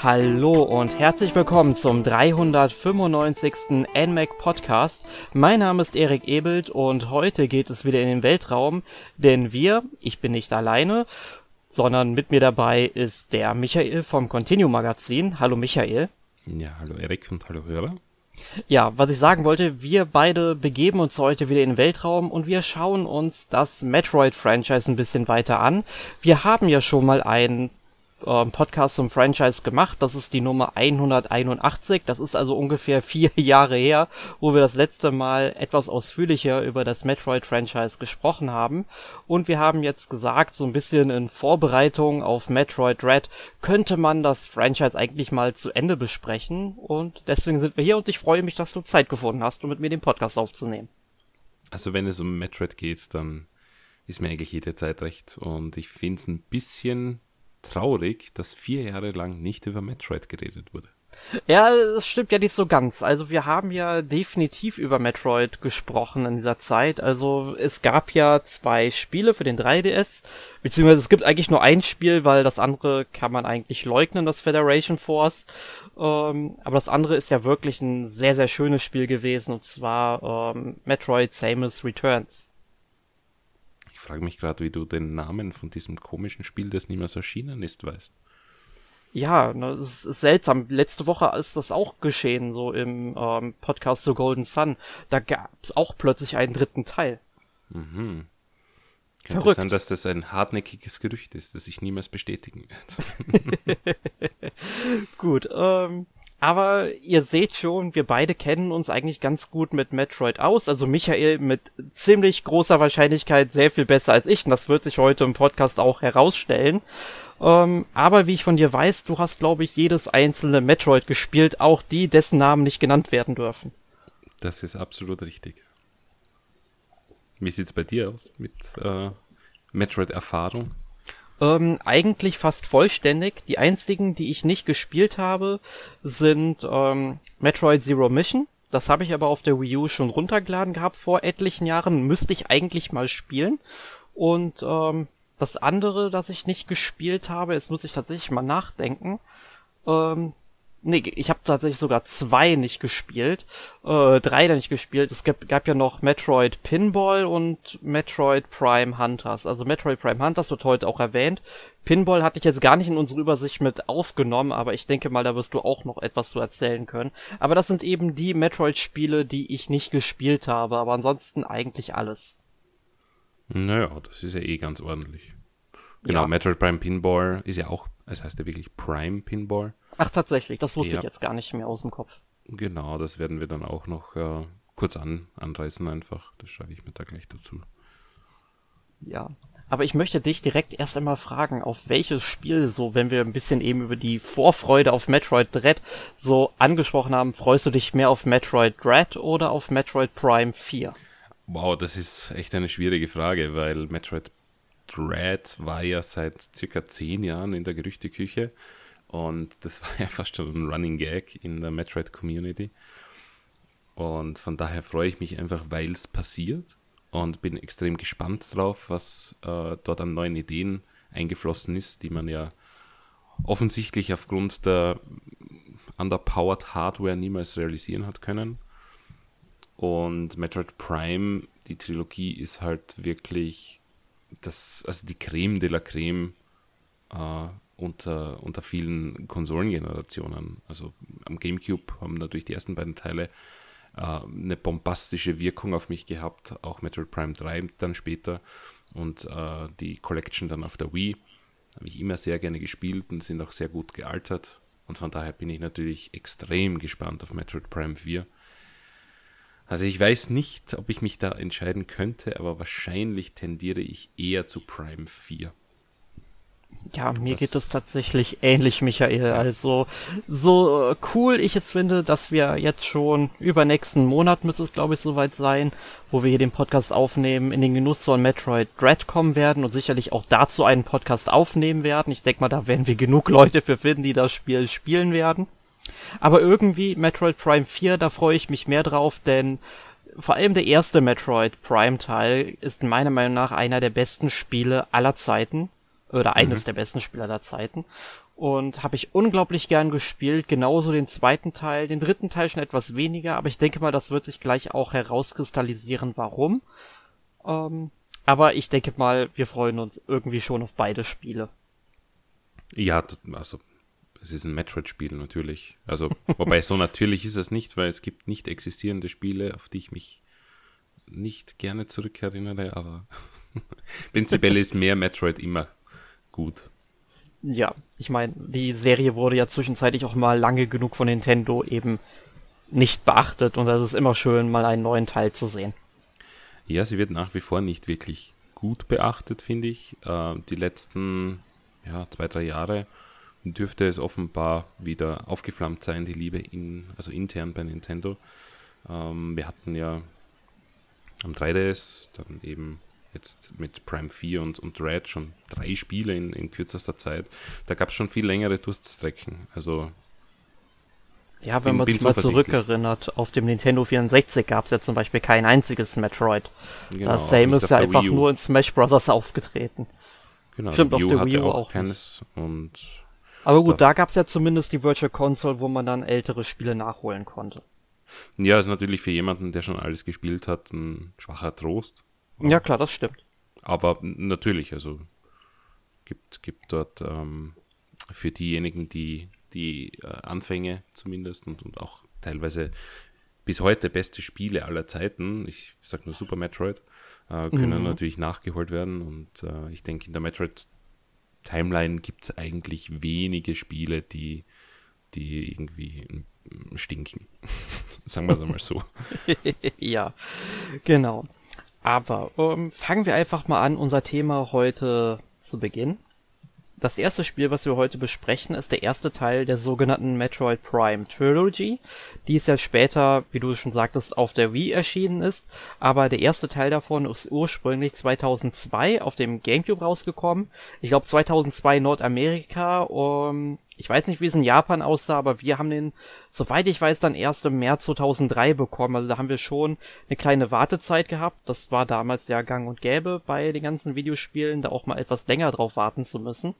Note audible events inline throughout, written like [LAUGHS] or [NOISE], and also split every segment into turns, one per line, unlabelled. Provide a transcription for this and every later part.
Hallo und herzlich willkommen zum 395. NMAC Podcast. Mein Name ist Erik Ebelt und heute geht es wieder in den Weltraum, denn wir, ich bin nicht alleine, sondern mit mir dabei ist der Michael vom Continuum Magazin. Hallo Michael.
Ja, hallo Erik und hallo Hörer.
Ja, was ich sagen wollte, wir beide begeben uns heute wieder in den Weltraum und wir schauen uns das Metroid-Franchise ein bisschen weiter an. Wir haben ja schon mal einen äh, Podcast zum Franchise gemacht. Das ist die Nummer 181. Das ist also ungefähr [LAUGHS] vier Jahre her, wo wir das letzte Mal etwas ausführlicher über das Metroid-Franchise gesprochen haben. Und wir haben jetzt gesagt, so ein bisschen in Vorbereitung auf Metroid Red könnte man das Franchise eigentlich mal zu Ende besprechen. Und deswegen sind wir hier und ich freue mich, dass du Zeit gefunden hast, um mit mir den Podcast aufzunehmen.
Also wenn es um Metroid geht, dann ist mir eigentlich jede Zeit recht. Und ich finde es ein bisschen traurig, dass vier Jahre lang nicht über Metroid geredet wurde.
Ja, das stimmt ja nicht so ganz. Also wir haben ja definitiv über Metroid gesprochen in dieser Zeit. Also es gab ja zwei Spiele für den 3DS, beziehungsweise es gibt eigentlich nur ein Spiel, weil das andere kann man eigentlich leugnen, das Federation Force. Ähm, aber das andere ist ja wirklich ein sehr, sehr schönes Spiel gewesen, und zwar ähm, Metroid Samus Returns.
Ich frage mich gerade, wie du den Namen von diesem komischen Spiel, das niemals erschienen ist, weißt.
Ja, ne, das ist seltsam. Letzte Woche ist das auch geschehen, so im ähm, Podcast zu Golden Sun. Da gab es auch plötzlich einen dritten Teil.
Mhm. Könnte Verrückt. sein, dass das ein hartnäckiges Gerücht ist, das ich niemals bestätigen
werde. [LAUGHS] Gut, ähm, aber ihr seht schon, wir beide kennen uns eigentlich ganz gut mit Metroid aus. Also Michael mit ziemlich großer Wahrscheinlichkeit sehr viel besser als ich. Und das wird sich heute im Podcast auch herausstellen. Ähm, aber wie ich von dir weiß, du hast, glaube ich, jedes einzelne Metroid gespielt, auch die, dessen Namen nicht genannt werden dürfen.
Das ist absolut richtig. Wie sieht's bei dir aus mit äh, Metroid-Erfahrung?
Ähm, eigentlich fast vollständig. Die einzigen, die ich nicht gespielt habe, sind ähm, Metroid Zero Mission. Das habe ich aber auf der Wii U schon runtergeladen gehabt vor etlichen Jahren. Müsste ich eigentlich mal spielen. Und ähm, das andere, das ich nicht gespielt habe, jetzt muss ich tatsächlich mal nachdenken. Ähm, Nee, ich habe tatsächlich sogar zwei nicht gespielt. Äh, drei da nicht gespielt. Es gab, gab ja noch Metroid Pinball und Metroid Prime Hunters. Also Metroid Prime Hunters wird heute auch erwähnt. Pinball hatte ich jetzt gar nicht in unsere Übersicht mit aufgenommen, aber ich denke mal, da wirst du auch noch etwas zu erzählen können. Aber das sind eben die Metroid-Spiele, die ich nicht gespielt habe, aber ansonsten eigentlich alles.
Naja, das ist ja eh ganz ordentlich. Genau, ja. Metroid Prime Pinball ist ja auch, es heißt ja wirklich Prime Pinball.
Ach, tatsächlich, das wusste ja. ich jetzt gar nicht mehr aus dem Kopf.
Genau, das werden wir dann auch noch äh, kurz an, anreißen einfach. Das schreibe ich mir da gleich dazu.
Ja, aber ich möchte dich direkt erst einmal fragen, auf welches Spiel so, wenn wir ein bisschen eben über die Vorfreude auf Metroid Dread so angesprochen haben, freust du dich mehr auf Metroid Dread oder auf Metroid Prime 4?
Wow, das ist echt eine schwierige Frage, weil Metroid Dread war ja seit circa zehn Jahren in der Gerüchteküche und das war ja [LAUGHS] fast schon ein Running Gag in der Metroid-Community. Und von daher freue ich mich einfach, weil es passiert und bin extrem gespannt drauf, was äh, dort an neuen Ideen eingeflossen ist, die man ja offensichtlich aufgrund der underpowered Hardware niemals realisieren hat können. Und Metroid Prime, die Trilogie, ist halt wirklich das, also die Creme de la Creme äh, unter, unter vielen Konsolengenerationen. Also am GameCube haben natürlich die ersten beiden Teile äh, eine bombastische Wirkung auf mich gehabt, auch Metroid Prime 3 dann später und äh, die Collection dann auf der Wii habe ich immer sehr gerne gespielt und sind auch sehr gut gealtert. Und von daher bin ich natürlich extrem gespannt auf Metroid Prime 4. Also ich weiß nicht, ob ich mich da entscheiden könnte, aber wahrscheinlich tendiere ich eher zu Prime 4.
Ja, mir das geht es tatsächlich ähnlich, Michael. Also, so äh, cool ich es finde, dass wir jetzt schon über nächsten Monat müsste es, glaube ich, soweit sein, wo wir hier den Podcast aufnehmen, in den Genuss von Metroid Dread kommen werden und sicherlich auch dazu einen Podcast aufnehmen werden. Ich denke mal, da werden wir genug Leute für finden, die das Spiel spielen werden. Aber irgendwie Metroid Prime 4, da freue ich mich mehr drauf, denn vor allem der erste Metroid Prime Teil ist meiner Meinung nach einer der besten Spiele aller Zeiten oder eines mhm. der besten Spiele aller Zeiten. und habe ich unglaublich gern gespielt. Genauso den zweiten Teil, den dritten Teil schon etwas weniger, aber ich denke mal, das wird sich gleich auch herauskristallisieren, warum. Ähm, aber ich denke mal, wir freuen uns irgendwie schon auf beide Spiele.
Ja, also es ist ein Metroid-Spiel natürlich. Also, wobei so natürlich ist es nicht, weil es gibt nicht existierende Spiele, auf die ich mich nicht gerne zurückerinnere, aber [LAUGHS] prinzipiell ist mehr Metroid immer gut.
Ja, ich meine, die Serie wurde ja zwischenzeitlich auch mal lange genug von Nintendo eben nicht beachtet und es ist immer schön, mal einen neuen Teil zu sehen.
Ja, sie wird nach wie vor nicht wirklich gut beachtet, finde ich. Äh, die letzten ja, zwei, drei Jahre dürfte es offenbar wieder aufgeflammt sein, die Liebe in, also intern bei Nintendo. Ähm, wir hatten ja am 3DS, dann eben jetzt mit Prime 4 und, und Red schon drei Spiele in, in kürzester Zeit. Da gab es schon viel längere Durststrecken. Also
ja, wenn man sich mal zurückerinnert, auf dem Nintendo 64 gab es ja zum Beispiel kein einziges Metroid. Genau, da Samus ja einfach nur in Smash Bros. aufgetreten.
Genau, Stimmt, auf der Wii U auch, auch keines und
aber gut, da gab es ja zumindest die Virtual Console, wo man dann ältere Spiele nachholen konnte.
Ja, ist natürlich für jemanden, der schon alles gespielt hat, ein schwacher Trost.
Ja, klar, das stimmt.
Aber natürlich, also gibt, gibt dort ähm, für diejenigen, die die äh, Anfänge zumindest und, und auch teilweise bis heute beste Spiele aller Zeiten, ich sag nur Super Metroid, äh, können mhm. natürlich nachgeholt werden und äh, ich denke in der Metroid Timeline gibt es eigentlich wenige Spiele, die, die irgendwie stinken. [LAUGHS] Sagen wir es einmal so. [LAUGHS]
ja, genau. Aber ähm, fangen wir einfach mal an, unser Thema heute zu beginnen. Das erste Spiel, was wir heute besprechen, ist der erste Teil der sogenannten Metroid Prime Trilogy, die es ja später, wie du schon sagtest, auf der Wii erschienen ist. Aber der erste Teil davon ist ursprünglich 2002 auf dem GameCube rausgekommen. Ich glaube 2002 Nordamerika. Um, ich weiß nicht, wie es in Japan aussah, aber wir haben den, soweit ich weiß, dann erst im März 2003 bekommen. Also da haben wir schon eine kleine Wartezeit gehabt. Das war damals ja gang und gäbe bei den ganzen Videospielen, da auch mal etwas länger drauf warten zu müssen.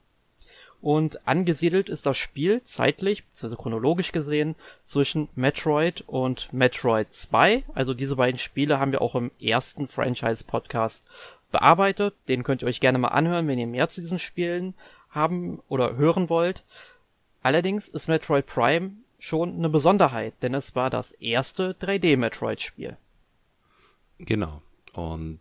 Und angesiedelt ist das Spiel zeitlich, also chronologisch gesehen, zwischen Metroid und Metroid 2. Also diese beiden Spiele haben wir auch im ersten Franchise-Podcast bearbeitet. Den könnt ihr euch gerne mal anhören, wenn ihr mehr zu diesen Spielen haben oder hören wollt. Allerdings ist Metroid Prime schon eine Besonderheit, denn es war das erste 3D-Metroid-Spiel.
Genau. Und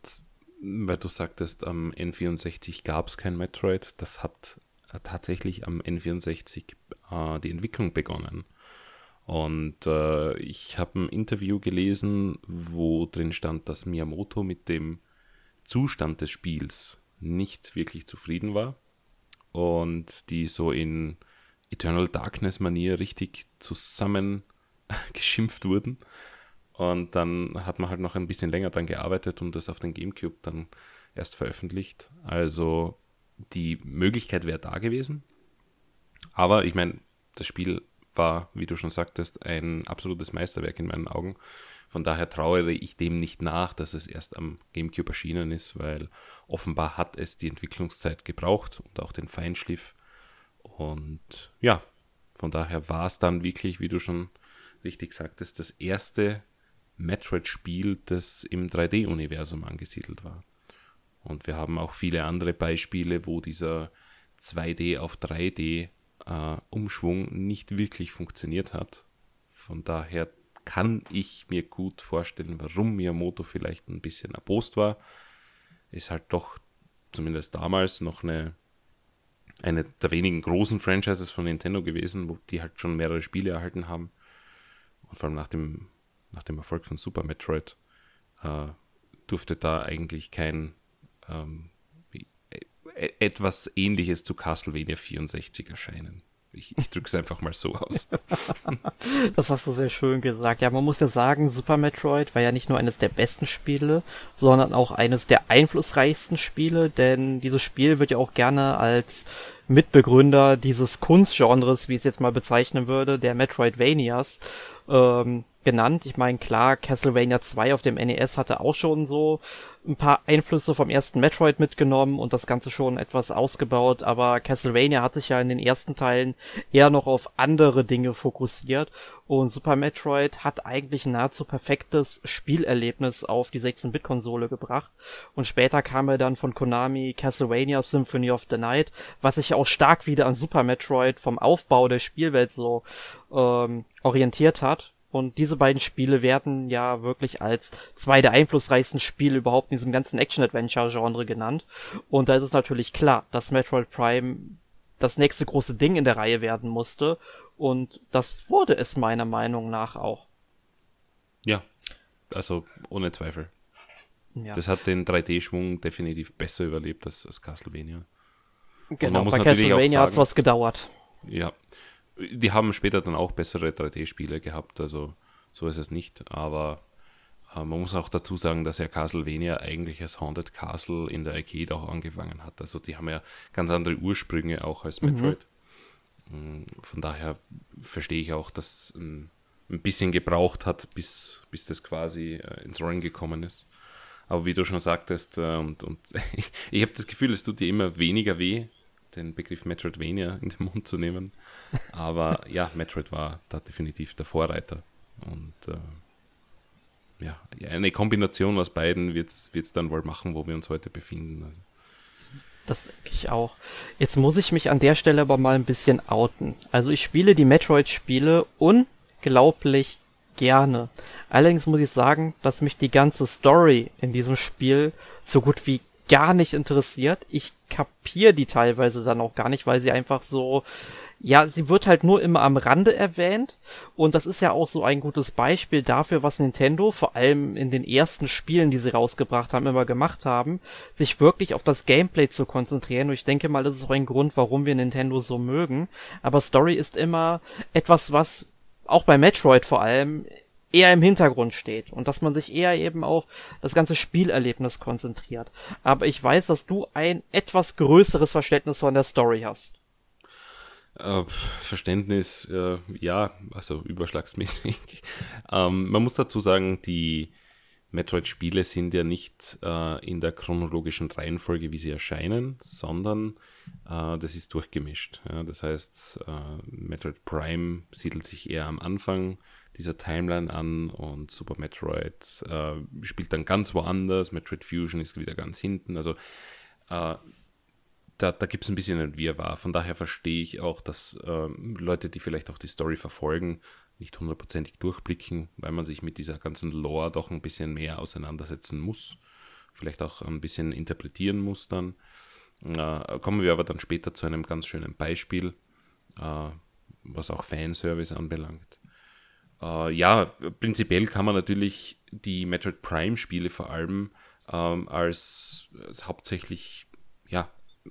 weil du sagtest, am N64 gab es kein Metroid, das hat tatsächlich am N64 äh, die Entwicklung begonnen. Und äh, ich habe ein Interview gelesen, wo drin stand, dass Miyamoto mit dem Zustand des Spiels nicht wirklich zufrieden war und die so in Eternal Darkness Manier richtig zusammen [LAUGHS] geschimpft wurden. Und dann hat man halt noch ein bisschen länger dran gearbeitet und das auf den GameCube dann erst veröffentlicht. Also die Möglichkeit wäre da gewesen. Aber ich meine, das Spiel war, wie du schon sagtest, ein absolutes Meisterwerk in meinen Augen. Von daher trauere ich dem nicht nach, dass es erst am GameCube erschienen ist, weil offenbar hat es die Entwicklungszeit gebraucht und auch den Feinschliff. Und ja, von daher war es dann wirklich, wie du schon richtig sagtest, das erste Metroid-Spiel, das im 3D-Universum angesiedelt war. Und wir haben auch viele andere Beispiele, wo dieser 2D auf 3D äh, Umschwung nicht wirklich funktioniert hat. Von daher kann ich mir gut vorstellen, warum Miyamoto vielleicht ein bisschen erbost war. Ist halt doch zumindest damals noch eine, eine der wenigen großen Franchises von Nintendo gewesen, wo die halt schon mehrere Spiele erhalten haben. Und vor allem nach dem, nach dem Erfolg von Super Metroid äh, durfte da eigentlich kein ähm, e-, etwas ähnliches zu Castlevania 64 erscheinen. Ich, ich drücke es einfach mal so aus. [LAUGHS]
das hast du sehr schön gesagt. Ja, man muss ja sagen, Super Metroid war ja nicht nur eines der besten Spiele, sondern auch eines der einflussreichsten Spiele, denn dieses Spiel wird ja auch gerne als Mitbegründer dieses Kunstgenres, wie ich es jetzt mal bezeichnen würde, der Metroidvanias, ähm, genannt. Ich meine, klar, Castlevania 2 auf dem NES hatte auch schon so ein paar Einflüsse vom ersten Metroid mitgenommen und das Ganze schon etwas ausgebaut, aber Castlevania hat sich ja in den ersten Teilen eher noch auf andere Dinge fokussiert. Und Super Metroid hat eigentlich ein nahezu perfektes Spielerlebnis auf die 16-Bit-Konsole gebracht. Und später kam er dann von Konami Castlevania Symphony of the Night, was sich auch stark wieder an Super Metroid vom Aufbau der Spielwelt so ähm, orientiert hat und diese beiden Spiele werden ja wirklich als zwei der einflussreichsten Spiele überhaupt in diesem ganzen Action-Adventure-Genre genannt. Und da ist es natürlich klar, dass Metroid Prime das nächste große Ding in der Reihe werden musste. Und das wurde es meiner Meinung nach auch.
Ja, also ohne Zweifel. Ja. Das hat den 3D-Schwung definitiv besser überlebt als, als Castlevania.
Genau, bei Castlevania hat es was gedauert.
Ja, die haben später dann auch bessere 3D-Spiele gehabt, also so ist es nicht. Aber äh, man muss auch dazu sagen, dass ja Castlevania eigentlich als Haunted Castle in der Arcade auch angefangen hat. Also die haben ja ganz andere Ursprünge auch als mhm. Metroid. Mhm. Von daher verstehe ich auch, dass ein, ein bisschen gebraucht hat, bis, bis das quasi äh, ins Rollen gekommen ist. Aber wie du schon sagtest, äh, und, und ich, [LAUGHS] ich habe das Gefühl, es tut dir immer weniger weh, den Begriff Metroidvania in den Mund zu nehmen. Aber ja, Metroid war da definitiv der Vorreiter. Und äh, ja, eine Kombination aus beiden wird es dann wohl machen, wo wir uns heute befinden. Also.
Das denke ich auch. Jetzt muss ich mich an der Stelle aber mal ein bisschen outen. Also ich spiele die Metroid-Spiele unglaublich gerne. Allerdings muss ich sagen, dass mich die ganze Story in diesem Spiel so gut wie gar nicht interessiert. Ich kapier die teilweise dann auch gar nicht, weil sie einfach so, ja, sie wird halt nur immer am Rande erwähnt und das ist ja auch so ein gutes Beispiel dafür, was Nintendo vor allem in den ersten Spielen, die sie rausgebracht haben, immer gemacht haben, sich wirklich auf das Gameplay zu konzentrieren und ich denke mal, das ist auch ein Grund, warum wir Nintendo so mögen, aber Story ist immer etwas, was auch bei Metroid vor allem eher im Hintergrund steht und dass man sich eher eben auf das ganze Spielerlebnis konzentriert. Aber ich weiß, dass du ein etwas größeres Verständnis von der Story hast.
Äh, Verständnis, äh, ja, also überschlagsmäßig. [LAUGHS] ähm, man muss dazu sagen, die Metroid-Spiele sind ja nicht äh, in der chronologischen Reihenfolge, wie sie erscheinen, sondern das ist durchgemischt. Das heißt, Metroid Prime siedelt sich eher am Anfang dieser Timeline an und Super Metroid spielt dann ganz woanders. Metroid Fusion ist wieder ganz hinten. Also da, da gibt es ein bisschen ein Wirrwarr. Von daher verstehe ich auch, dass äh, Leute, die vielleicht auch die Story verfolgen, nicht hundertprozentig durchblicken, weil man sich mit dieser ganzen Lore doch ein bisschen mehr auseinandersetzen muss. Vielleicht auch ein bisschen interpretieren muss dann. Äh, kommen wir aber dann später zu einem ganz schönen Beispiel, äh, was auch Fanservice anbelangt. Äh, ja, prinzipiell kann man natürlich die Metroid Prime-Spiele vor allem ähm, als, als, hauptsächlich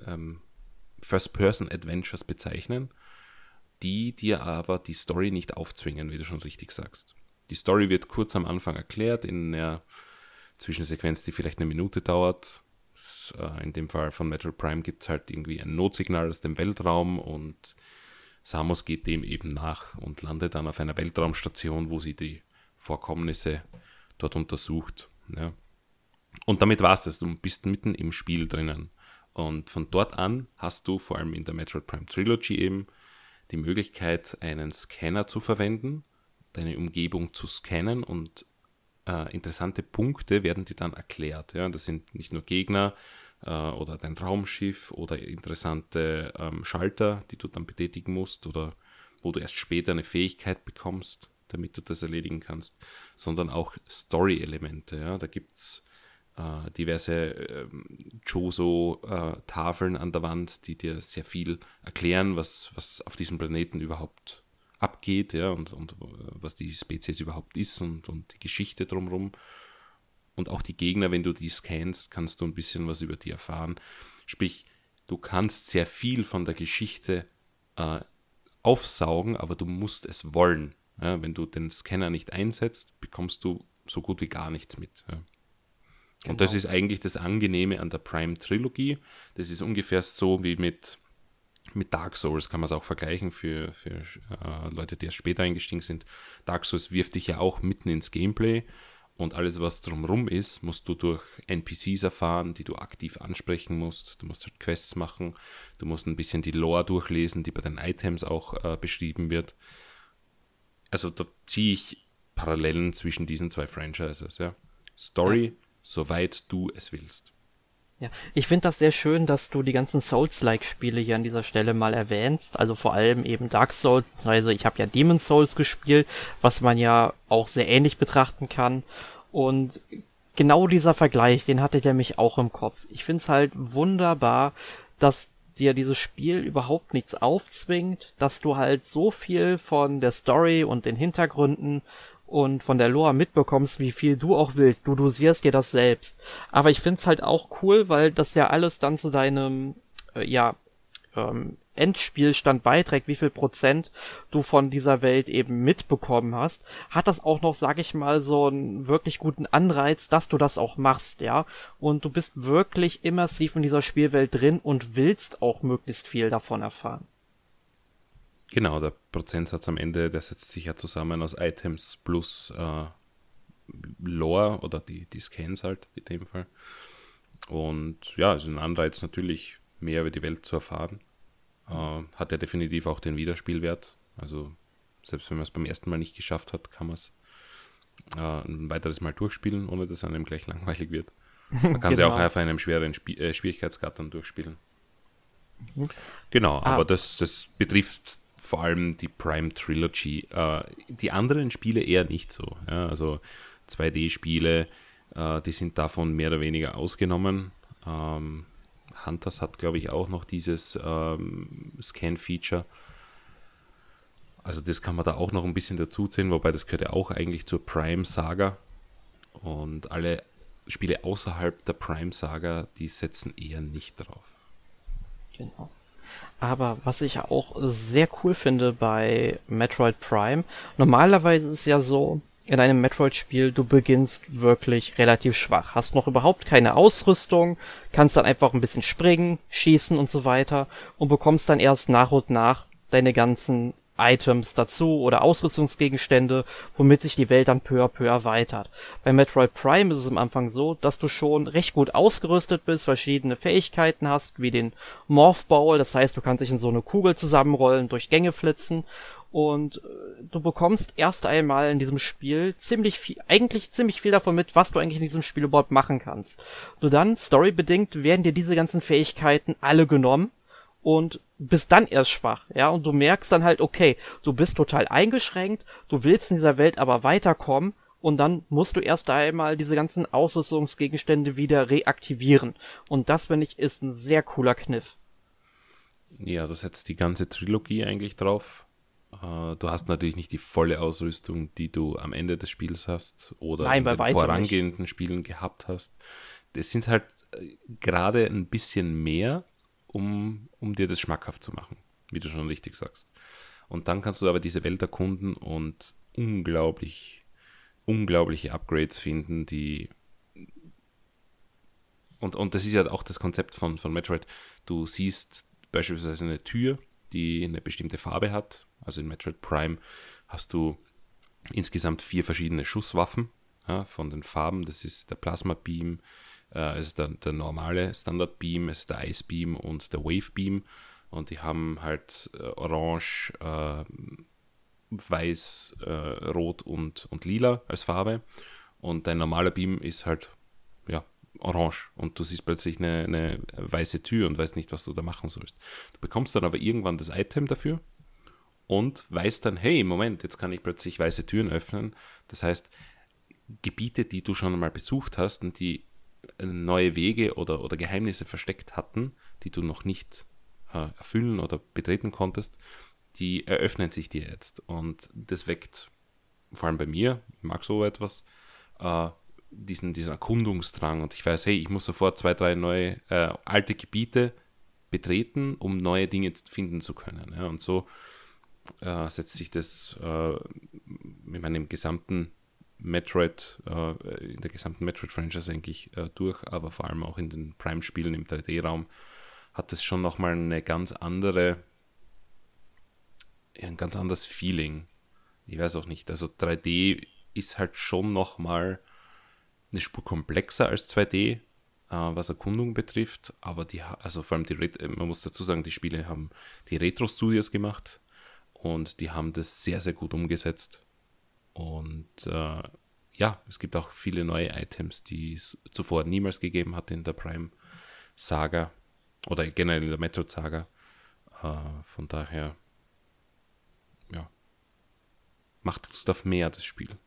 ähm, First-Person-Adventures bezeichnen, die dir aber die Story nicht aufzwingen, wie du schon richtig sagst. Die Story wird kurz am Anfang erklärt, in einer Zwischensequenz, die vielleicht eine Minute dauert. Äh, in dem Fall von Metroid Prime gibt es halt irgendwie ein Notsignal aus dem Weltraum und Samus geht dem eben nach und landet dann auf einer Weltraumstation, wo sie die Vorkommnisse dort untersucht. Ja. Und damit war es das. Du bist mitten im Spiel drinnen. Und von dort an hast du vor allem in der Metroid Prime Trilogy eben die Möglichkeit, einen Scanner zu verwenden, deine Umgebung zu scannen und äh, interessante Punkte werden dir dann erklärt. Ja. Das sind nicht nur Gegner, äh, oder dein Raumschiff oder interessante ähm, Schalter, die du dann betätigen musst oder wo du erst später eine Fähigkeit bekommst, damit du das erledigen kannst, sondern auch Story-Elemente. Ja? Da gibt es äh, diverse äh, Joso-Tafeln an der Wand, die dir sehr viel erklären, was, was auf diesem Planeten überhaupt abgeht ja, und, und äh, was die Spezies überhaupt ist und, und die Geschichte drumherum und auch die Gegner, wenn du die scannst, kannst du ein bisschen was über die erfahren. Sprich, du kannst sehr viel von der Geschichte äh, aufsaugen, aber du musst es wollen. Ja, wenn du den Scanner nicht einsetzt, bekommst du so gut wie gar nichts mit. Ja. Genau. Und das ist eigentlich das Angenehme an der Prime-Trilogie. Das ist ungefähr so wie mit mit Dark Souls kann man es auch vergleichen für, für äh, Leute, die erst später eingestiegen sind. Dark Souls wirft dich ja auch mitten ins Gameplay und alles, was drumherum ist, musst du durch NPCs erfahren, die du aktiv ansprechen musst. Du musst halt Quests machen, du musst ein bisschen die Lore durchlesen, die bei den Items auch äh, beschrieben wird. Also da ziehe ich Parallelen zwischen diesen zwei Franchises. Ja. Story. Soweit du es willst.
Ja, ich finde das sehr schön, dass du die ganzen Souls-like-Spiele hier an dieser Stelle mal erwähnst. Also vor allem eben Dark Souls, also ich habe ja Demon Souls gespielt, was man ja auch sehr ähnlich betrachten kann. Und genau dieser Vergleich, den hatte der mich auch im Kopf. Ich finde es halt wunderbar, dass dir dieses Spiel überhaupt nichts aufzwingt, dass du halt so viel von der Story und den Hintergründen und von der Lore mitbekommst, wie viel du auch willst. Du dosierst dir das selbst. Aber ich find's halt auch cool, weil das ja alles dann zu deinem, äh, ja, ähm, Endspielstand beiträgt, wie viel Prozent du von dieser Welt eben mitbekommen hast, hat das auch noch, sag ich mal, so einen wirklich guten Anreiz, dass du das auch machst, ja. Und du bist wirklich immersiv in dieser Spielwelt drin und willst auch möglichst viel davon erfahren.
Genau, der Prozentsatz am Ende, der setzt sich ja zusammen aus Items plus äh, Lore oder die, die Scans halt in dem Fall. Und ja, also ein Anreiz natürlich, mehr über die Welt zu erfahren. Äh, hat ja definitiv auch den Wiederspielwert. Also selbst wenn man es beim ersten Mal nicht geschafft hat, kann man es äh, ein weiteres Mal durchspielen, ohne dass einem gleich [LAUGHS] langweilig wird. Man kann genau. sie auch auf einem schweren Sp äh, Schwierigkeitsgrad dann durchspielen. Mhm. Genau, ah. aber das, das betrifft vor allem die Prime Trilogy. Äh, die anderen Spiele eher nicht so. Ja? Also 2D-Spiele, äh, die sind davon mehr oder weniger ausgenommen. Ähm, Hunters hat, glaube ich, auch noch dieses ähm, Scan-Feature. Also das kann man da auch noch ein bisschen dazu zählen, wobei das gehört ja auch eigentlich zur Prime-Saga. Und alle Spiele außerhalb der Prime-Saga, die setzen eher nicht drauf.
Genau. Aber was ich auch sehr cool finde bei Metroid Prime, normalerweise ist es ja so, in einem Metroid-Spiel, du beginnst wirklich relativ schwach, hast noch überhaupt keine Ausrüstung, kannst dann einfach ein bisschen springen, schießen und so weiter und bekommst dann erst nach und nach deine ganzen Items dazu oder Ausrüstungsgegenstände, womit sich die Welt dann peu à peu erweitert. Bei Metroid Prime ist es am Anfang so, dass du schon recht gut ausgerüstet bist, verschiedene Fähigkeiten hast, wie den Morph Ball, das heißt, du kannst dich in so eine Kugel zusammenrollen, durch Gänge flitzen und äh, du bekommst erst einmal in diesem Spiel ziemlich viel, eigentlich ziemlich viel davon mit, was du eigentlich in diesem Spiel überhaupt machen kannst. Nur dann, storybedingt, werden dir diese ganzen Fähigkeiten alle genommen und bist dann erst schwach, ja, und du merkst dann halt, okay, du bist total eingeschränkt, du willst in dieser Welt aber weiterkommen und dann musst du erst einmal diese ganzen Ausrüstungsgegenstände wieder reaktivieren. Und das, finde ich, ist ein sehr cooler Kniff.
Ja, das setzt die ganze Trilogie eigentlich drauf. Äh, du hast natürlich nicht die volle Ausrüstung, die du am Ende des Spiels hast oder
Nein, in den
vorangehenden nicht. Spielen gehabt hast. Das sind halt äh, gerade ein bisschen mehr, um, um dir das schmackhaft zu machen, wie du schon richtig sagst. Und dann kannst du aber diese Welt erkunden und unglaublich, unglaubliche Upgrades finden, die. Und, und das ist ja auch das Konzept von, von Metroid. Du siehst beispielsweise eine Tür, die eine bestimmte Farbe hat. Also in Metroid Prime hast du insgesamt vier verschiedene Schusswaffen ja, von den Farben. Das ist der Plasma Beam, äh, es ist der, der normale Standard Beam, es ist der Ice Beam und der Wave Beam. Und die haben halt äh, orange, äh, weiß, äh, rot und, und lila als Farbe. Und dein normaler Beam ist halt ja, orange. Und du siehst plötzlich eine, eine weiße Tür und weißt nicht, was du da machen sollst. Du bekommst dann aber irgendwann das Item dafür und weißt dann, hey, Moment, jetzt kann ich plötzlich weiße Türen öffnen. Das heißt, Gebiete, die du schon einmal besucht hast und die neue Wege oder, oder Geheimnisse versteckt hatten, die du noch nicht äh, erfüllen oder betreten konntest, die eröffnen sich dir jetzt. Und das weckt, vor allem bei mir, ich mag so etwas, äh, diesen, diesen Erkundungsdrang. Und ich weiß, hey, ich muss sofort zwei, drei neue äh, alte Gebiete betreten, um neue Dinge finden zu können. Ja? Und so äh, setzt sich das äh, in meinem gesamten Metroid, äh, in der gesamten Metroid-Franchise eigentlich äh, durch, aber vor allem auch in den Prime-Spielen im 3D-Raum hat es schon nochmal eine ganz andere, ein ganz anderes Feeling. Ich weiß auch nicht. Also 3D ist halt schon nochmal eine Spur komplexer als 2D, äh, was Erkundung betrifft. Aber die, also vor allem die, man muss dazu sagen, die Spiele haben die Retro Studios gemacht und die haben das sehr, sehr gut umgesetzt. Und äh, ja, es gibt auch viele neue Items, die es zuvor niemals gegeben hat in der Prime Saga oder generell in der Metroid Saga. Äh, von daher, ja, macht Lust auf mehr das Spiel.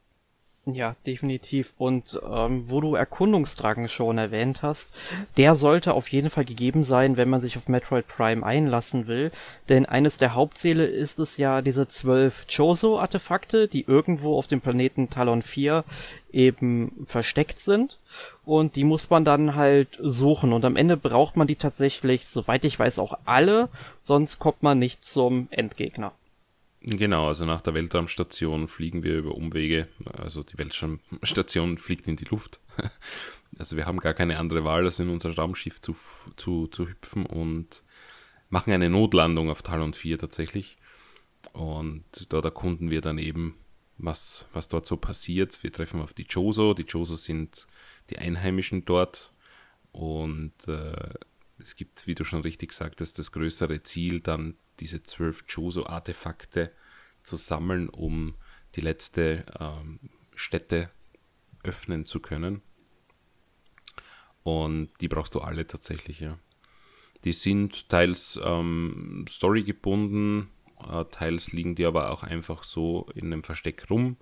Ja, definitiv. Und ähm, wo du Erkundungsdrang schon erwähnt hast, der sollte auf jeden Fall gegeben sein, wenn man sich auf Metroid Prime einlassen will. Denn eines der Hauptziele ist es ja, diese zwölf Chozo-Artefakte, die irgendwo auf dem Planeten Talon 4 eben versteckt sind. Und die muss man dann halt suchen. Und am Ende braucht man die tatsächlich, soweit ich weiß, auch alle, sonst kommt man nicht zum Endgegner.
Genau, also nach der Weltraumstation fliegen wir über Umwege. Also die Weltraumstation fliegt in die Luft. [LAUGHS] Also wir haben gar keine andere Wahl, als in unser Raumschiff zu, zu, zu hüpfen und machen eine Notlandung auf Talon 4 tatsächlich. Und dort erkunden wir dann eben, was, was dort so passiert. Wir treffen auf die Choso. Die Choso sind die Einheimischen dort. Und äh, es gibt, wie du schon richtig sagtest, das größere Ziel, dann diese zwölf Choso-Artefakte zu sammeln, um die letzte ähm, Stätte öffnen zu können. Und die brauchst du alle tatsächlich, ja. Die sind teils ähm, storygebunden, äh, teils liegen die aber auch einfach so in einem Versteck rum.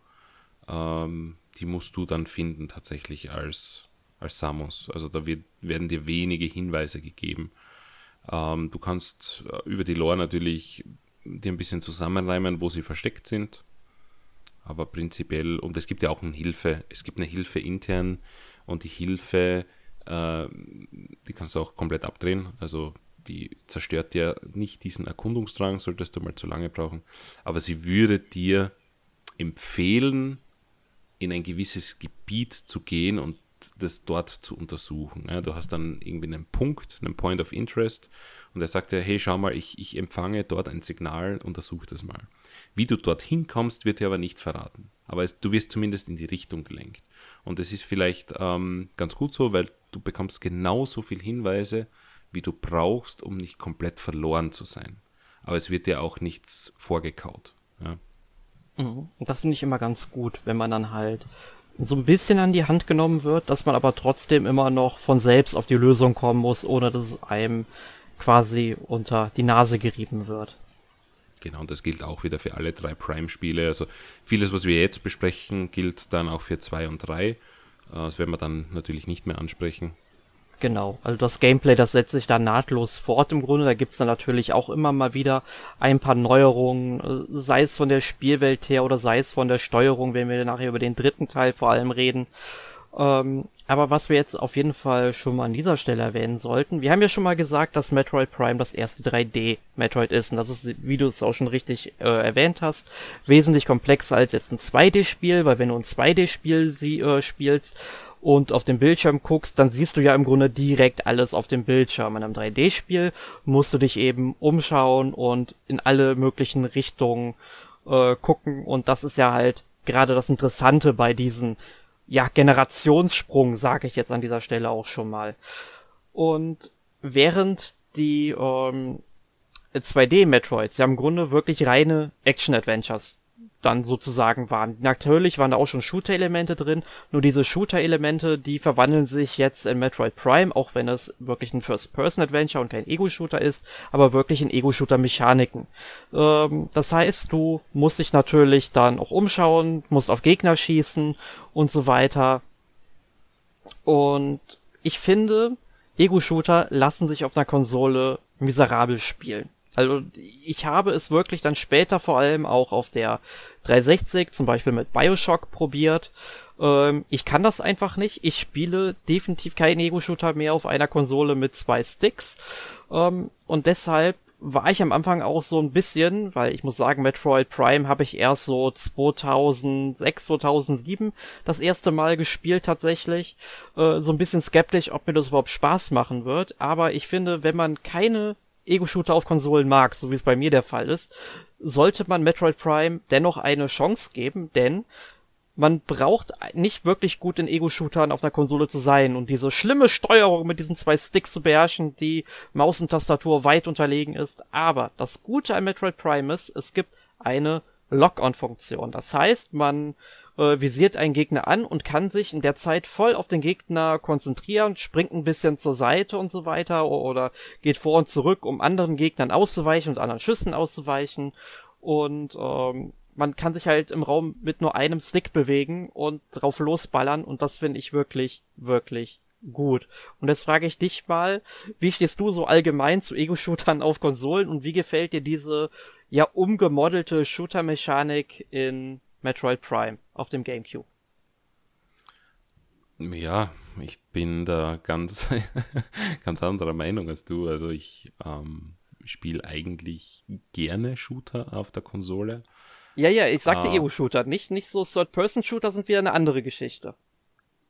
Ähm, die musst du dann finden tatsächlich als, als Samus. Also da wird, werden dir wenige Hinweise gegeben. Ähm, du kannst äh, über die Lore natürlich dir ein bisschen zusammenreimen, wo sie versteckt sind. Aber prinzipiell, und es gibt ja auch eine Hilfe, es gibt eine Hilfe intern und die Hilfe, äh, die kannst du auch komplett abdrehen. Also die zerstört dir nicht diesen Erkundungsdrang, solltest du mal zu lange brauchen. Aber sie würde dir empfehlen, in ein gewisses Gebiet zu gehen und das dort zu untersuchen. Ja, du hast dann irgendwie einen Punkt, einen Point of Interest und er sagt dir, hey, schau mal, ich, ich empfange dort ein Signal, untersuch das mal. Wie du dorthin kommst, wird dir aber nicht verraten. Aber es, du wirst zumindest in die Richtung gelenkt. Und es ist vielleicht ähm, ganz gut so, weil du bekommst genauso viel Hinweise, wie du brauchst, um nicht komplett verloren zu sein. Aber es wird dir auch nichts vorgekaut. Ja.
Mhm. Das finde ich immer ganz gut, wenn man dann halt so ein bisschen an die Hand genommen wird, dass man aber trotzdem immer noch von selbst auf die Lösung kommen muss, ohne dass es einem quasi unter die Nase gerieben wird.
Genau, und das gilt auch wieder für alle drei Prime-Spiele. Also vieles, was wir jetzt besprechen, gilt dann auch für 2 und 3. Äh, das werden wir dann natürlich nicht mehr ansprechen.
Genau, also das Gameplay, das setzt sich da nahtlos fort im Grunde. Da gibt's dann natürlich auch immer mal wieder ein paar Neuerungen, äh, sei es von der Spielwelt her oder sei es von der Steuerung, wenn wir nachher über den dritten Teil vor allem reden. Ähm, aber was wir jetzt auf jeden Fall schon mal an dieser Stelle erwähnen sollten, wir haben ja schon mal gesagt, dass Metroid Prime das erste 3D Metroid ist und das ist, wie du es auch schon richtig äh, erwähnt hast, wesentlich komplexer als jetzt ein 2D-Spiel, weil wenn du ein 2D-Spiel äh, spielst, und auf dem Bildschirm guckst, dann siehst du ja im Grunde direkt alles auf dem Bildschirm. In einem 3D-Spiel musst du dich eben umschauen und in alle möglichen Richtungen äh, gucken und das ist ja halt gerade das Interessante bei diesen ja Generationssprung, sage ich jetzt an dieser Stelle auch schon mal. Und während die ähm, 2D-Metroids ja im Grunde wirklich reine Action-Adventures dann sozusagen waren. Natürlich waren da auch schon Shooter-Elemente drin, nur diese Shooter-Elemente, die verwandeln sich jetzt in Metroid Prime, auch wenn es wirklich ein First-Person-Adventure und kein Ego-Shooter ist, aber wirklich in Ego-Shooter-Mechaniken. Ähm, das heißt, du musst dich natürlich dann auch umschauen, musst auf Gegner schießen und so weiter. Und ich finde, Ego-Shooter lassen sich auf einer Konsole miserabel spielen. Also ich habe es wirklich dann später vor allem auch auf der 360 zum Beispiel mit Bioshock probiert. Ähm, ich kann das einfach nicht. Ich spiele definitiv keinen Ego-Shooter mehr auf einer Konsole mit zwei Sticks. Ähm, und deshalb war ich am Anfang auch so ein bisschen, weil ich muss sagen, Metroid Prime habe ich erst so 2006, 2007 das erste Mal gespielt tatsächlich. Äh, so ein bisschen skeptisch, ob mir das überhaupt Spaß machen wird. Aber ich finde, wenn man keine Ego-Shooter auf Konsolen mag, so wie es bei mir der Fall ist, sollte man Metroid Prime dennoch eine Chance geben, denn man braucht nicht wirklich gut in Ego-Shootern auf einer Konsole zu sein und diese schlimme Steuerung mit diesen zwei Sticks zu beherrschen, die Maus und Tastatur weit unterlegen ist. Aber das Gute an Metroid Prime ist, es gibt eine Lock-on-Funktion. Das heißt, man äh, visiert einen Gegner an und kann sich in der Zeit voll auf den Gegner konzentrieren, springt ein bisschen zur Seite und so weiter oder geht vor und zurück, um anderen Gegnern auszuweichen und anderen Schüssen auszuweichen. Und ähm, man kann sich halt im Raum mit nur einem Stick bewegen und drauf losballern und das finde ich wirklich, wirklich gut. Und jetzt frage ich dich mal, wie stehst du so allgemein zu Ego-Shootern auf Konsolen und wie gefällt dir diese ja umgemodelte Shooter-Mechanik in Metroid Prime auf dem GameCube?
Ja, ich bin da ganz, [LAUGHS] ganz anderer Meinung als du. Also ich ähm, spiele eigentlich gerne Shooter auf der Konsole.
Ja, ja, ich sagte ah. Ego-Shooter, nicht, nicht so Third-Person-Shooter sind wieder eine andere Geschichte.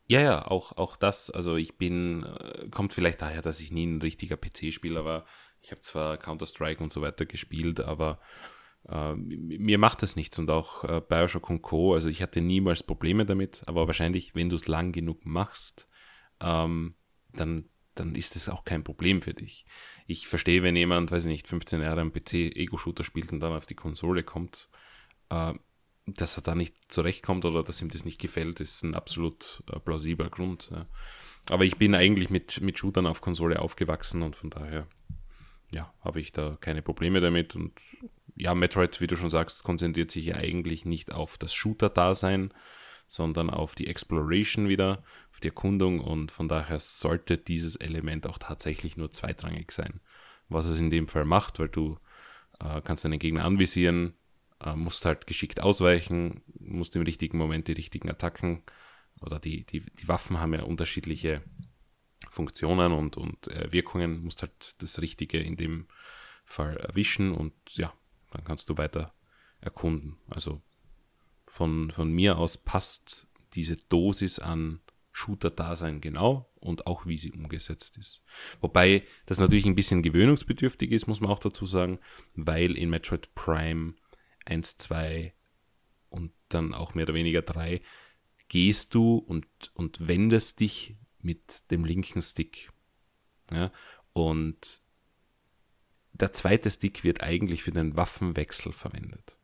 Ja, ja, auch, auch das. Also ich bin, äh, kommt vielleicht daher, dass ich nie ein richtiger PC-Spieler war. Ich habe zwar Counter-Strike und so weiter gespielt, aber äh, mir macht das nichts und auch äh, Bioshock und Co. Also ich hatte niemals Probleme damit, aber wahrscheinlich, wenn du es lang genug machst, ähm, dann, dann ist es auch kein Problem für dich. Ich verstehe, wenn jemand, weiß ich nicht, 15 Jahre am PC Ego-Shooter spielt und dann auf die Konsole kommt, äh, dass er da nicht zurechtkommt oder dass ihm das nicht gefällt, ist ein absolut äh, plausibler Grund. Ja. Aber ich bin eigentlich mit, mit Shootern auf Konsole aufgewachsen und von daher, ja, habe ich da keine Probleme damit. Und ja, Metroid, wie du schon sagst, konzentriert sich ja eigentlich nicht auf das Shooter-Dasein, sondern auf die Exploration wieder, auf die Erkundung und von daher sollte dieses Element auch tatsächlich nur zweitrangig sein. Was es in dem Fall macht, weil du äh, kannst deinen Gegner anvisieren, äh, musst halt geschickt ausweichen, musst im richtigen Moment die richtigen Attacken oder die, die, die Waffen haben ja unterschiedliche Funktionen und, und äh, Wirkungen, musst halt das Richtige in dem Fall erwischen und ja, dann kannst du weiter erkunden. Also von, von mir aus passt diese Dosis an Shooter-Dasein genau und auch wie sie umgesetzt ist. Wobei das natürlich ein bisschen gewöhnungsbedürftig ist, muss man auch dazu sagen, weil in Metroid Prime 1, 2 und dann auch mehr oder weniger 3 gehst du und, und wendest dich mit dem linken Stick. Ja? Und der zweite Stick wird eigentlich für den Waffenwechsel verwendet.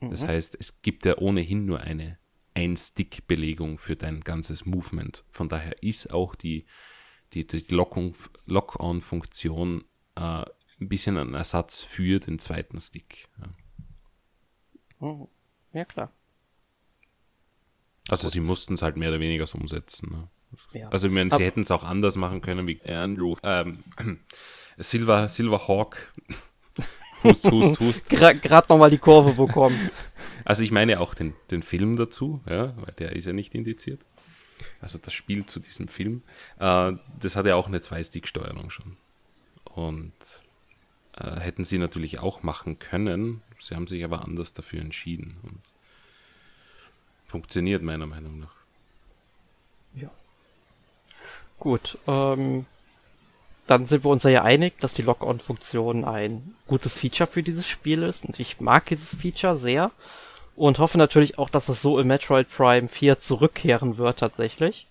Mhm. Das heißt, es gibt ja ohnehin nur eine Ein-Stick-Belegung für dein ganzes Movement. Von daher ist auch die, die, die Lock-on-Funktion äh, ein bisschen ein Ersatz für den zweiten Stick. Ja.
Mhm. Ja, klar.
Also Gut. sie mussten es halt mehr oder weniger so umsetzen. Ne? Ja. Also ich meine, sie hätten es auch anders machen können wie Andrew. Ähm, Silver, Silver Hawk. [LAUGHS]
hust, hust, hust. Gerade nochmal die Kurve bekommen.
Also ich meine auch den, den Film dazu, ja, weil der ist ja nicht indiziert. Also das Spiel zu diesem Film. Äh, das hat ja auch eine Zwei-Stick-Steuerung schon. Und äh, hätten sie natürlich auch machen können. Sie haben sich aber anders dafür entschieden. Und funktioniert meiner Meinung nach.
Ja. Gut, ähm, dann sind wir uns ja einig, dass die Lock-on-Funktion ein gutes Feature für dieses Spiel ist. Und ich mag dieses Feature sehr. Und hoffe natürlich auch, dass es so in Metroid Prime 4 zurückkehren wird tatsächlich.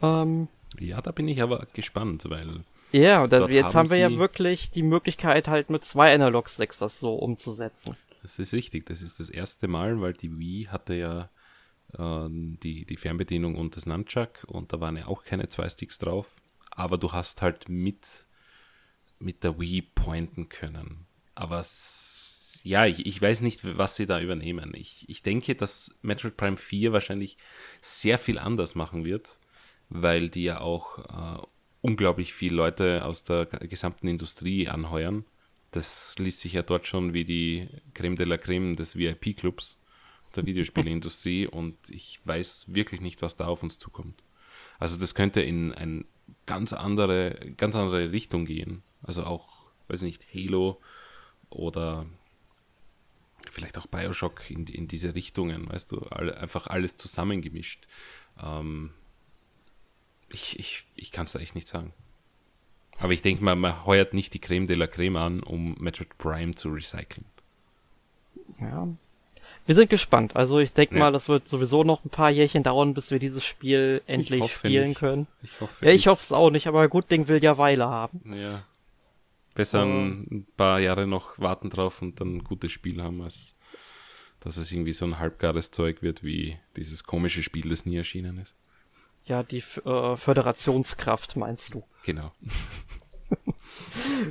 Ähm, ja, da bin ich aber gespannt, weil
ja, das, jetzt haben, haben wir ja wirklich die Möglichkeit, halt mit zwei Analog-Sticks das so umzusetzen.
Das ist richtig, das ist das erste Mal, weil die Wii hatte ja äh, die, die Fernbedienung und das Nunchuck und da waren ja auch keine zwei Sticks drauf. Aber du hast halt mit, mit der Wii pointen können. Aber ja, ich, ich weiß nicht, was sie da übernehmen. Ich, ich denke, dass Metroid Prime 4 wahrscheinlich sehr viel anders machen wird, weil die ja auch äh, unglaublich viele Leute aus der gesamten Industrie anheuern. Das liest sich ja dort schon wie die Creme de la Creme des VIP-Clubs der [LAUGHS] Videospielindustrie und ich weiß wirklich nicht, was da auf uns zukommt. Also das könnte in eine ganz andere, ganz andere Richtung gehen. Also auch weiß nicht, Halo oder vielleicht auch Bioshock in, in diese Richtungen, weißt du, all, einfach alles zusammengemischt. Ähm, ich ich, ich kann es da echt nicht sagen. Aber ich denke mal, man heuert nicht die Creme de la Creme an, um Metroid Prime zu recyceln.
Ja. Wir sind gespannt. Also ich denke ja. mal, das wird sowieso noch ein paar Jährchen dauern, bis wir dieses Spiel endlich spielen nicht. können. Ich hoffe ja, ich hoffe es auch nicht, aber gut Ding will ja Weile haben.
Ja. Besser uh, ein paar Jahre noch warten drauf und dann ein gutes Spiel haben, als dass es irgendwie so ein halbgares Zeug wird, wie dieses komische Spiel, das nie erschienen ist.
Ja, die äh, Föderationskraft meinst du.
Genau.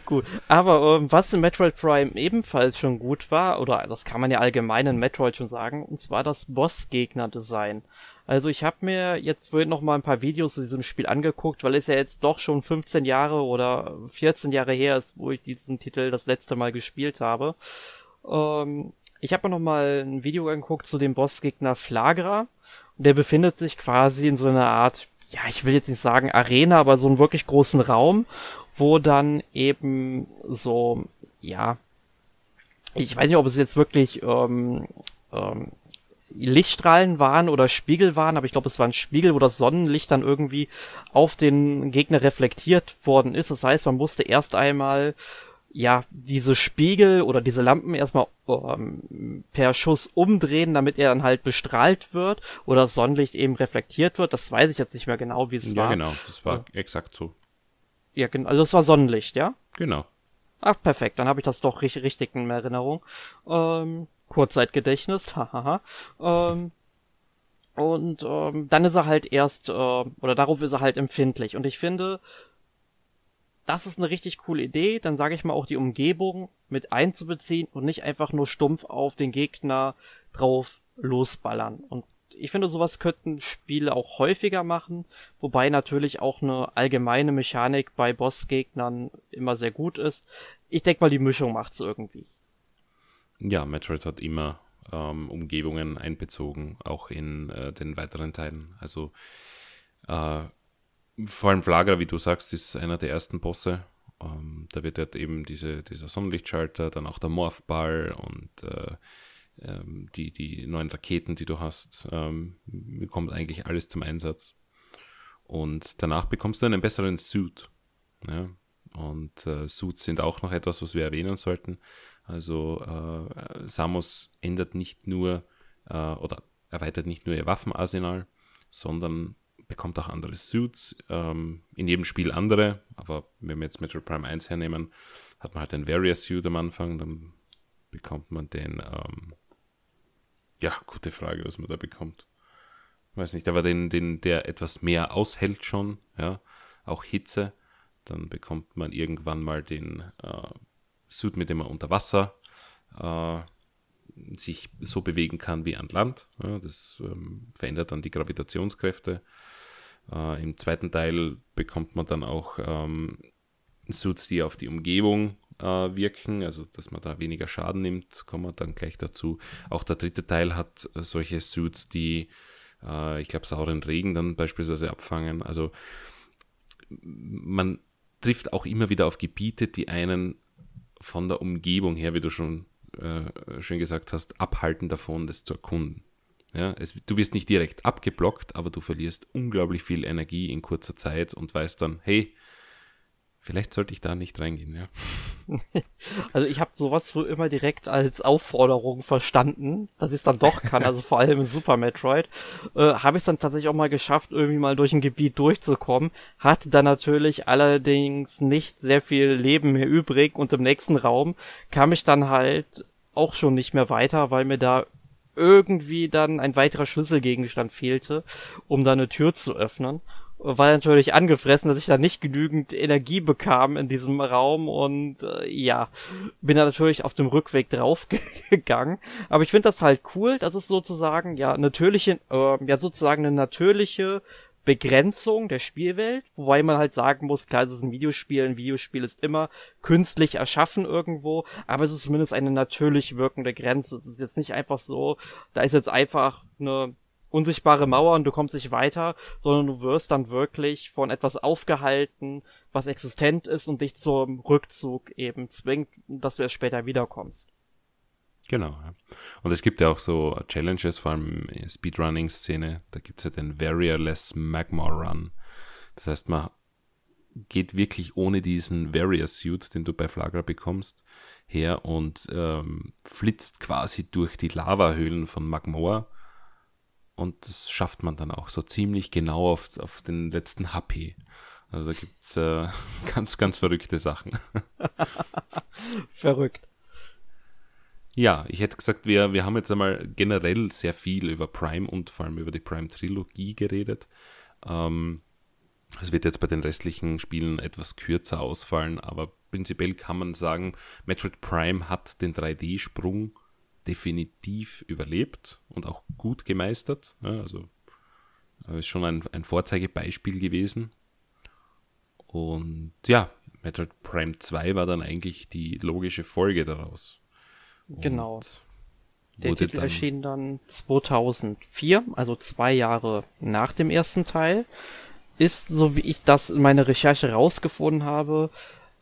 Gut. Aber ähm, was in Metroid Prime ebenfalls schon gut war, oder das kann man ja allgemein in Metroid schon sagen, und zwar das Boss-Gegner-Design. Also ich habe mir jetzt vorhin noch mal ein paar Videos zu diesem Spiel angeguckt, weil es ja jetzt doch schon 15 Jahre oder 14 Jahre her ist, wo ich diesen Titel das letzte Mal gespielt habe. Ähm, ich habe mir noch mal ein Video angeguckt zu dem Bossgegner Flagra der befindet sich quasi in so einer Art, ja, ich will jetzt nicht sagen Arena, aber so einen wirklich großen Raum, wo dann eben so, ja, ich weiß nicht, ob es jetzt wirklich ähm, ähm, Lichtstrahlen waren oder Spiegel waren, aber ich glaube, es waren Spiegel, wo das Sonnenlicht dann irgendwie auf den Gegner reflektiert worden ist. Das heißt, man musste erst einmal ja, diese Spiegel oder diese Lampen erstmal ähm, per Schuss umdrehen, damit er dann halt bestrahlt wird oder das Sonnenlicht eben reflektiert wird. Das weiß ich jetzt nicht mehr genau, wie es ja, war.
Ja, genau, das war ja. exakt so.
Ja, genau, also es war Sonnenlicht, ja?
Genau.
Ach, perfekt, dann habe ich das doch richtig, richtig in Erinnerung. Ähm, Kurzzeitgedächtnis, [LAUGHS] hahaha. ähm, und ähm, dann ist er halt erst, äh, oder darauf ist er halt empfindlich. Und ich finde, das ist eine richtig coole Idee, dann sage ich mal auch die Umgebung mit einzubeziehen und nicht einfach nur stumpf auf den Gegner drauf losballern. Und ich finde, sowas könnten Spiele auch häufiger machen, wobei natürlich auch eine allgemeine Mechanik bei Bossgegnern immer sehr gut ist. Ich denke mal, die Mischung macht's irgendwie.
Ja, Metroid hat immer ähm, Umgebungen einbezogen, auch in äh, den weiteren Teilen. Also äh, vor allem Flagra, wie du sagst, ist einer der ersten Bosse. Ähm, da wird halt eben diese, dieser Sonnenlichtschalter, dann auch der Morphball und äh, ähm, die, die neuen Raketen, die du hast, ähm, bekommt eigentlich alles zum Einsatz. Und danach bekommst du einen besseren Suit. Ja? Und äh, Suits sind auch noch etwas, was wir erwähnen sollten. Also äh, Samus ändert nicht nur äh, oder erweitert nicht nur ihr Waffenarsenal, sondern bekommt auch andere Suits, ähm, in jedem Spiel andere, aber wenn wir jetzt Metro Prime 1 hernehmen, hat man halt ein Various Suit am Anfang, dann bekommt man den, ähm, ja, gute Frage, was man da bekommt. Weiß nicht, aber den, den, der etwas mehr aushält schon, ja, auch Hitze, dann bekommt man irgendwann mal den äh, Suit, mit dem man unter Wasser äh, sich so bewegen kann wie an Land. Ja, das ähm, verändert dann die Gravitationskräfte. Äh, Im zweiten Teil bekommt man dann auch ähm, Suits, die auf die Umgebung wirken, also dass man da weniger Schaden nimmt, kommen wir dann gleich dazu. Auch der dritte Teil hat solche Suits, die, äh, ich glaube, sauren Regen dann beispielsweise abfangen. Also man trifft auch immer wieder auf Gebiete, die einen von der Umgebung her, wie du schon äh, schön gesagt hast, abhalten davon, das zu erkunden. Ja, es, du wirst nicht direkt abgeblockt, aber du verlierst unglaublich viel Energie in kurzer Zeit und weißt dann, hey, vielleicht sollte ich da nicht reingehen, ja. [LAUGHS]
Also ich habe sowas so immer direkt als Aufforderung verstanden, dass ich es dann doch kann, also vor allem in Super Metroid, äh, habe ich es dann tatsächlich auch mal geschafft, irgendwie mal durch ein Gebiet durchzukommen, hatte dann natürlich allerdings nicht sehr viel Leben mehr übrig und im nächsten Raum kam ich dann halt auch schon nicht mehr weiter, weil mir da irgendwie dann ein weiterer Schlüsselgegenstand fehlte, um da eine Tür zu öffnen. War natürlich angefressen, dass ich da nicht genügend Energie bekam in diesem Raum und äh, ja, bin da natürlich auf dem Rückweg draufgegangen. [LAUGHS] Aber ich finde das halt cool, dass es sozusagen ja natürliche, äh, ja sozusagen eine natürliche Begrenzung der Spielwelt, wobei man halt sagen muss, klar, es ist ein Videospiel, ein Videospiel ist immer künstlich erschaffen irgendwo, aber es ist zumindest eine natürlich wirkende Grenze. Es ist jetzt nicht einfach so, da ist jetzt einfach eine unsichtbare Mauer und du kommst nicht weiter, sondern du wirst dann wirklich von etwas aufgehalten, was existent ist und dich zum Rückzug eben zwingt, dass du erst später wiederkommst.
Genau. Ja. Und es gibt ja auch so Challenges, vor allem in Speedrunning-Szene. Da gibt es ja den Barrierless Magma Run. Das heißt, man geht wirklich ohne diesen Warrior Suit, den du bei Flagra bekommst, her und ähm, flitzt quasi durch die Lavahöhlen von Magmoa. Und das schafft man dann auch so ziemlich genau auf, auf den letzten HP. Also da gibt's äh, [LAUGHS] ganz, ganz verrückte Sachen. [LAUGHS]
Verrückt.
Ja, ich hätte gesagt, wir, wir haben jetzt einmal generell sehr viel über Prime und vor allem über die Prime-Trilogie geredet. Ähm, es wird jetzt bei den restlichen Spielen etwas kürzer ausfallen, aber prinzipiell kann man sagen, Metroid Prime hat den 3D-Sprung definitiv überlebt und auch gut gemeistert. Ja, also ist schon ein, ein Vorzeigebeispiel gewesen. Und ja, Metroid Prime 2 war dann eigentlich die logische Folge daraus.
Genau. Der Titel dann erschien dann 2004, also zwei Jahre nach dem ersten Teil ist, so wie ich das in meiner Recherche rausgefunden habe,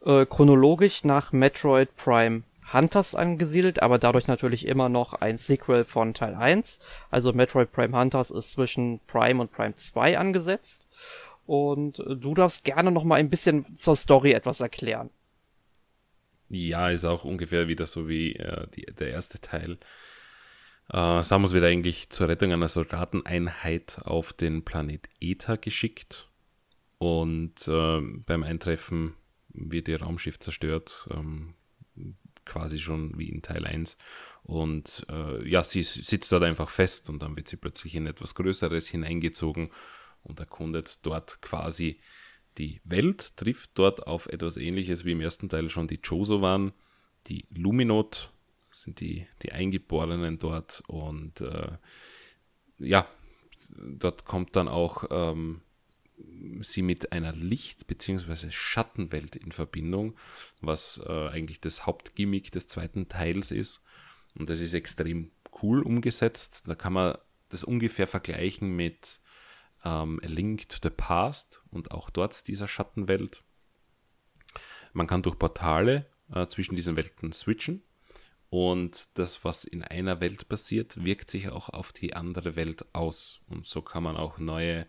äh, chronologisch nach Metroid Prime Hunters angesiedelt, aber dadurch natürlich immer noch ein Sequel von Teil 1. Also Metroid Prime Hunters ist zwischen Prime und Prime 2 angesetzt. Und äh, du darfst gerne noch mal ein bisschen zur Story etwas erklären.
Ja, ist auch ungefähr wieder so wie äh, die, der erste Teil. Äh, Samus wird eigentlich zur Rettung einer Soldateneinheit auf den Planet Eta geschickt und äh, beim Eintreffen wird ihr Raumschiff zerstört, ähm, quasi schon wie in Teil 1. Und äh, ja, sie sitzt dort einfach fest und dann wird sie plötzlich in etwas Größeres hineingezogen und erkundet dort quasi die Welt, trifft dort auf etwas ähnliches wie im ersten Teil schon die Choso waren, die Luminot sind die, die Eingeborenen dort und äh, ja, dort kommt dann auch ähm, sie mit einer Licht- bzw. Schattenwelt in Verbindung, was äh, eigentlich das Hauptgimmick des zweiten Teils ist. Und das ist extrem cool umgesetzt. Da kann man das ungefähr vergleichen mit ähm, A Link to the Past und auch dort dieser Schattenwelt. Man kann durch Portale äh, zwischen diesen Welten switchen und das, was in einer Welt passiert, wirkt sich auch auf die andere Welt aus. Und so kann man auch neue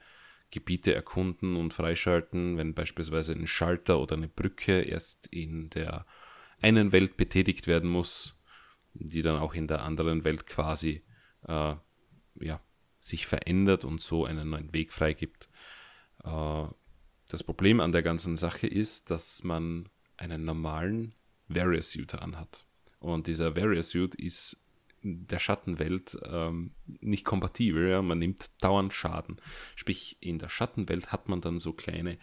Gebiete erkunden und freischalten, wenn beispielsweise ein Schalter oder eine Brücke erst in der einen Welt betätigt werden muss, die dann auch in der anderen Welt quasi äh, ja, sich verändert und so einen neuen Weg freigibt. Äh, das Problem an der ganzen Sache ist, dass man einen normalen Various User anhat. Und dieser Warrior Suit ist der Schattenwelt ähm, nicht kompatibel. Ja? Man nimmt dauernd Schaden. Sprich, in der Schattenwelt hat man dann so kleine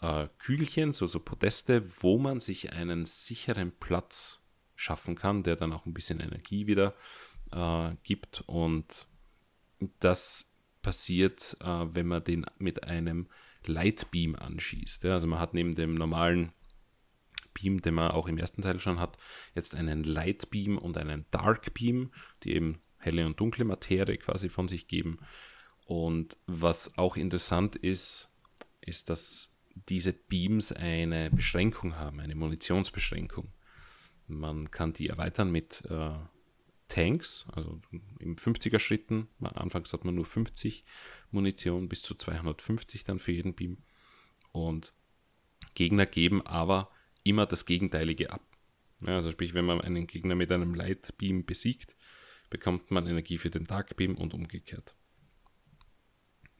äh, Kügelchen, so, so Podeste, wo man sich einen sicheren Platz schaffen kann, der dann auch ein bisschen Energie wieder äh, gibt. Und das passiert, äh, wenn man den mit einem Lightbeam anschießt. Ja? Also man hat neben dem normalen Beam, den man auch im ersten Teil schon hat, jetzt einen Light Beam und einen Dark Beam, die eben helle und dunkle Materie quasi von sich geben. Und was auch interessant ist, ist, dass diese Beams eine Beschränkung haben, eine Munitionsbeschränkung. Man kann die erweitern mit äh, Tanks, also im 50er Schritten. Anfangs hat man nur 50 Munition, bis zu 250 dann für jeden Beam. Und Gegner geben aber immer das Gegenteilige ab. Ja, also sprich, wenn man einen Gegner mit einem Light Beam besiegt, bekommt man Energie für den Dark Beam und umgekehrt.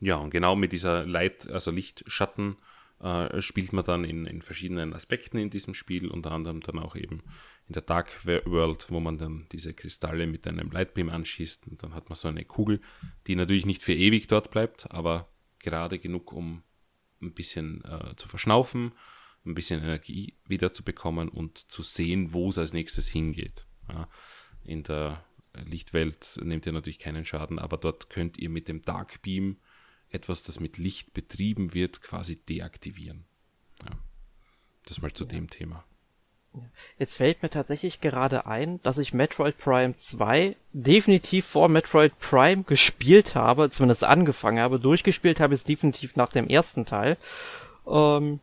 Ja, und genau mit dieser Light, also Licht-Schatten äh, spielt man dann in, in verschiedenen Aspekten in diesem Spiel, unter anderem dann auch eben in der Dark World, wo man dann diese Kristalle mit einem Lightbeam anschießt und dann hat man so eine Kugel, die natürlich nicht für ewig dort bleibt, aber gerade genug, um ein bisschen äh, zu verschnaufen ein bisschen Energie wieder zu bekommen und zu sehen, wo es als nächstes hingeht. Ja, in der Lichtwelt nehmt ihr natürlich keinen Schaden, aber dort könnt ihr mit dem Dark Beam etwas, das mit Licht betrieben wird, quasi deaktivieren. Ja, das mal zu ja. dem Thema.
Jetzt fällt mir tatsächlich gerade ein, dass ich Metroid Prime 2 definitiv vor Metroid Prime gespielt habe, zumindest angefangen habe. Durchgespielt habe ich es definitiv nach dem ersten Teil. Ähm,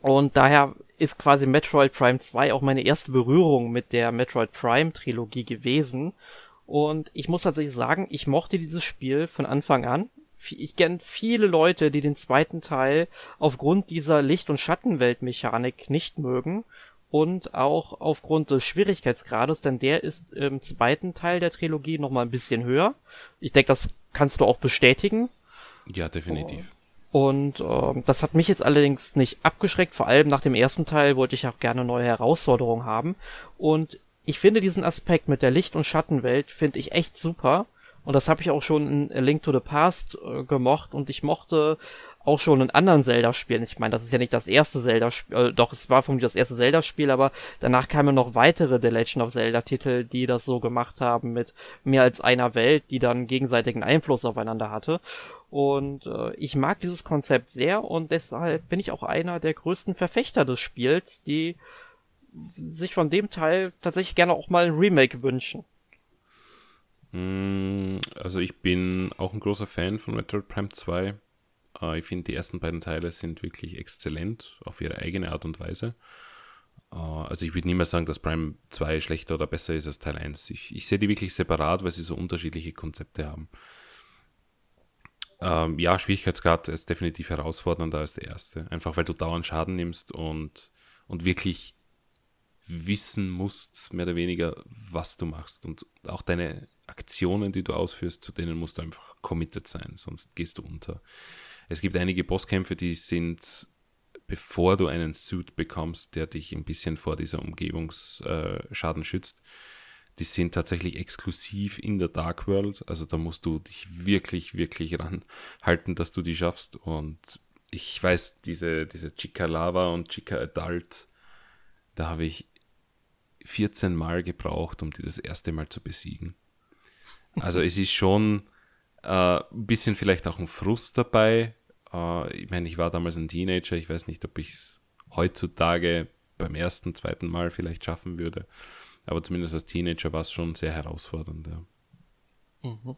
und daher ist quasi Metroid Prime 2 auch meine erste Berührung mit der Metroid Prime Trilogie gewesen. Und ich muss tatsächlich sagen, ich mochte dieses Spiel von Anfang an. Ich kenne viele Leute, die den zweiten Teil aufgrund dieser Licht- und Schattenweltmechanik nicht mögen und auch aufgrund des Schwierigkeitsgrades, denn der ist im zweiten Teil der Trilogie nochmal ein bisschen höher. Ich denke, das kannst du auch bestätigen.
Ja, definitiv.
Und äh, das hat mich jetzt allerdings nicht abgeschreckt. Vor allem nach dem ersten Teil wollte ich auch gerne neue Herausforderungen haben. Und ich finde diesen Aspekt mit der Licht- und Schattenwelt finde ich echt super. Und das habe ich auch schon in A Link to the Past äh, gemocht. Und ich mochte auch schon in anderen Zelda-Spielen. Ich meine, das ist ja nicht das erste Zelda-Spiel, äh, doch es war vermutlich das erste Zelda-Spiel, aber danach kamen noch weitere The Legend of Zelda-Titel, die das so gemacht haben mit mehr als einer Welt, die dann gegenseitigen Einfluss aufeinander hatte. Und äh, ich mag dieses Konzept sehr und deshalb bin ich auch einer der größten Verfechter des Spiels, die sich von dem Teil tatsächlich gerne auch mal ein Remake wünschen.
Mm, also ich bin auch ein großer Fan von Metroid Prime 2. Äh, ich finde, die ersten beiden Teile sind wirklich exzellent auf ihre eigene Art und Weise. Äh, also ich würde nie mehr sagen, dass Prime 2 schlechter oder besser ist als Teil 1. Ich, ich sehe die wirklich separat, weil sie so unterschiedliche Konzepte haben. Ähm, ja, Schwierigkeitsgrad ist definitiv herausfordernder als der erste. Einfach weil du dauernd Schaden nimmst und, und wirklich wissen musst, mehr oder weniger, was du machst. Und auch deine Aktionen, die du ausführst, zu denen musst du einfach committed sein, sonst gehst du unter. Es gibt einige Bosskämpfe, die sind, bevor du einen Suit bekommst, der dich ein bisschen vor dieser Umgebungsschaden schützt. Die sind tatsächlich exklusiv in der Dark World. Also da musst du dich wirklich, wirklich ranhalten, dass du die schaffst. Und ich weiß, diese, diese Chica Lava und Chica Adult, da habe ich 14 Mal gebraucht, um die das erste Mal zu besiegen. Also es ist schon äh, ein bisschen vielleicht auch ein Frust dabei, äh, ich meine, ich war damals ein Teenager, ich weiß nicht, ob ich es heutzutage beim ersten, zweiten Mal vielleicht schaffen würde. Aber zumindest als Teenager war es schon sehr herausfordernd. Ja.
Mhm.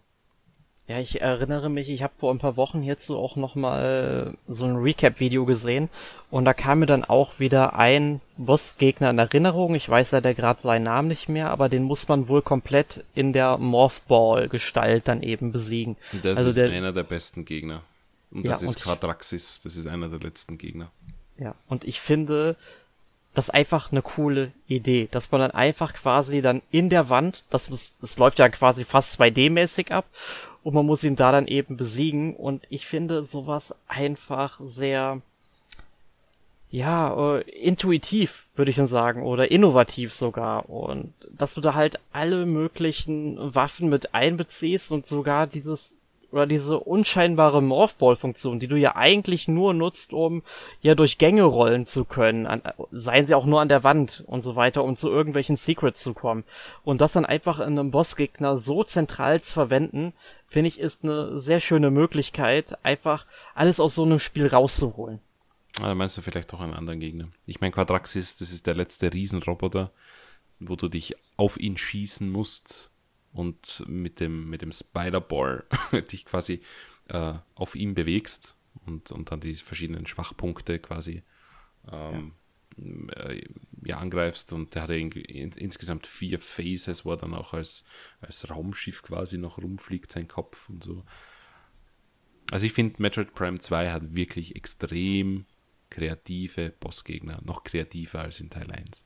Ja, ich erinnere mich, ich habe vor ein paar Wochen hierzu auch nochmal so ein Recap-Video gesehen und da kam mir dann auch wieder ein Bossgegner in Erinnerung. Ich weiß leider gerade seinen Namen nicht mehr, aber den muss man wohl komplett in der Morphball-Gestalt dann eben besiegen.
Das
also
ist
der,
einer der besten Gegner. Und das
Ja,
ist
und
Quadraxis, das ist einer der letzten Gegner.
Ja, und ich finde das ist einfach eine coole Idee, dass man dann einfach quasi dann in der Wand, das, das, läuft ja quasi fast 2D-mäßig ab und man muss ihn da dann eben besiegen. Und ich finde sowas einfach sehr, ja, äh, intuitiv, würde ich schon sagen, oder innovativ sogar. Und dass du da halt alle möglichen Waffen mit einbeziehst und sogar dieses oder diese unscheinbare Morphball-Funktion, die du ja eigentlich nur nutzt, um ja durch Gänge rollen zu können, an, seien sie auch nur an der Wand und so weiter, um zu irgendwelchen Secrets zu kommen. Und das dann einfach in einem Bossgegner so zentral zu verwenden, finde ich, ist eine sehr schöne Möglichkeit, einfach alles aus so einem Spiel rauszuholen.
Da meinst du vielleicht auch einen anderen Gegner. Ich meine, Quadraxis, das ist der letzte Riesenroboter, wo du dich auf ihn schießen musst und mit dem, mit dem Spider-Ball [LAUGHS] dich quasi äh, auf ihn bewegst und, und dann die verschiedenen Schwachpunkte quasi ähm, ja. Äh, ja, angreifst. Und der hatte irgendwie in, insgesamt vier Phases, wo er dann auch als, als Raumschiff quasi noch rumfliegt, sein Kopf und so. Also ich finde, Metroid Prime 2 hat wirklich extrem kreative Bossgegner, noch kreativer als in Teil 1.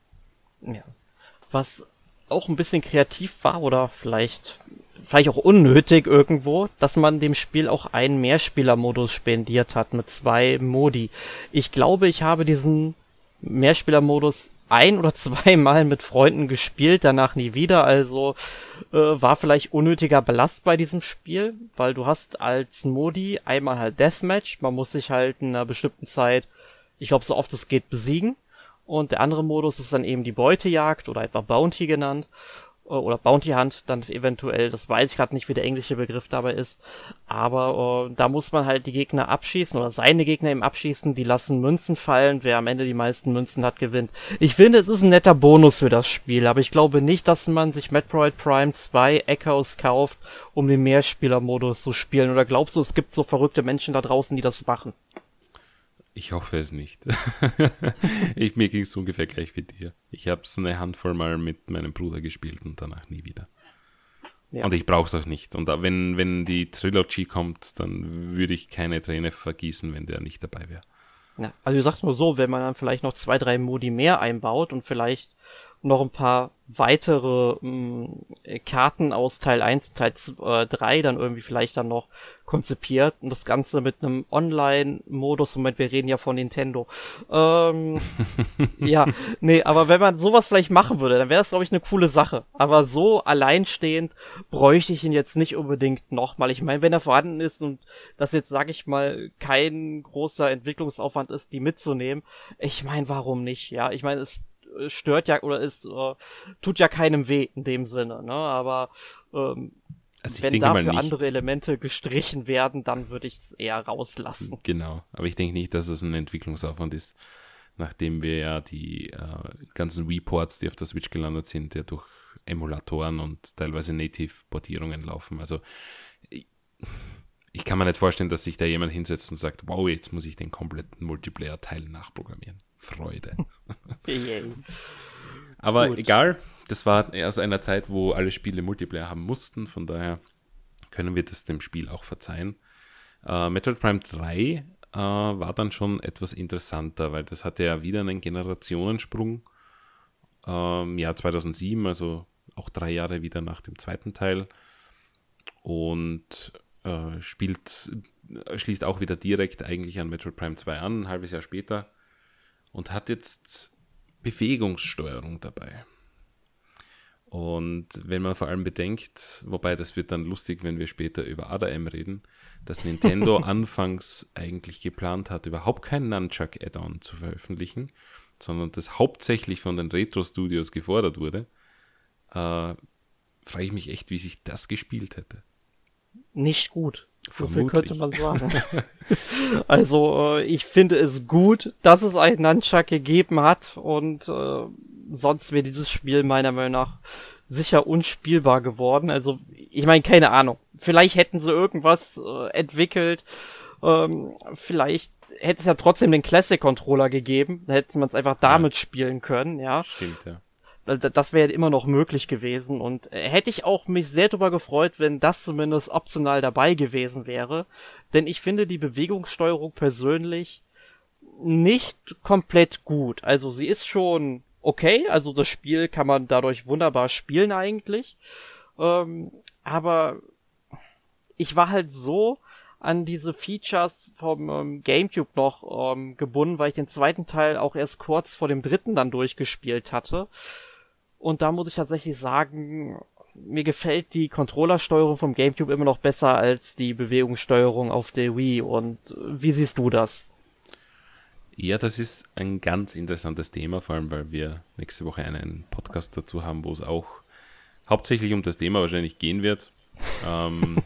Ja. Was auch ein bisschen kreativ war oder vielleicht vielleicht auch unnötig irgendwo, dass man dem Spiel auch einen Mehrspielermodus spendiert hat mit zwei Modi. Ich glaube, ich habe diesen Mehrspielermodus ein oder [LAUGHS] zweimal mit Freunden gespielt, danach nie wieder, also äh, war vielleicht unnötiger Belast bei diesem Spiel, weil du hast als Modi einmal halt Deathmatch, man muss sich halt in einer bestimmten Zeit, ich glaube so oft es geht, besiegen und der andere Modus ist dann eben die Beutejagd oder einfach Bounty genannt. äh, oder Bounty Hunt dann eventuell, das weiß ich gerade nicht, wie der englische Begriff dabei ist, aber äh, da muss man halt die Gegner abschießen oder seine Gegner eben abschießen, die lassen Münzen fallen, wer am Ende die meisten Münzen hat, gewinnt. Ich finde, es ist ein netter Bonus für das Spiel, aber ich glaube nicht, dass man sich Metroid Prime 2 Echoes kauft, um den Mehrspielermodus zu spielen, oder glaubst du, es gibt so verrückte Menschen da draußen, die das machen?
Ich hoffe es nicht. [LAUGHS] ich, mir ging es ungefähr gleich wie dir. Ich habe es eine Handvoll mal mit meinem Bruder gespielt und danach nie wieder. Ja. Und ich brauche es auch nicht. Und wenn, wenn die Trilogy kommt, dann würde ich keine Träne vergießen, wenn der nicht dabei wäre.
Ja, also du sagst nur so, wenn man dann vielleicht noch zwei, drei Modi mehr einbaut und vielleicht noch ein paar weitere mh, mm, Karten aus Teil 1, Teil 3 äh, dann irgendwie vielleicht dann noch konzipiert und das Ganze mit einem Online-Modus, Moment, wir reden ja von Nintendo. Ähm, [LAUGHS] ja, nee, aber wenn man sowas vielleicht machen würde, dann wäre das, glaube ich, eine coole Sache. Aber so alleinstehend bräuchte ich ihn jetzt nicht unbedingt nochmal. Ich meine, wenn er vorhanden ist und das jetzt, sage ich mal, kein großer Entwicklungsaufwand ist, die mitzunehmen, ich meine, warum nicht? Ja, ich meine, es stört ja oder ist äh, tut ja keinem weh in dem Sinne, ne? Aber ähm, also wenn dafür andere Elemente gestrichen werden, dann würde ich es eher rauslassen.
Genau, aber ich denke nicht, dass es ein Entwicklungsaufwand ist, nachdem wir ja die äh, ganzen Reports, die auf der Switch gelandet sind, ja durch Emulatoren und teilweise Native-Portierungen laufen. Also ich, ich kann mir nicht vorstellen, dass sich da jemand hinsetzt und sagt, wow, jetzt muss ich den kompletten Multiplayer-Teil nachprogrammieren. Freude. [LAUGHS] Aber Gut. egal, das war aus einer Zeit, wo alle Spiele Multiplayer haben mussten, von daher können wir das dem Spiel auch verzeihen. Uh, Metroid Prime 3 uh, äh, war dann schon etwas interessanter, weil das hatte ja wieder einen Generationensprung uh, im Jahr 2007, also auch drei Jahre wieder nach dem zweiten Teil und äh, spielt, schließt auch wieder direkt eigentlich an Metroid Prime 2 an, ein halbes Jahr später und hat jetzt Bewegungssteuerung dabei. Und wenn man vor allem bedenkt, wobei das wird dann lustig, wenn wir später über ADM reden, dass Nintendo [LAUGHS] anfangs eigentlich geplant hat, überhaupt kein Nunchuck Add-on zu veröffentlichen, sondern das hauptsächlich von den Retro-Studios gefordert wurde, äh, frage ich mich echt, wie sich das gespielt hätte.
Nicht gut. So viel könnte man sagen. [LAUGHS] also, äh, ich finde es gut, dass es einen Nunchuck gegeben hat und äh, sonst wäre dieses Spiel meiner Meinung nach sicher unspielbar geworden. Also, ich meine, keine Ahnung. Vielleicht hätten sie irgendwas äh, entwickelt. Ähm, vielleicht hätte es ja trotzdem den Classic Controller gegeben. Da hätte man es einfach damit ja. spielen können, ja.
Stimmt, ja
das wäre immer noch möglich gewesen und äh, hätte ich auch mich sehr darüber gefreut, wenn das zumindest optional dabei gewesen wäre, denn ich finde die Bewegungssteuerung persönlich nicht komplett gut. Also sie ist schon okay, also das Spiel kann man dadurch wunderbar spielen eigentlich, ähm, aber ich war halt so an diese Features vom ähm, GameCube noch ähm, gebunden, weil ich den zweiten Teil auch erst kurz vor dem dritten dann durchgespielt hatte. Und da muss ich tatsächlich sagen, mir gefällt die Controllersteuerung vom GameCube immer noch besser als die Bewegungssteuerung auf der Wii. Und wie siehst du das?
Ja, das ist ein ganz interessantes Thema, vor allem weil wir nächste Woche einen Podcast dazu haben, wo es auch hauptsächlich um das Thema wahrscheinlich gehen wird. [LAUGHS] ähm,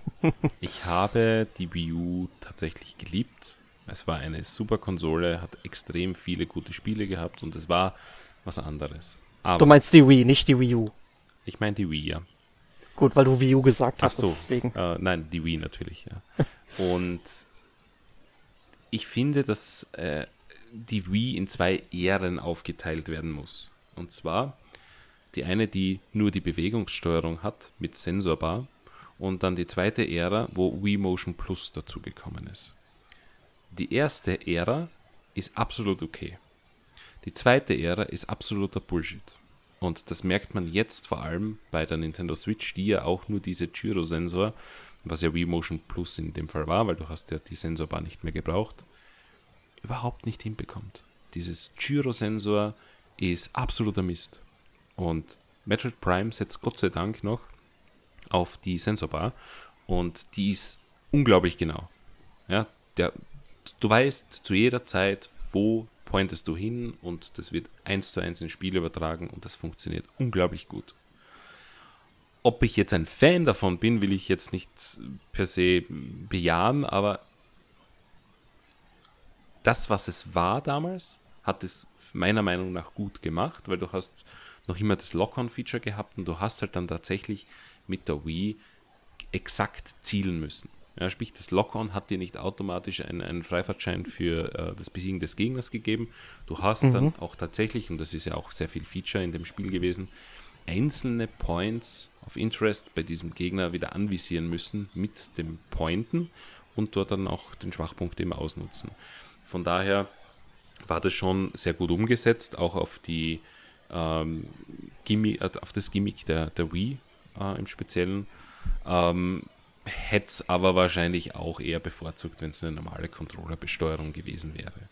ich habe die Wii U tatsächlich geliebt. Es war eine super Konsole, hat extrem viele gute Spiele gehabt und es war was anderes.
Aber du meinst die Wii, nicht die Wii U.
Ich meine die Wii, ja.
Gut, weil du Wii U gesagt hast.
Ach so, deswegen. Äh, nein, die Wii natürlich, ja. Und ich finde, dass äh, die Wii in zwei Ähren aufgeteilt werden muss. Und zwar die eine, die nur die Bewegungssteuerung hat mit Sensorbar und dann die zweite Ära, wo Wii Motion Plus dazugekommen ist. Die erste Ära ist absolut okay. Die zweite Ära ist absoluter Bullshit. Und das merkt man jetzt vor allem bei der Nintendo Switch, die ja auch nur diese Gyrosensor, was ja Wii Motion Plus in dem Fall war, weil du hast ja die Sensorbar nicht mehr gebraucht, überhaupt nicht hinbekommt. Dieses Gyrosensor ist absoluter Mist. Und Metroid Prime setzt Gott sei Dank noch auf die Sensorbar und die ist unglaublich genau. Ja, der, du weißt zu jeder Zeit, wo pointest du hin und das wird eins zu eins ins Spiel übertragen und das funktioniert unglaublich gut. ob ich jetzt ein Fan davon bin, will ich jetzt nicht per se bejahen, aber das, was es war damals, hat es meiner Meinung nach gut gemacht, weil du hast noch immer das Lock-on-Feature gehabt und du hast halt dann tatsächlich mit der Wii exakt zielen müssen. Ja, sprich, das Lock-on hat dir nicht automatisch einen, einen Freifahrtschein für äh, das Besiegen des Gegners gegeben. Du hast mhm. dann auch tatsächlich, und das ist ja auch sehr viel Feature in dem Spiel gewesen, einzelne Points of Interest bei diesem Gegner wieder anvisieren müssen mit dem Pointen und dort dann auch den Schwachpunkt eben ausnutzen. Von daher war das schon sehr gut umgesetzt, auch auf die ähm, Gimmick, äh, auf das Gimmick der, der Wii äh, im Speziellen. Ähm, Hätte es aber wahrscheinlich auch eher bevorzugt, wenn es eine normale Controllerbesteuerung gewesen wäre.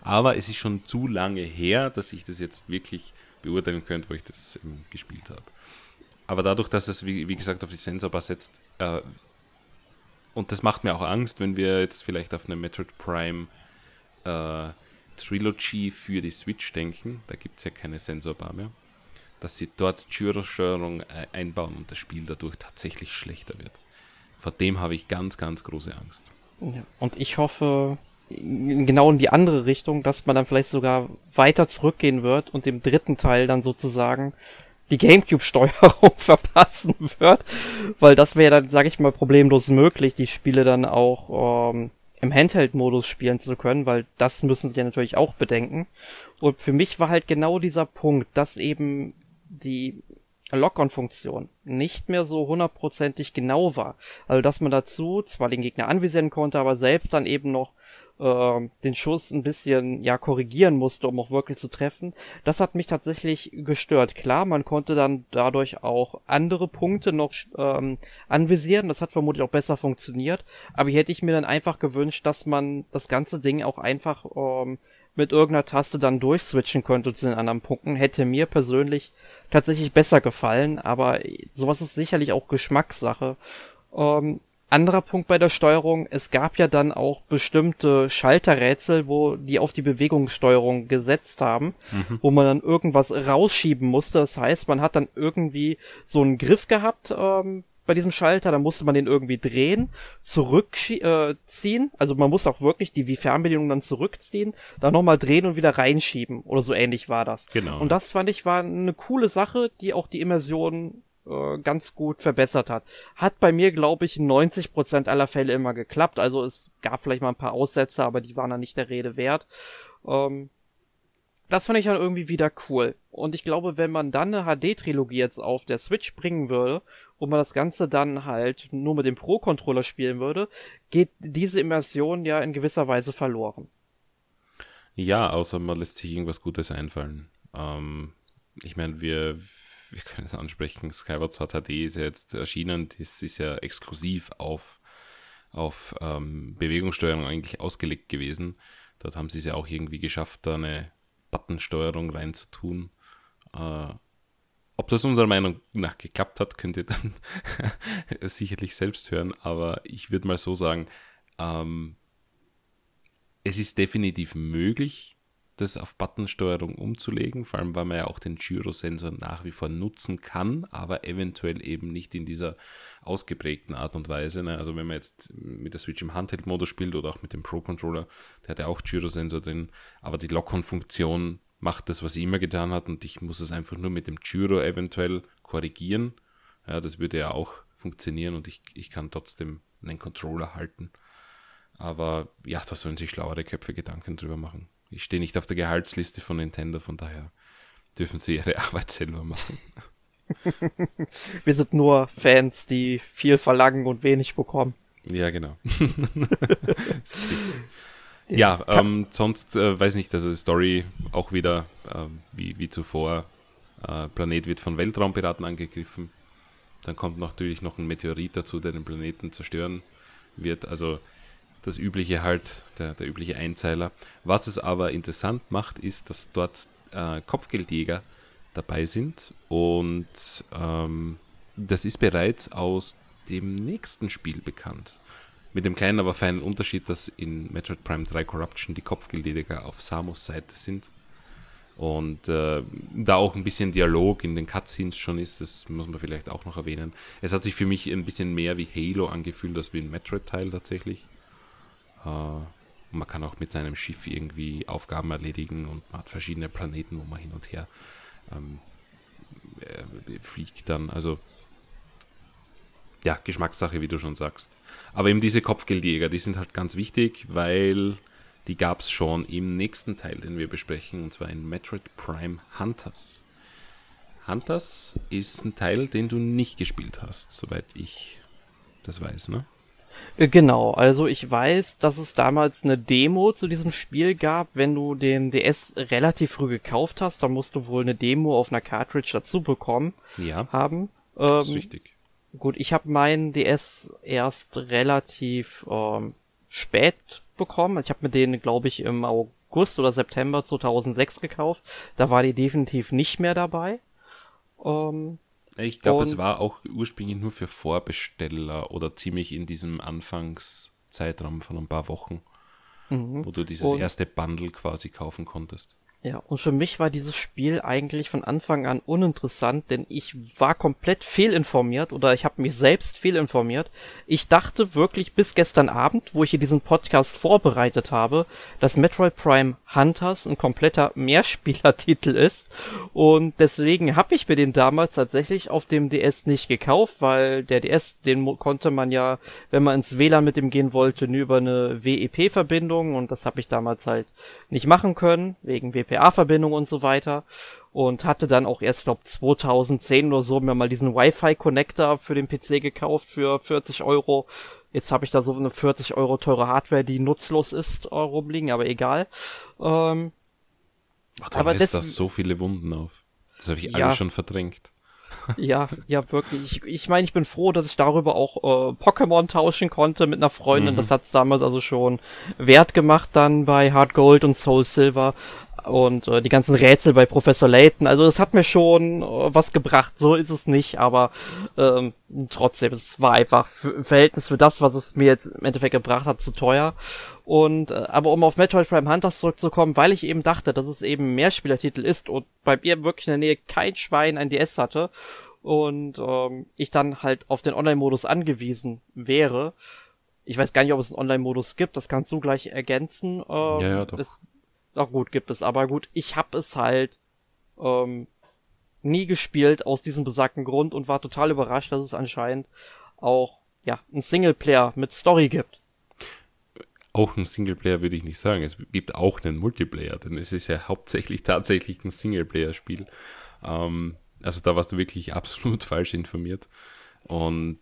Aber es ist schon zu lange her, dass ich das jetzt wirklich beurteilen könnte, wo ich das gespielt habe. Aber dadurch, dass es, wie, wie gesagt, auf die Sensorbar setzt, äh, und das macht mir auch Angst, wenn wir jetzt vielleicht auf eine Metroid Prime äh, Trilogy für die Switch denken, da gibt es ja keine Sensorbar mehr, dass sie dort Gyrosteuerung äh, einbauen und das Spiel dadurch tatsächlich schlechter wird. Vor dem habe ich ganz, ganz große Angst.
Ja, und ich hoffe genau in die andere Richtung, dass man dann vielleicht sogar weiter zurückgehen wird und im dritten Teil dann sozusagen die Gamecube-Steuerung [LAUGHS] verpassen wird, weil das wäre dann, sage ich mal, problemlos möglich, die Spiele dann auch ähm, im Handheld-Modus spielen zu können, weil das müssen sie ja natürlich auch bedenken. Und für mich war halt genau dieser Punkt, dass eben die Lock-on-Funktion nicht mehr so hundertprozentig genau war. Also dass man dazu zwar den Gegner anvisieren konnte, aber selbst dann eben noch äh, den Schuss ein bisschen ja korrigieren musste, um auch wirklich zu treffen. Das hat mich tatsächlich gestört. Klar, man konnte dann dadurch auch andere Punkte noch ähm, anvisieren. Das hat vermutlich auch besser funktioniert. Aber hier hätte ich mir dann einfach gewünscht, dass man das ganze Ding auch einfach ähm, mit irgendeiner Taste dann durchswitchen könnte zu den anderen Punkten, hätte mir persönlich tatsächlich besser gefallen, aber sowas ist sicherlich auch Geschmackssache. Ähm, anderer Punkt bei der Steuerung, es gab ja dann auch bestimmte Schalterrätsel, wo die auf die Bewegungssteuerung gesetzt haben, mhm. wo man dann irgendwas rausschieben musste. Das heißt, man hat dann irgendwie so einen Griff gehabt ähm, bei diesem Schalter, dann musste man den irgendwie drehen, zurückziehen, äh, also man muss auch wirklich die Wie-Fernbedienung dann zurückziehen, dann nochmal drehen und wieder reinschieben oder so ähnlich war das.
Genau.
Und das fand ich war eine coole Sache, die auch die Immersion äh, ganz gut verbessert hat. Hat bei mir, glaube ich, 90% aller Fälle immer geklappt. Also es gab vielleicht mal ein paar Aussätze, aber die waren dann nicht der Rede wert. Ähm, das fand ich dann irgendwie wieder cool. Und ich glaube, wenn man dann eine HD-Trilogie jetzt auf der Switch bringen würde und man das Ganze dann halt nur mit dem Pro-Controller spielen würde, geht diese Immersion ja in gewisser Weise verloren.
Ja, außer man lässt sich irgendwas Gutes einfallen. Ähm, ich meine, wir, wir können es ansprechen, Skyward Sword HD ist ja jetzt erschienen, das ist ja exklusiv auf, auf ähm, Bewegungssteuerung eigentlich ausgelegt gewesen. Dort haben sie es ja auch irgendwie geschafft, da eine Buttonsteuerung reinzutun. Äh, ob das unserer Meinung nach geklappt hat, könnt ihr dann [LAUGHS] sicherlich selbst hören, aber ich würde mal so sagen, ähm, es ist definitiv möglich, das auf Buttonsteuerung umzulegen, vor allem weil man ja auch den Gyrosensor nach wie vor nutzen kann, aber eventuell eben nicht in dieser ausgeprägten Art und Weise. Ne? Also wenn man jetzt mit der Switch im Handheld-Modus spielt oder auch mit dem Pro-Controller, der hat ja auch Gyrosensor drin, aber die Lock-on-Funktion macht das, was sie immer getan hat und ich muss es einfach nur mit dem Gyro eventuell korrigieren. Ja, das würde ja auch funktionieren und ich, ich kann trotzdem einen Controller halten. Aber ja, da sollen sich schlauere Köpfe Gedanken drüber machen. Ich stehe nicht auf der Gehaltsliste von Nintendo, von daher dürfen sie ihre [LAUGHS] Arbeit selber machen. [LAUGHS]
Wir sind nur Fans, die viel verlangen und wenig bekommen.
Ja, genau. [LAUGHS] ja, ähm, sonst äh, weiß nicht, also die Story auch wieder äh, wie, wie zuvor. Äh, Planet wird von Weltraumpiraten angegriffen. Dann kommt natürlich noch ein Meteorit dazu, der den Planeten zerstören wird. Also das übliche halt, der, der übliche Einzeiler. Was es aber interessant macht, ist, dass dort äh, Kopfgeldjäger dabei sind und ähm, das ist bereits aus dem nächsten Spiel bekannt. Mit dem kleinen, aber feinen Unterschied, dass in Metroid Prime 3 Corruption die Kopfgeldjäger auf Samus Seite sind Und äh, da auch ein bisschen Dialog in den Cutscenes schon ist, das muss man vielleicht auch noch erwähnen. Es hat sich für mich ein bisschen mehr wie Halo angefühlt, als wie ein Metroid-Teil tatsächlich. Äh, man kann auch mit seinem Schiff irgendwie Aufgaben erledigen und man hat verschiedene Planeten, wo man hin und her ähm, äh, fliegt dann. Also ja, Geschmackssache, wie du schon sagst. Aber eben diese Kopfgeldjäger, die sind halt ganz wichtig, weil die gab es schon im nächsten Teil, den wir besprechen, und zwar in Metroid Prime Hunters. Hunters ist ein Teil, den du nicht gespielt hast, soweit ich das weiß, ne?
Äh, genau, also ich weiß, dass es damals eine Demo zu diesem Spiel gab. Wenn du den DS relativ früh gekauft hast, dann musst du wohl eine Demo auf einer Cartridge dazu bekommen
ja,
haben.
Das ist ähm, richtig.
Gut, ich habe meinen DS erst relativ ähm, spät bekommen. Ich habe mir den, glaube ich, im August oder September 2006 gekauft. Da war die definitiv nicht mehr dabei.
Ähm, ich glaube, es war auch ursprünglich nur für Vorbesteller oder ziemlich in diesem Anfangszeitraum von ein paar Wochen, mhm. wo du dieses erste Bundle quasi kaufen konntest.
Ja, und für mich war dieses Spiel eigentlich von Anfang an uninteressant, denn ich war komplett fehlinformiert oder ich habe mich selbst fehlinformiert. Ich dachte wirklich bis gestern Abend, wo ich hier diesen Podcast vorbereitet habe, dass Metroid Prime Hunters ein kompletter Mehrspielertitel [LAUGHS] ist und deswegen habe ich mir den damals tatsächlich auf dem DS nicht gekauft, weil der DS, den konnte man ja, wenn man ins WLAN mit dem gehen wollte, nur über eine WEP-Verbindung und das habe ich damals halt nicht machen können, wegen WP WPA-Verbindung und so weiter. Und hatte dann auch erst, glaube 2010 oder so mir mal diesen Wi-Fi-Connector für den PC gekauft für 40 Euro. Jetzt habe ich da so eine 40 Euro teure Hardware, die nutzlos ist, äh, rumliegen, aber egal. Ähm,
Ach, da aber lässt das so viele Wunden auf. Das habe ich ja. alles schon verdrängt.
Ja, ja, wirklich. Ich, ich meine, ich bin froh, dass ich darüber auch äh, Pokémon tauschen konnte mit einer Freundin. Mhm. Das hat's damals also schon wert gemacht dann bei Hard Gold und Soul Silver und äh, die ganzen Rätsel bei Professor Layton. Also das hat mir schon äh, was gebracht. So ist es nicht, aber ähm, trotzdem, es war einfach für, Verhältnis für das, was es mir jetzt im Endeffekt gebracht hat, zu teuer. Und äh, aber um auf Metroid Prime Hunters zurückzukommen, weil ich eben dachte, dass es eben Mehrspielertitel ist und bei mir wirklich in der Nähe kein Schwein ein DS hatte und ähm, ich dann halt auf den Online-Modus angewiesen wäre. Ich weiß gar nicht, ob es einen Online-Modus gibt, das kannst du gleich ergänzen.
Ähm, ja, ja, doch.
Das, Ach gut, gibt es, aber gut, ich hab es halt ähm, nie gespielt aus diesem besagten Grund und war total überrascht, dass es anscheinend auch ja ein Singleplayer mit Story gibt.
Auch ein Singleplayer würde ich nicht sagen. Es gibt auch einen Multiplayer, denn es ist ja hauptsächlich [LAUGHS] tatsächlich ein Singleplayer-Spiel. Ähm, also da warst du wirklich [LAUGHS] absolut falsch informiert. Und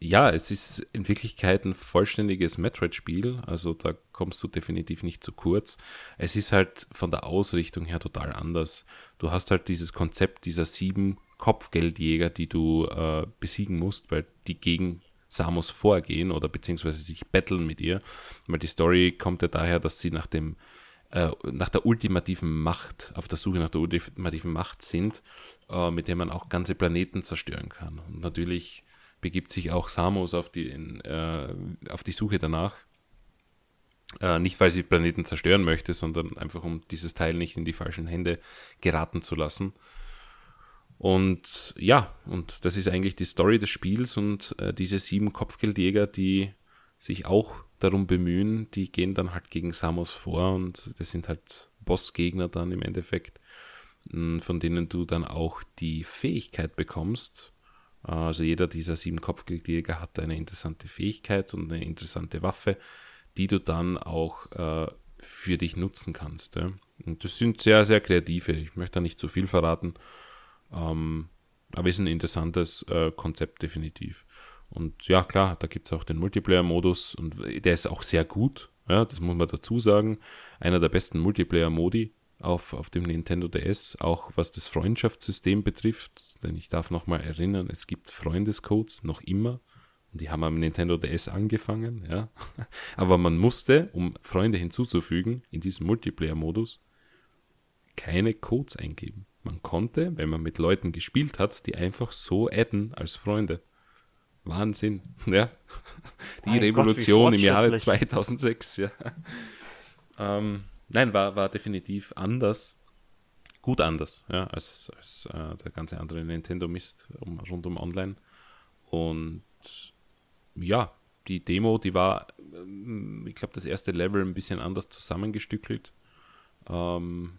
ja, es ist in Wirklichkeit ein vollständiges Metroid-Spiel, also da kommst du definitiv nicht zu kurz. Es ist halt von der Ausrichtung her total anders. Du hast halt dieses Konzept dieser sieben Kopfgeldjäger, die du äh, besiegen musst, weil die gegen Samus vorgehen oder beziehungsweise sich betteln mit ihr. Weil die Story kommt ja daher, dass sie nach dem äh, nach der ultimativen Macht, auf der Suche nach der ultimativen Macht sind, äh, mit der man auch ganze Planeten zerstören kann. Und natürlich begibt sich auch Samus auf die, in, äh, auf die Suche danach. Äh, nicht, weil sie Planeten zerstören möchte, sondern einfach, um dieses Teil nicht in die falschen Hände geraten zu lassen. Und ja, und das ist eigentlich die Story des Spiels und äh, diese sieben Kopfgeldjäger, die sich auch darum bemühen, die gehen dann halt gegen Samus vor und das sind halt Bossgegner dann im Endeffekt, von denen du dann auch die Fähigkeit bekommst, also jeder dieser sieben Kopfgeldjäger hat eine interessante Fähigkeit und eine interessante Waffe, die du dann auch äh, für dich nutzen kannst. Und das sind sehr, sehr kreative. Ich möchte da nicht zu viel verraten. Ähm, aber ist ein interessantes äh, Konzept definitiv. Und ja, klar, da gibt es auch den Multiplayer-Modus und der ist auch sehr gut. Ja, das muss man dazu sagen. Einer der besten Multiplayer-Modi auf, auf dem Nintendo DS, auch was das Freundschaftssystem betrifft. Denn ich darf nochmal erinnern, es gibt Freundescodes noch immer. Und die haben am Nintendo DS angefangen, ja. [LAUGHS] Aber man musste, um Freunde hinzuzufügen, in diesem Multiplayer-Modus, keine Codes eingeben. Man konnte, wenn man mit Leuten gespielt hat, die einfach so adden als Freunde. Wahnsinn, [LAUGHS] ja. Die mein Revolution Gott, im Jahre 2006, ja. [LAUGHS] Ähm, nein, war, war definitiv anders. gut anders, ja, als, als äh, der ganze andere Nintendo-Mist um, rund um Online. Und ja, die Demo, die war, ähm, ich glaube, das erste Level ein bisschen anders zusammengestückelt. Ähm,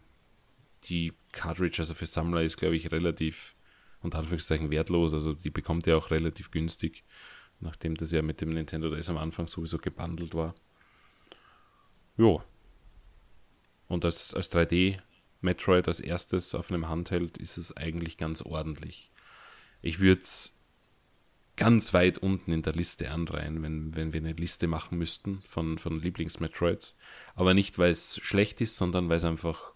die Cartridge, also für Sammler, ist, glaube ich, relativ unter Anführungszeichen wertlos. Also die bekommt ihr auch relativ günstig, nachdem das ja mit dem Nintendo DS am Anfang sowieso gebundelt war. Jo. Und als, als 3D Metroid als erstes auf einem Handheld ist es eigentlich ganz ordentlich. Ich würde es ganz weit unten in der Liste anreihen, wenn, wenn wir eine Liste machen müssten von, von Lieblings-Metroids. Aber nicht, weil es schlecht ist, sondern weil es einfach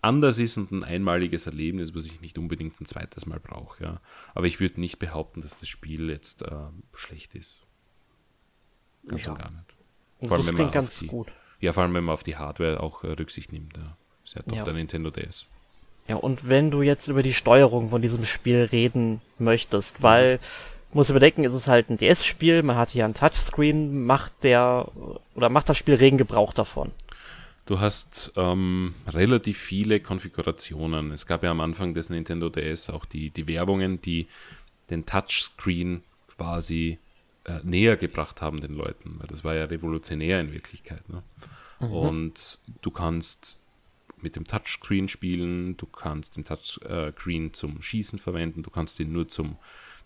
anders ist und ein einmaliges Erlebnis, was ich nicht unbedingt ein zweites Mal brauche. Ja. Aber ich würde nicht behaupten, dass das Spiel jetzt äh, schlecht ist.
Ganz ja. und gar nicht. Vor allem, das klingt ganz die, gut.
Ja, vor allem, wenn man auf die Hardware auch äh, Rücksicht nimmt. Ja. Ist ja doch ja. der Nintendo DS.
Ja, und wenn du jetzt über die Steuerung von diesem Spiel reden möchtest, weil muss überdenken, ist es halt ein DS-Spiel, man hat hier ein Touchscreen, macht der oder macht das Spiel regen Gebrauch davon.
Du hast ähm, relativ viele Konfigurationen. Es gab ja am Anfang des Nintendo DS auch die, die Werbungen, die den Touchscreen quasi äh, näher gebracht haben den Leuten, weil das war ja revolutionär in Wirklichkeit. Ne? Mhm. Und du kannst mit dem Touchscreen spielen, du kannst den Touchscreen zum Schießen verwenden, du kannst ihn nur zum,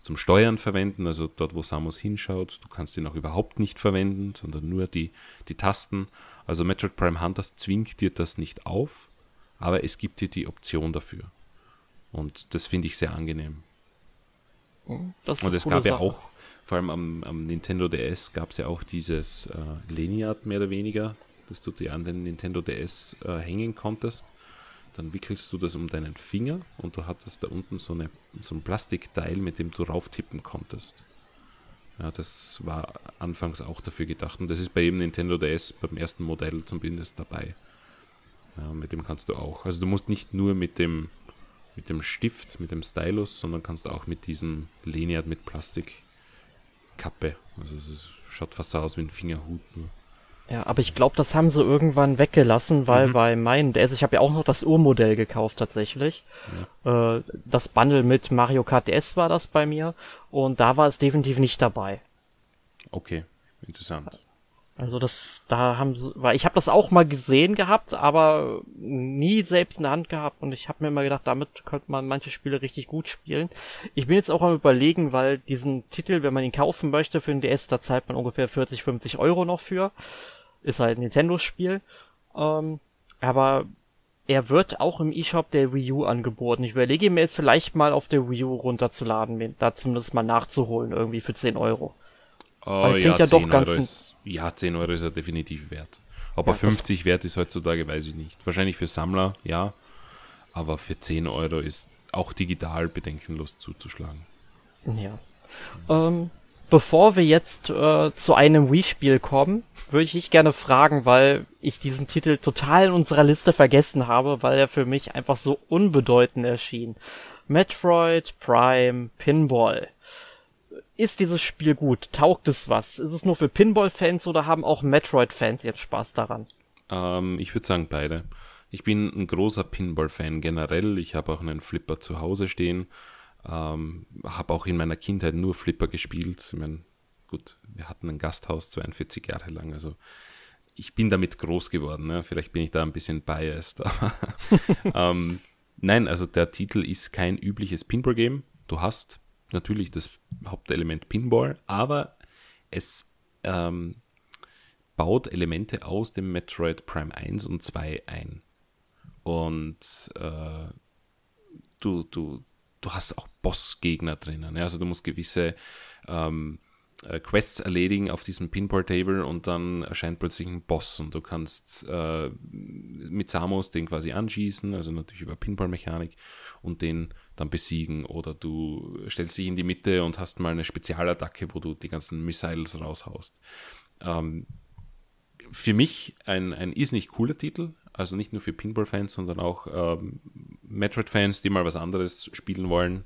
zum Steuern verwenden, also dort, wo Samus hinschaut, du kannst ihn auch überhaupt nicht verwenden, sondern nur die, die Tasten. Also Metroid Prime Hunters zwingt dir das nicht auf, aber es gibt dir die Option dafür. Und das finde ich sehr angenehm.
Oh,
und es gab Sache. ja auch, vor allem am, am Nintendo DS, gab es ja auch dieses äh, Leniart mehr oder weniger, dass du dir an den Nintendo DS äh, hängen konntest. Dann wickelst du das um deinen Finger und du hattest da unten so, eine, so ein Plastikteil, mit dem du rauftippen konntest. Ja, das war anfangs auch dafür gedacht. Und das ist bei jedem Nintendo DS beim ersten Modell zumindest dabei. Ja, mit dem kannst du auch. Also du musst nicht nur mit dem, mit dem Stift, mit dem Stylus, sondern kannst auch mit diesem Lanyard mit Plastikkappe. Also es schaut fast aus wie ein Fingerhut nur.
Ja, aber ich glaube, das haben sie irgendwann weggelassen, weil mhm. bei meinen DS, ich habe ja auch noch das Urmodell gekauft tatsächlich. Ja. Äh, das Bundle mit Mario Kart DS war das bei mir und da war es definitiv nicht dabei.
Okay, interessant.
Also das, da haben sie, weil ich habe das auch mal gesehen gehabt, aber nie selbst in der Hand gehabt und ich habe mir immer gedacht, damit könnte man manche Spiele richtig gut spielen. Ich bin jetzt auch am überlegen, weil diesen Titel, wenn man ihn kaufen möchte für den DS, da zahlt man ungefähr 40, 50 Euro noch für. Ist halt ein Nintendo-Spiel. Ähm, aber er wird auch im eShop der Wii U angeboten. Ich überlege mir jetzt vielleicht mal auf der Wii U runterzuladen, da zumindest mal nachzuholen, irgendwie für 10 Euro.
Oh, ja, ja doch ganz ja, 10 Euro ist er definitiv wert. Ob ja, er 50 wert ist heutzutage, weiß ich nicht. Wahrscheinlich für Sammler, ja. Aber für 10 Euro ist auch digital bedenkenlos zuzuschlagen.
Ja. Ähm, bevor wir jetzt äh, zu einem Wii-Spiel kommen, würde ich dich gerne fragen, weil ich diesen Titel total in unserer Liste vergessen habe, weil er für mich einfach so unbedeutend erschien. Metroid Prime Pinball. Ist dieses Spiel gut? Taugt es was? Ist es nur für Pinball-Fans oder haben auch Metroid-Fans jetzt Spaß daran?
Ähm, ich würde sagen beide. Ich bin ein großer Pinball-Fan generell. Ich habe auch einen Flipper zu Hause stehen. Ähm, habe auch in meiner Kindheit nur Flipper gespielt. Ich meine, gut, wir hatten ein Gasthaus 42 Jahre lang, also ich bin damit groß geworden. Ne? Vielleicht bin ich da ein bisschen biased, [LAUGHS] aber ähm, nein, also der Titel ist kein übliches Pinball-Game. Du hast natürlich das Hauptelement Pinball, aber es ähm, baut Elemente aus dem Metroid Prime 1 und 2 ein. Und äh, du, du, du hast auch Bossgegner drinnen. Ja? Also du musst gewisse ähm, äh, Quests erledigen auf diesem Pinball-Table und dann erscheint plötzlich ein Boss und du kannst äh, mit Samus den quasi anschießen, also natürlich über Pinball-Mechanik und den dann besiegen oder du stellst dich in die Mitte und hast mal eine Spezialattacke, wo du die ganzen Missiles raushaust. Ähm, für mich ein, ein nicht cooler Titel, also nicht nur für Pinball-Fans, sondern auch ähm, Metroid-Fans, die mal was anderes spielen wollen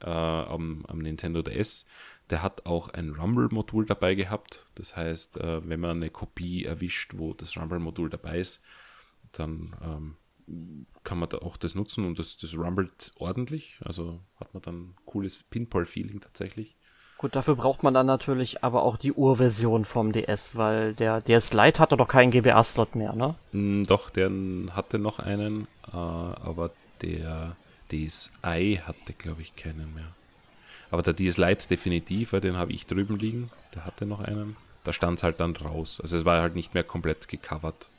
äh, am, am Nintendo DS. Der hat auch ein Rumble-Modul dabei gehabt. Das heißt, äh, wenn man eine Kopie erwischt, wo das Rumble-Modul dabei ist, dann ähm, kann man da auch das nutzen und das, das rumbelt ordentlich. Also hat man dann cooles Pinball-Feeling tatsächlich.
Gut, dafür braucht man dann natürlich aber auch die Urversion vom DS, weil der DS Lite hatte doch keinen GBA-Slot mehr, ne?
Mm, doch, der hatte noch einen, äh, aber der DSi hatte, glaube ich, keinen mehr. Aber der DS Lite definitiv, den habe ich drüben liegen. Der hatte noch einen. Da stand es halt dann raus. Also es war halt nicht mehr komplett gecovert.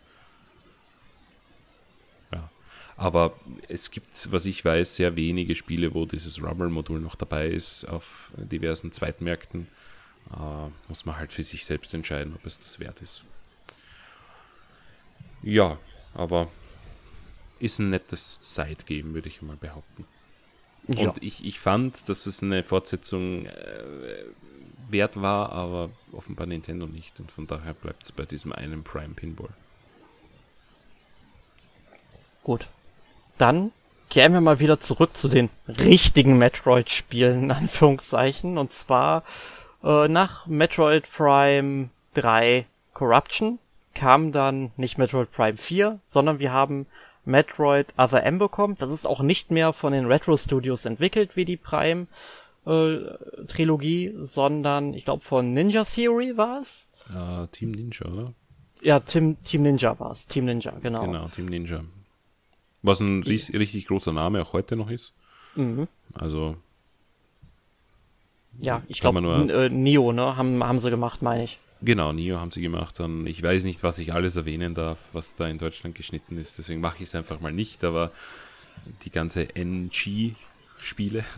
Ja. Aber es gibt, was ich weiß, sehr wenige Spiele, wo dieses Rumble-Modul noch dabei ist auf diversen Zweitmärkten. Äh, muss man halt für sich selbst entscheiden, ob es das wert ist. Ja, aber ist ein nettes Side-Game, würde ich mal behaupten. Ja. Und ich, ich fand, dass es eine Fortsetzung äh, wert war, aber offenbar Nintendo nicht. Und von daher bleibt es bei diesem einen Prime Pinball.
Gut. Dann kehren wir mal wieder zurück zu den richtigen Metroid-Spielen, in Anführungszeichen. Und zwar äh, nach Metroid Prime 3 Corruption kam dann nicht Metroid Prime 4, sondern wir haben Metroid Other M bekommt. Das ist auch nicht mehr von den Retro Studios entwickelt wie die Prime äh, Trilogie, sondern ich glaube von Ninja Theory war es.
Ja, Team Ninja, oder?
Ja, Team, Team Ninja war es. Team Ninja, genau.
Genau, Team Ninja. Was ein ries richtig großer Name auch heute noch ist. Mhm. Also.
Ja, ich glaube, äh, Neo, ne, haben, haben sie gemacht, meine ich.
Genau, Nio haben sie gemacht. Und ich weiß nicht, was ich alles erwähnen darf, was da in Deutschland geschnitten ist. Deswegen mache ich es einfach mal nicht. Aber die ganze NG-Spiele. [LAUGHS]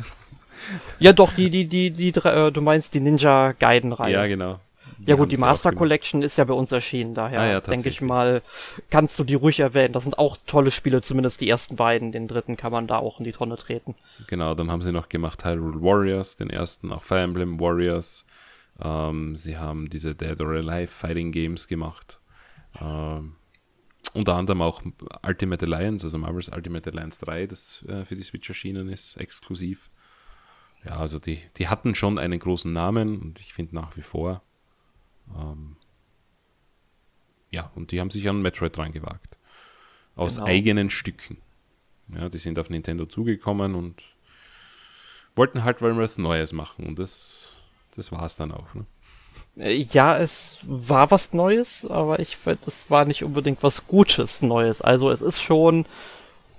Ja, doch, die, die, die, die, äh, du meinst die Ninja Gaiden-Reihe.
Ja, genau.
Die ja gut, die Master Collection ist ja bei uns erschienen, daher ah, ja, denke ich mal, kannst du die ruhig erwähnen. Das sind auch tolle Spiele, zumindest die ersten beiden. Den dritten kann man da auch in die Tonne treten.
Genau, dann haben sie noch gemacht Hyrule Warriors, den ersten, auch Fire Emblem Warriors, ähm, sie haben diese Dead or Alive Fighting Games gemacht. Ähm, unter anderem auch Ultimate Alliance, also Marvel's Ultimate Alliance 3, das äh, für die Switch erschienen ist, exklusiv. Ja, also die, die hatten schon einen großen Namen und ich finde nach wie vor. Ähm, ja, und die haben sich an Metroid reingewagt. Aus genau. eigenen Stücken. Ja, die sind auf Nintendo zugekommen und wollten halt mal was Neues machen. Und das das war es dann auch. Ne?
Äh, ja, es war was Neues, aber ich finde, es war nicht unbedingt was Gutes Neues. Also es ist schon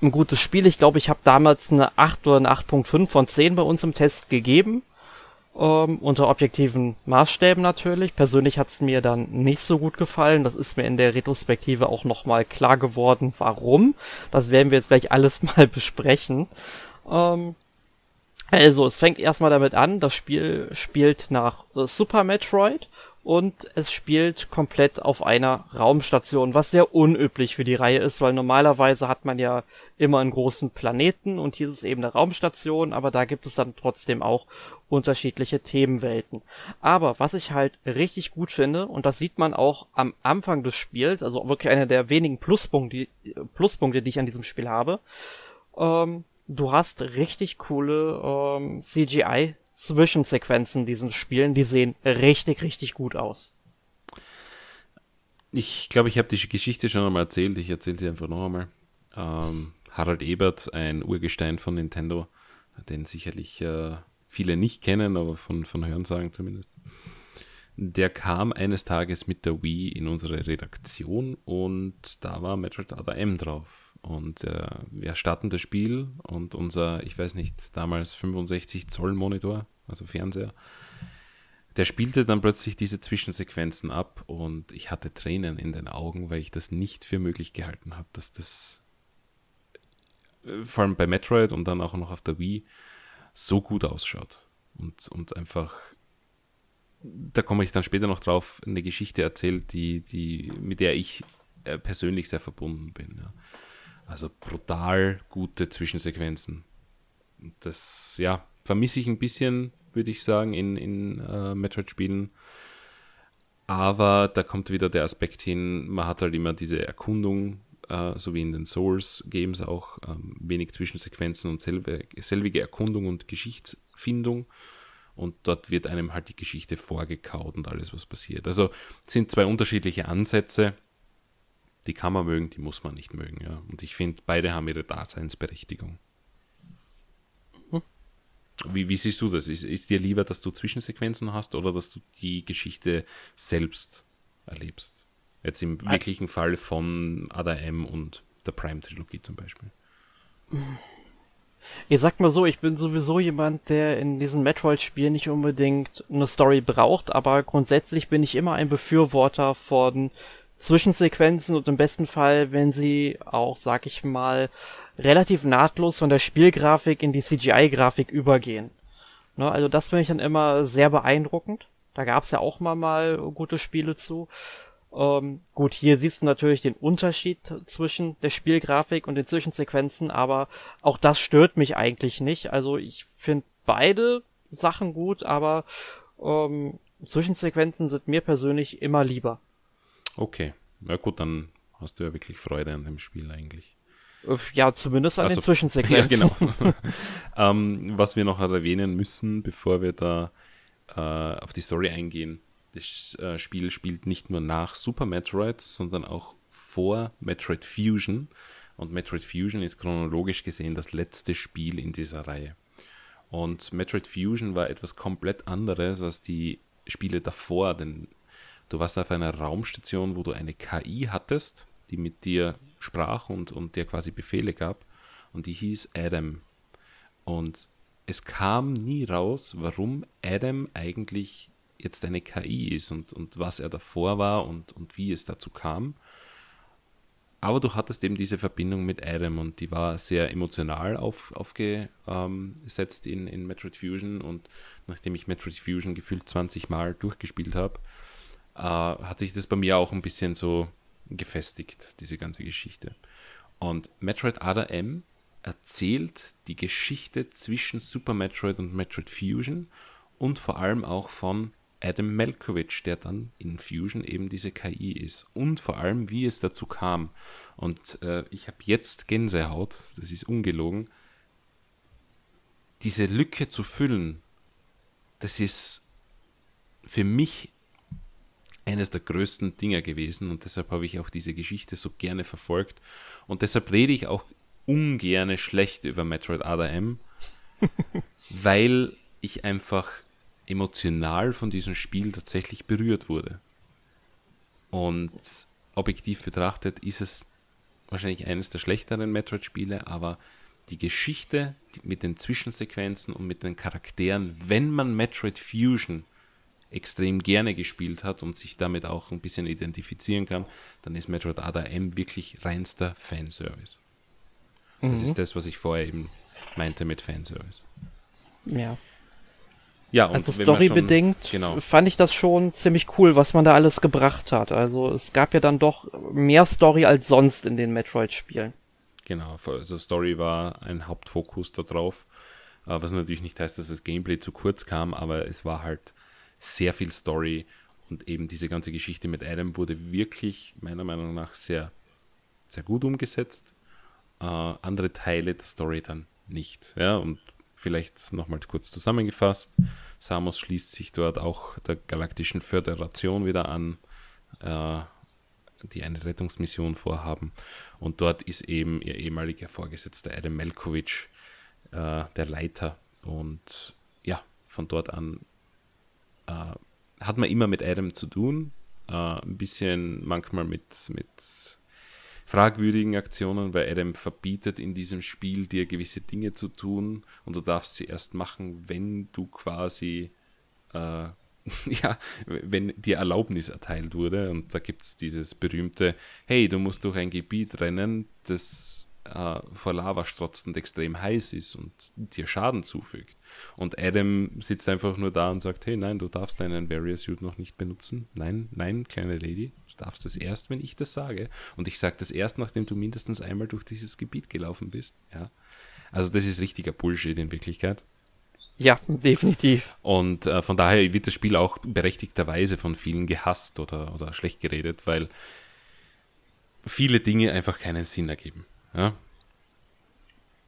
ein gutes Spiel. Ich glaube, ich habe damals eine 8 oder eine 8.5 von 10 bei uns im Test gegeben. Ähm, unter objektiven Maßstäben natürlich. Persönlich hat es mir dann nicht so gut gefallen. Das ist mir in der Retrospektive auch nochmal klar geworden, warum. Das werden wir jetzt gleich alles [LAUGHS] mal besprechen. Ähm, also, es fängt erstmal damit an, das Spiel spielt nach Super Metroid und es spielt komplett auf einer Raumstation, was sehr unüblich für die Reihe ist, weil normalerweise hat man ja immer einen großen Planeten und hier ist es eben eine Raumstation, aber da gibt es dann trotzdem auch unterschiedliche Themenwelten. Aber was ich halt richtig gut finde, und das sieht man auch am Anfang des Spiels, also wirklich einer der wenigen Pluspunkte, Pluspunkte die ich an diesem Spiel habe, ähm, du hast richtig coole ähm, CGI-Zwischensequenzen in diesen Spielen, die sehen richtig, richtig gut aus.
Ich glaube, ich habe die Geschichte schon einmal erzählt, ich erzähle sie einfach noch einmal. Ähm, Harald Ebert, ein Urgestein von Nintendo, den sicherlich äh, viele nicht kennen, aber von, von Hörensagen zumindest. Der kam eines Tages mit der Wii in unsere Redaktion und da war Metroid Other M drauf. Und äh, wir starten das Spiel und unser, ich weiß nicht, damals 65 Zoll Monitor, also Fernseher, der spielte dann plötzlich diese Zwischensequenzen ab und ich hatte Tränen in den Augen, weil ich das nicht für möglich gehalten habe, dass das äh, vor allem bei Metroid und dann auch noch auf der Wii so gut ausschaut und, und einfach da komme ich dann später noch drauf, eine Geschichte erzählt, die, die, mit der ich äh, persönlich sehr verbunden bin. Ja. Also brutal gute Zwischensequenzen. Das, ja, vermisse ich ein bisschen, würde ich sagen, in, in äh, Metroid-Spielen. Aber da kommt wieder der Aspekt hin, man hat halt immer diese Erkundung, äh, so wie in den Souls-Games auch, ähm, wenig Zwischensequenzen und selbe, selbige Erkundung und Geschichtsfindung. Und dort wird einem halt die Geschichte vorgekaut und alles, was passiert. Also sind zwei unterschiedliche Ansätze Die kann man mögen, die muss man nicht mögen, ja. Und ich finde, beide haben ihre Daseinsberechtigung. Hm. Wie, wie siehst du das? Ist, ist dir lieber, dass du Zwischensequenzen hast oder dass du die Geschichte selbst erlebst? Jetzt im wirklichen Fall von Ada M und der Prime-Trilogie zum Beispiel.
Ich sag mal so, ich bin sowieso jemand, der in diesen Metroid-Spielen nicht unbedingt eine Story braucht, aber grundsätzlich bin ich immer ein Befürworter von Zwischensequenzen und im besten Fall, wenn sie auch, sag ich mal, relativ nahtlos von der Spielgrafik in die CGI-Grafik übergehen. Ne, also das finde ich dann immer sehr beeindruckend. Da gab's ja auch mal mal gute Spiele zu. Ähm, gut, hier siehst du natürlich den Unterschied zwischen der Spielgrafik und den Zwischensequenzen, aber auch das stört mich eigentlich nicht. Also ich finde beide Sachen gut, aber ähm, Zwischensequenzen sind mir persönlich immer lieber.
Okay, na gut, dann hast du ja wirklich Freude an dem Spiel eigentlich.
Ja, zumindest an also, [LAUGHS] den Zwischensequenzen. Ja,
genau. [LAUGHS] ähm, was wir noch erwähnen müssen, bevor wir da äh, auf die Story eingehen, das äh, Spiel spielt nicht nur nach Super Metroid, sondern auch vor Metroid Fusion. Und Metroid Fusion ist chronologisch gesehen das letzte Spiel in dieser Reihe. Und Metroid Fusion war etwas komplett anderes als die Spiele davor, denn du warst auf einer Raumstation, wo du eine KI hattest, die mit dir sprach und, und dir quasi Befehle gab. Und die hieß Adam. Und es kam nie raus, warum Adam eigentlich jetzt eine KI ist und, und was er davor war und, und wie es dazu kam. Aber du hattest eben diese Verbindung mit Adam und die war sehr emotional auf, aufgesetzt in, in Metroid Fusion und nachdem ich Metroid Fusion gefühlt 20 Mal durchgespielt habe, äh, hat sich das bei mir auch ein bisschen so gefestigt, diese ganze Geschichte. Und Metroid Other M erzählt die Geschichte zwischen Super Metroid und Metroid Fusion und vor allem auch von Adam Malkovich, der dann in Fusion eben diese KI ist. Und vor allem, wie es dazu kam. Und äh, ich habe jetzt Gänsehaut, das ist ungelogen. Diese Lücke zu füllen, das ist für mich eines der größten Dinge gewesen und deshalb habe ich auch diese Geschichte so gerne verfolgt und deshalb rede ich auch ungerne schlecht über Metroid Other M, [LAUGHS] weil ich einfach emotional von diesem Spiel tatsächlich berührt wurde. Und objektiv betrachtet ist es wahrscheinlich eines der schlechteren Metroid-Spiele, aber die Geschichte mit den Zwischensequenzen und mit den Charakteren, wenn man Metroid Fusion extrem gerne gespielt hat und sich damit auch ein bisschen identifizieren kann, dann ist Metroid Other M wirklich reinster Fanservice. Das mhm. ist das, was ich vorher eben meinte mit Fanservice.
Ja, ja, und also storybedingt genau. fand ich das schon ziemlich cool, was man da alles gebracht hat. Also es gab ja dann doch mehr Story als sonst in den Metroid-Spielen.
Genau, also Story war ein Hauptfokus da drauf, äh, was natürlich nicht heißt, dass das Gameplay zu kurz kam, aber es war halt sehr viel Story und eben diese ganze Geschichte mit Adam wurde wirklich meiner Meinung nach sehr, sehr gut umgesetzt. Äh, andere Teile der Story dann nicht. Ja, und Vielleicht nochmal kurz zusammengefasst. Samus schließt sich dort auch der Galaktischen Föderation wieder an, äh, die eine Rettungsmission vorhaben. Und dort ist eben ihr ehemaliger Vorgesetzter Adam Melkovic äh, der Leiter. Und ja, von dort an äh, hat man immer mit Adam zu tun. Äh, ein bisschen manchmal mit, mit fragwürdigen Aktionen, weil Adam verbietet in diesem Spiel dir gewisse Dinge zu tun und du darfst sie erst machen, wenn du quasi, äh, [LAUGHS] ja, wenn dir Erlaubnis erteilt wurde. Und da gibt es dieses berühmte, hey, du musst durch ein Gebiet rennen, das äh, vor Lava strotzt und extrem heiß ist und dir Schaden zufügt. Und Adam sitzt einfach nur da und sagt, hey, nein, du darfst deinen Barrier Suit noch nicht benutzen. Nein, nein, kleine Lady, du darfst es erst, wenn ich das sage. Und ich sage das erst, nachdem du mindestens einmal durch dieses Gebiet gelaufen bist. Ja. Also das ist richtiger Bullshit in Wirklichkeit.
Ja, definitiv.
Und äh, von daher wird das Spiel auch berechtigterweise von vielen gehasst oder, oder schlecht geredet, weil viele Dinge einfach keinen Sinn ergeben. Ja.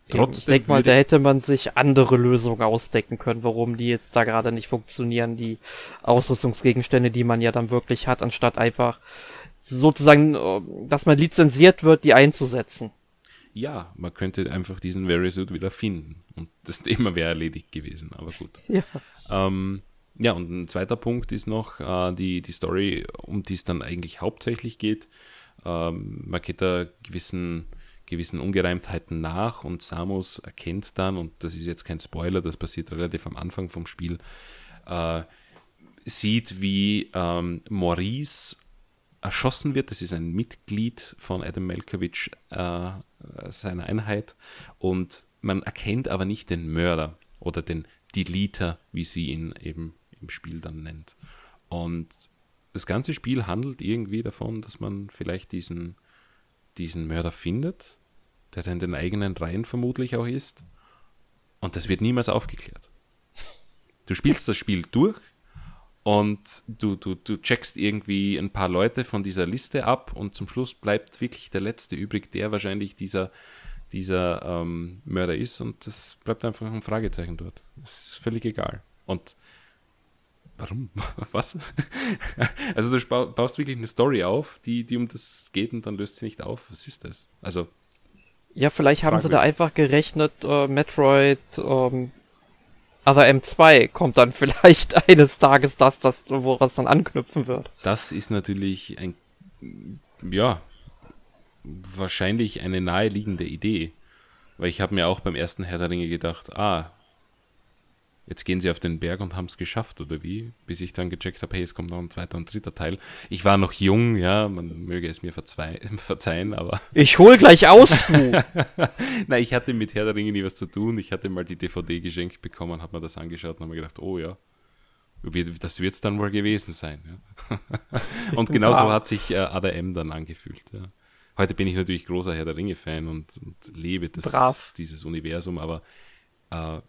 Trotzdem ich denke mal, da hätte man sich andere Lösungen ausdecken können, warum die jetzt da gerade nicht funktionieren, die Ausrüstungsgegenstände, die man ja dann wirklich hat, anstatt einfach sozusagen, äh, dass man lizenziert wird, die einzusetzen.
Ja, man könnte einfach diesen Verisud wieder finden. Und das [LAUGHS] Thema wäre erledigt gewesen, aber gut.
Ja.
Ähm, ja, und ein zweiter Punkt ist noch äh, die, die Story, um die es dann eigentlich hauptsächlich geht. Ähm, man geht da gewissen, gewissen Ungereimtheiten nach und Samus erkennt dann, und das ist jetzt kein Spoiler, das passiert relativ am Anfang vom Spiel, äh, sieht, wie ähm, Maurice erschossen wird. Das ist ein Mitglied von Adam Malkovich, äh, seiner Einheit. Und man erkennt aber nicht den Mörder oder den Deleter, wie sie ihn eben im Spiel dann nennt. Und das ganze Spiel handelt irgendwie davon, dass man vielleicht diesen, diesen Mörder findet, der in den eigenen Reihen vermutlich auch ist. Und das wird niemals aufgeklärt. Du spielst das Spiel durch und du, du, du checkst irgendwie ein paar Leute von dieser Liste ab und zum Schluss bleibt wirklich der letzte übrig, der wahrscheinlich dieser, dieser ähm, Mörder ist und das bleibt einfach ein Fragezeichen dort. Das ist völlig egal. Und warum? [LAUGHS] Was? also du baust wirklich eine Story auf, die, die um das geht und dann löst sie nicht auf. Was ist das? Also.
Ja, vielleicht haben sie da einfach gerechnet, äh, Metroid ähm, aber M2 kommt dann [LAUGHS] vielleicht eines Tages das, das, woran es dann anknüpfen wird.
Das ist natürlich ein, ja, wahrscheinlich eine naheliegende Idee. Weil ich habe mir auch beim ersten Herr der Ringe gedacht, ah, jetzt gehen sie auf den Berg und haben es geschafft, oder wie? Bis ich dann gecheckt habe, hey, es kommt noch ein zweiter und dritter Teil. Ich war noch jung, ja, man möge es mir [LAUGHS] verzeihen, aber.
Ich hol gleich aus, du! [LAUGHS]
Nein, ich hatte mit Herr der Ringe nie was zu tun. Ich hatte mal die DVD geschenkt bekommen, habe mir das angeschaut und habe mir gedacht, oh ja, das wird es dann wohl gewesen sein. Ja. [LAUGHS] und genauso hat sich äh, ADM dann angefühlt. Ja. Heute bin ich natürlich großer Herr der Ringe-Fan und, und, lebe das, dieses Universum, aber äh,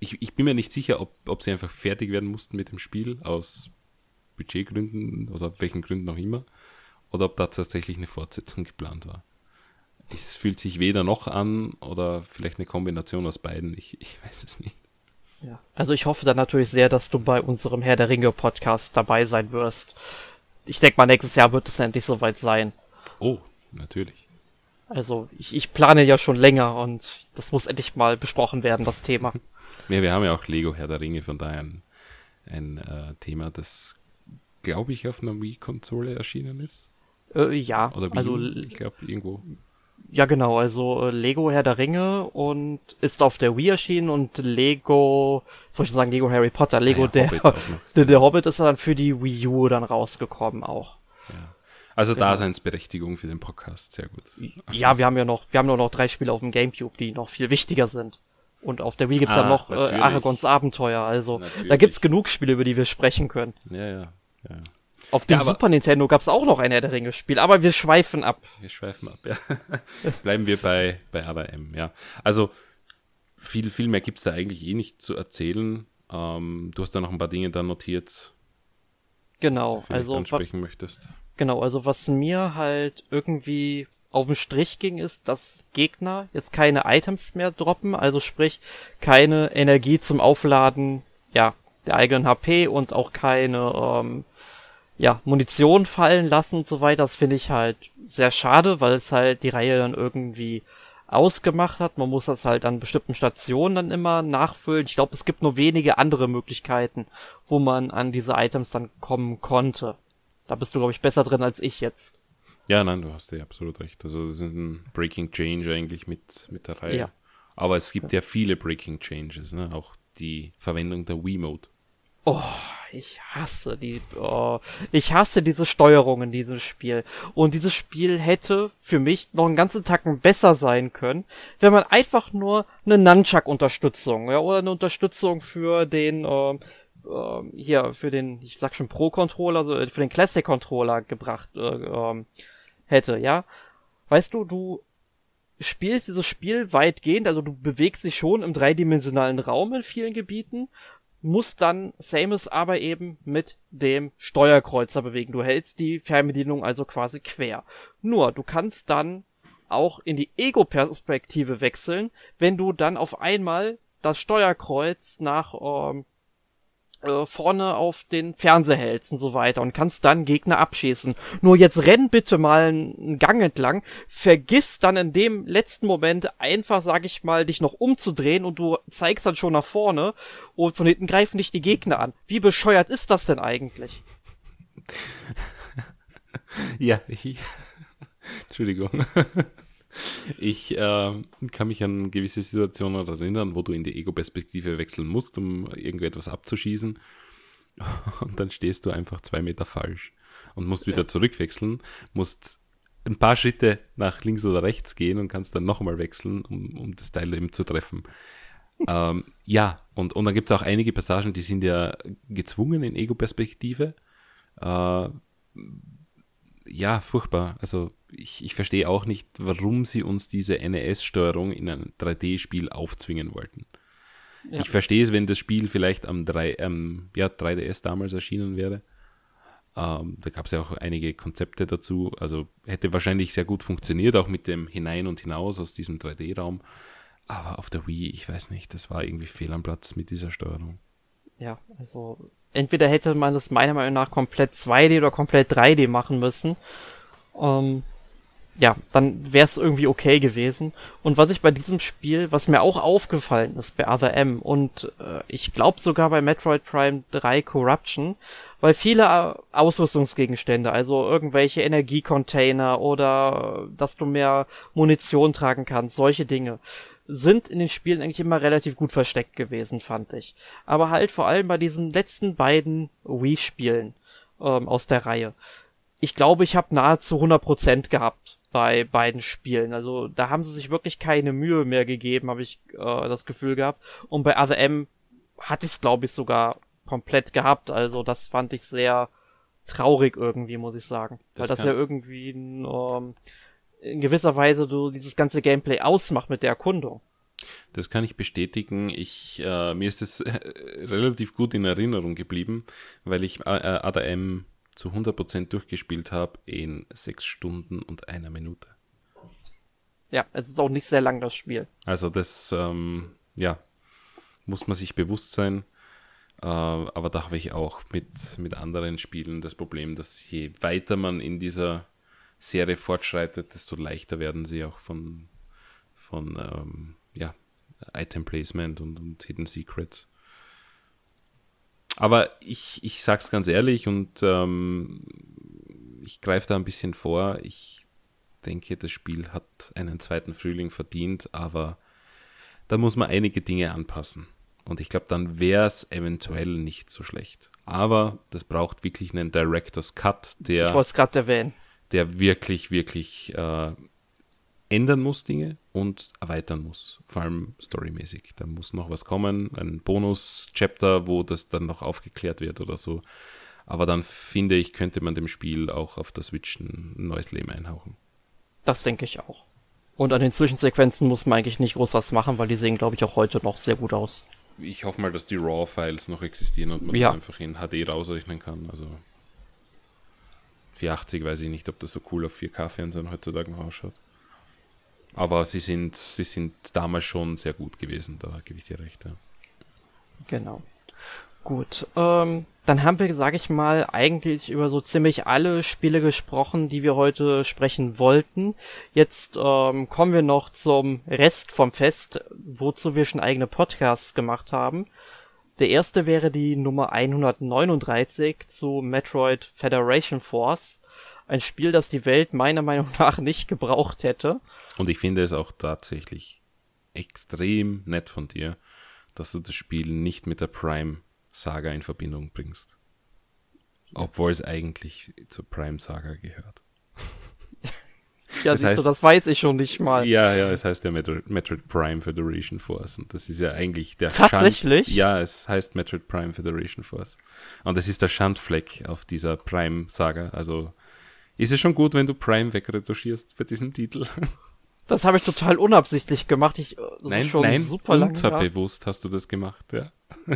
ich, ich bin mir nicht sicher, ob, ob sie einfach fertig werden mussten mit dem Spiel aus Budgetgründen oder welchen Gründen auch immer, oder ob da tatsächlich eine Fortsetzung geplant war. Es fühlt sich weder noch an oder vielleicht eine Kombination aus beiden. Ich, ich weiß es nicht.
Ja. Also ich hoffe dann natürlich sehr, dass du bei unserem Herr der Ringe Podcast dabei sein wirst. Ich denke mal, nächstes Jahr wird es endlich soweit sein.
Oh, natürlich.
Also ich, ich plane ja schon länger und das muss endlich mal besprochen werden, das Thema. [LAUGHS]
Ja, wir haben ja auch Lego Herr der Ringe, von daher ein, ein äh, Thema, das, glaube ich, auf einer Wii-Konsole erschienen ist.
Äh, ja,
Oder Wii, also ich glaube irgendwo.
Ja, genau, also äh, Lego Herr der Ringe und ist auf der Wii erschienen und Lego, soll ich sagen, Lego Harry Potter, Lego ja, der, Hobbit [LAUGHS] der, der Hobbit ist dann für die Wii U dann rausgekommen auch.
Ja. Also genau. Daseinsberechtigung für den Podcast, sehr gut.
Ja, wir haben ja noch, wir haben nur noch drei Spiele auf dem Gamecube, die noch viel wichtiger sind. Und auf der Wii gibt's ah, ja noch äh, Aragons Abenteuer. Also natürlich. da gibt's genug Spiele, über die wir sprechen können.
Ja, ja. ja.
Auf dem ja, Super Nintendo gab's auch noch ein Herr der Ringe Spiel, aber wir schweifen ab.
Wir schweifen ab, ja. [LAUGHS] Bleiben wir bei, bei ADM, ja. Also viel, viel mehr gibt's da eigentlich eh nicht zu erzählen. Ähm, du hast da noch ein paar Dinge da notiert.
Genau, also
ansprechen möchtest.
Genau, also was mir halt irgendwie auf den Strich ging, ist, dass Gegner jetzt keine Items mehr droppen, also sprich keine Energie zum Aufladen, ja, der eigenen HP und auch keine, ähm, ja, Munition fallen lassen und so weiter. Das finde ich halt sehr schade, weil es halt die Reihe dann irgendwie ausgemacht hat. Man muss das halt an bestimmten Stationen dann immer nachfüllen. Ich glaube, es gibt nur wenige andere Möglichkeiten, wo man an diese Items dann kommen konnte. Da bist du, glaube ich, besser drin als ich jetzt.
Ja, nein, du hast ja absolut recht. Also das ist ein Breaking Change eigentlich mit, mit der Reihe. Ja. Aber es gibt ja viele Breaking Changes, ne? Auch die Verwendung der Wii-Mode.
Oh, ich hasse die, oh, ich hasse diese Steuerung in diesem Spiel. Und dieses Spiel hätte für mich noch einen ganzen Tacken besser sein können, wenn man einfach nur eine Nunchuck-Unterstützung, ja, oder eine Unterstützung für den, äh, äh, hier, für den, ich sag schon Pro-Controller, also für den Classic-Controller gebracht, äh, äh, hätte, ja. Weißt du, du spielst dieses Spiel weitgehend, also du bewegst dich schon im dreidimensionalen Raum in vielen Gebieten, musst dann Samus aber eben mit dem Steuerkreuzer bewegen. Du hältst die Fernbedienung also quasi quer. Nur, du kannst dann auch in die Ego-Perspektive wechseln, wenn du dann auf einmal das Steuerkreuz nach ähm, äh, vorne auf den Fernseher hältst und so weiter und kannst dann Gegner abschießen. Nur jetzt renn bitte mal einen Gang entlang, vergiss dann in dem letzten Moment einfach, sag ich mal, dich noch umzudrehen und du zeigst dann schon nach vorne und von hinten greifen dich die Gegner an. Wie bescheuert ist das denn eigentlich? [LAUGHS]
ja, ich, [LAUGHS] Entschuldigung. [LAUGHS] Ich äh, kann mich an gewisse Situationen erinnern, wo du in die Ego-Perspektive wechseln musst, um irgendetwas abzuschießen. [LAUGHS] Und dann stehst du einfach zwei Meter falsch und musst wieder zurückwechseln, musst ein paar Schritte nach links oder rechts gehen und kannst dann nochmal wechseln, um, um das Teil eben zu treffen. [LAUGHS] ähm, ja, und, und dann gibt es auch einige Passagen, die sind ja gezwungen in Ego-Perspektive. Äh, ja, furchtbar. Also ich, ich verstehe auch nicht, warum sie uns diese NES-Steuerung in ein 3D-Spiel aufzwingen wollten. Ja. Ich verstehe es, wenn das Spiel vielleicht am 3, ähm, ja, 3DS damals erschienen wäre. Ähm, da gab es ja auch einige Konzepte dazu. Also hätte wahrscheinlich sehr gut funktioniert, auch mit dem Hinein und Hinaus aus diesem 3D-Raum. Aber auf der Wii, ich weiß nicht, das war irgendwie fehl am Platz mit dieser Steuerung.
Ja, also entweder hätte man das meiner Meinung nach komplett 2D oder komplett 3D machen müssen. Ähm, ja, dann wäre es irgendwie okay gewesen. Und was ich bei diesem Spiel, was mir auch aufgefallen ist bei Other M und äh, ich glaube sogar bei Metroid Prime 3 Corruption, weil viele äh, Ausrüstungsgegenstände, also irgendwelche Energiecontainer oder äh, dass du mehr Munition tragen kannst, solche Dinge, sind in den Spielen eigentlich immer relativ gut versteckt gewesen, fand ich. Aber halt vor allem bei diesen letzten beiden Wii-Spielen ähm, aus der Reihe. Ich glaube, ich habe nahezu 100% gehabt bei beiden Spielen. Also da haben sie sich wirklich keine Mühe mehr gegeben, habe ich äh, das Gefühl gehabt. Und bei Other M hatte ich es, glaube ich, sogar komplett gehabt. Also das fand ich sehr traurig irgendwie, muss ich sagen. Das Weil das ja irgendwie ähm, in gewisser Weise du dieses ganze Gameplay ausmacht mit der Erkundung.
Das kann ich bestätigen. Ich, äh, mir ist es äh, relativ gut in Erinnerung geblieben, weil ich äh, äh Ada M zu 100% durchgespielt habe in 6 Stunden und einer Minute.
Ja, es ist auch nicht sehr lang das Spiel.
Also das, ähm, ja, muss man sich bewusst sein. Äh, aber da habe ich auch mit, mit anderen Spielen das Problem, dass je weiter man in dieser Serie fortschreitet, desto leichter werden sie auch von, von ähm, ja, Item Placement und, und Hidden Secrets. Aber ich, ich sag's ganz ehrlich und ähm, ich greife da ein bisschen vor. Ich denke, das Spiel hat einen zweiten Frühling verdient, aber da muss man einige Dinge anpassen. Und ich glaube, dann wäre es eventuell nicht so schlecht. Aber das braucht wirklich einen Director's Cut, der.
Ich wollte es gerade erwähnen.
Der wirklich, wirklich äh, ändern muss Dinge und erweitern muss, vor allem storymäßig. Da muss noch was kommen, ein Bonus-Chapter, wo das dann noch aufgeklärt wird oder so. Aber dann finde ich, könnte man dem Spiel auch auf der Switch ein neues Leben einhauchen.
Das denke ich auch. Und an den Zwischensequenzen muss man eigentlich nicht groß was machen, weil die sehen, glaube ich, auch heute noch sehr gut aus.
Ich hoffe mal, dass die RAW-Files noch existieren und man ja. das einfach in HD rausrechnen kann. Also 480 weiß ich nicht, ob das so cool auf 4K-Fernsehen heutzutage noch ausschaut. Aber sie sind, sie sind damals schon sehr gut gewesen, da gebe ich dir recht. Ja.
Genau. Gut, ähm, dann haben wir, sage ich mal, eigentlich über so ziemlich alle Spiele gesprochen, die wir heute sprechen wollten. Jetzt ähm, kommen wir noch zum Rest vom Fest, wozu wir schon eigene Podcasts gemacht haben. Der erste wäre die Nummer 139 zu Metroid Federation Force. Ein Spiel, das die Welt meiner Meinung nach nicht gebraucht hätte.
Und ich finde es auch tatsächlich extrem nett von dir, dass du das Spiel nicht mit der Prime-Saga in Verbindung bringst. Obwohl es eigentlich zur Prime-Saga gehört.
Ja, das, heißt, du, das weiß ich schon nicht mal.
Ja, ja, es heißt ja Metroid, Metroid Prime Federation Force und das ist ja eigentlich der
Tatsächlich?
Schand, ja, es heißt Metroid Prime Federation Force. Und das ist der Schandfleck auf dieser Prime-Saga. Also ist es schon gut, wenn du Prime wegretuschierst bei diesem Titel. [LAUGHS]
Das habe ich total unabsichtlich gemacht. Ich, das
nein, schon nein, super unterbewusst hast du das gemacht, ja. [LAUGHS]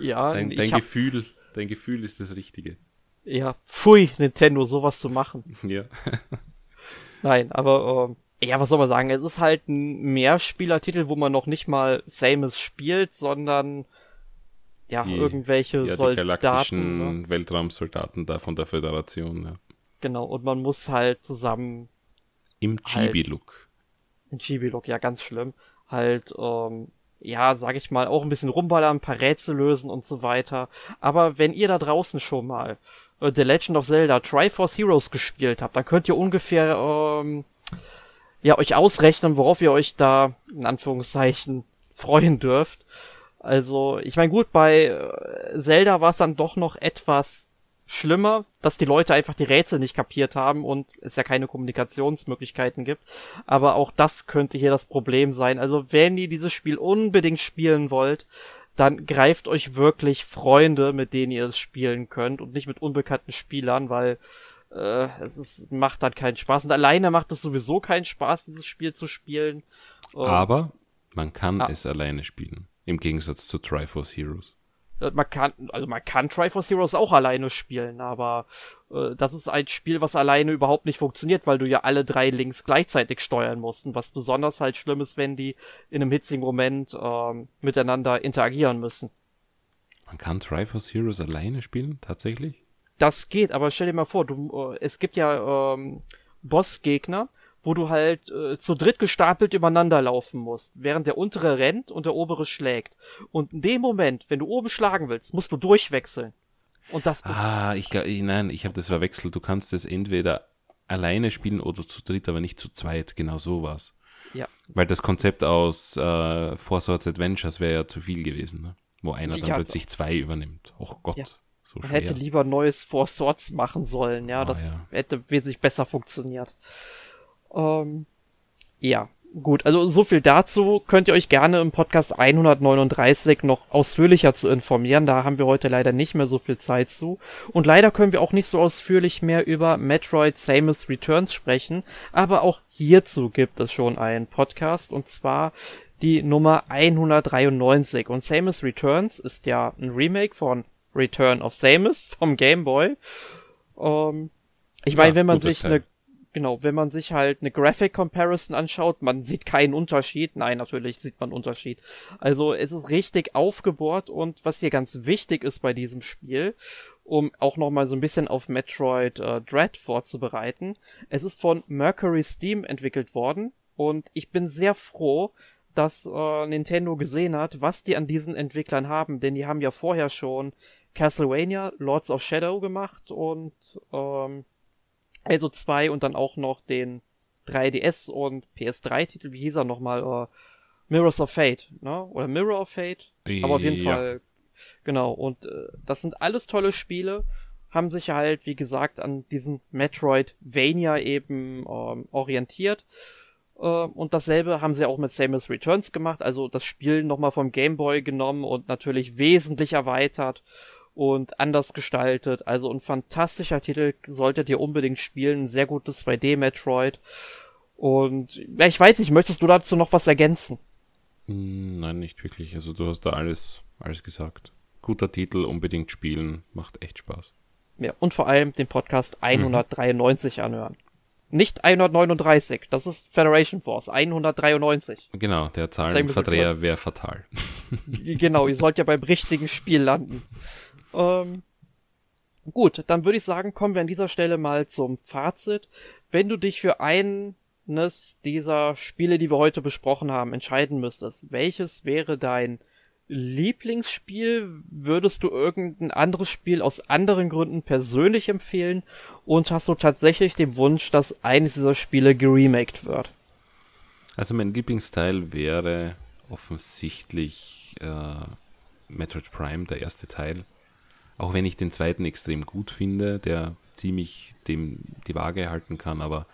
ja,
dein, dein Gefühl, dein Gefühl ist das Richtige.
Ja, pfui, Nintendo, sowas zu machen. [LAUGHS]
Ja.
Nein, aber äh, ja, was soll man sagen? Es ist halt ein Mehrspielertitel, wo man noch nicht mal Samus spielt, sondern ja, die, irgendwelche ja, Soldaten. Die
galaktischen ne? Weltraumsoldaten da von der Föderation, ja.
Genau, und man muss halt zusammen.
Im Chibi-Look.
Halt, Im Chibi-Look, ja, ganz schlimm. Halt, ähm, ja, sag ich mal, auch ein bisschen rumballern, ein paar Rätsel lösen und so weiter. Aber wenn ihr da draußen schon mal äh, The Legend of Zelda Triforce Heroes gespielt habt, dann könnt ihr ungefähr ähm, ja euch ausrechnen, worauf ihr euch da in Anführungszeichen freuen dürft. Also, ich meine, gut, bei äh, Zelda war es dann doch noch etwas schlimmer, dass die Leute einfach die Rätsel nicht kapiert haben und es ja keine Kommunikationsmöglichkeiten gibt. Aber auch das könnte hier das Problem sein. Also wenn ihr dieses Spiel unbedingt spielen wollt, dann greift euch wirklich Freunde, mit denen ihr es spielen könnt und nicht mit unbekannten Spielern, weil äh, es ist, macht dann keinen Spaß. Und alleine macht es sowieso keinen Spaß, dieses Spiel zu spielen.
Aber man kann ah. es alleine spielen. Im Gegensatz zu Triforce Heroes.
Äh, man kann, also man kann Triforce Heroes auch alleine spielen, aber äh, das ist ein Spiel, was alleine überhaupt nicht funktioniert, weil du ja alle drei Links gleichzeitig steuern musst. Und was besonders halt schlimm ist, wenn die in einem hitzigen Moment ähm, miteinander interagieren müssen.
Man kann Triforce Heroes alleine spielen, tatsächlich?
Das geht, aber stell dir mal vor, du, äh, es gibt ja ähm, Bossgegner, wo du halt äh, zu dritt gestapelt übereinander laufen musst, während der untere rennt und der obere schlägt. Und in dem Moment, wenn du oben schlagen willst, musst du durchwechseln. Und das ist.
Ah, ich, nein, ich habe das verwechselt. Du kannst es entweder alleine spielen oder zu dritt, aber nicht zu zweit. Genau so war's.
Ja.
Weil das Konzept aus äh, Four Swords Adventures wäre ja zu viel gewesen, ne? Wo einer dann plötzlich zwei übernimmt. Oh Gott. Ja.
So Man hätte lieber neues Four Swords machen sollen, ja. Ah, das ja. hätte wesentlich besser funktioniert. Ähm, ja, gut. Also so viel dazu. Könnt ihr euch gerne im Podcast 139 noch ausführlicher zu informieren. Da haben wir heute leider nicht mehr so viel Zeit zu. Und leider können wir auch nicht so ausführlich mehr über Metroid Samus Returns sprechen. Aber auch hierzu gibt es schon einen Podcast. Und zwar die Nummer 193. Und Samus Returns ist ja ein Remake von Return of Samus vom Game Boy. Ähm, ich meine, ja, wenn man sich eine Genau, wenn man sich halt eine Graphic Comparison anschaut, man sieht keinen Unterschied. Nein, natürlich sieht man Unterschied. Also es ist richtig aufgebohrt und was hier ganz wichtig ist bei diesem Spiel, um auch nochmal so ein bisschen auf Metroid äh, Dread vorzubereiten, es ist von Mercury Steam entwickelt worden und ich bin sehr froh, dass äh, Nintendo gesehen hat, was die an diesen Entwicklern haben, denn die haben ja vorher schon Castlevania, Lords of Shadow gemacht und ähm, also zwei und dann auch noch den 3DS und PS3-Titel, wie hieß er nochmal? Uh, Mirrors of Fate, ne? Oder Mirror of Fate? Aber auf jeden ja. Fall, genau. Und äh, das sind alles tolle Spiele, haben sich halt, wie gesagt, an diesen Metroidvania eben ähm, orientiert. Äh, und dasselbe haben sie auch mit Samus Returns gemacht, also das Spiel nochmal vom Game Boy genommen und natürlich wesentlich erweitert und anders gestaltet. Also ein fantastischer Titel, solltet ihr unbedingt spielen. Ein sehr gutes 2D-Metroid. Und ja, ich weiß nicht, möchtest du dazu noch was ergänzen?
Hm, nein, nicht wirklich. Also du hast da alles, alles gesagt. Guter Titel, unbedingt spielen, macht echt Spaß.
Ja, und vor allem den Podcast 193 mhm. anhören. Nicht 139, das ist Federation Force, 193.
Genau, der Zahlenverdreher wäre fatal.
genau, ihr sollt ja beim richtigen Spiel landen. [LAUGHS] Ähm, gut, dann würde ich sagen, kommen wir an dieser Stelle mal zum Fazit. Wenn du dich für eines dieser Spiele, die wir heute besprochen haben, entscheiden müsstest, welches wäre dein Lieblingsspiel? Würdest du irgendein anderes Spiel aus anderen Gründen persönlich empfehlen? Und hast du tatsächlich den Wunsch, dass eines dieser Spiele geremaked wird?
Also mein Lieblingsteil wäre offensichtlich äh, Metroid Prime, der erste Teil. Auch wenn ich den zweiten extrem gut finde, der ziemlich dem die Waage halten kann, aber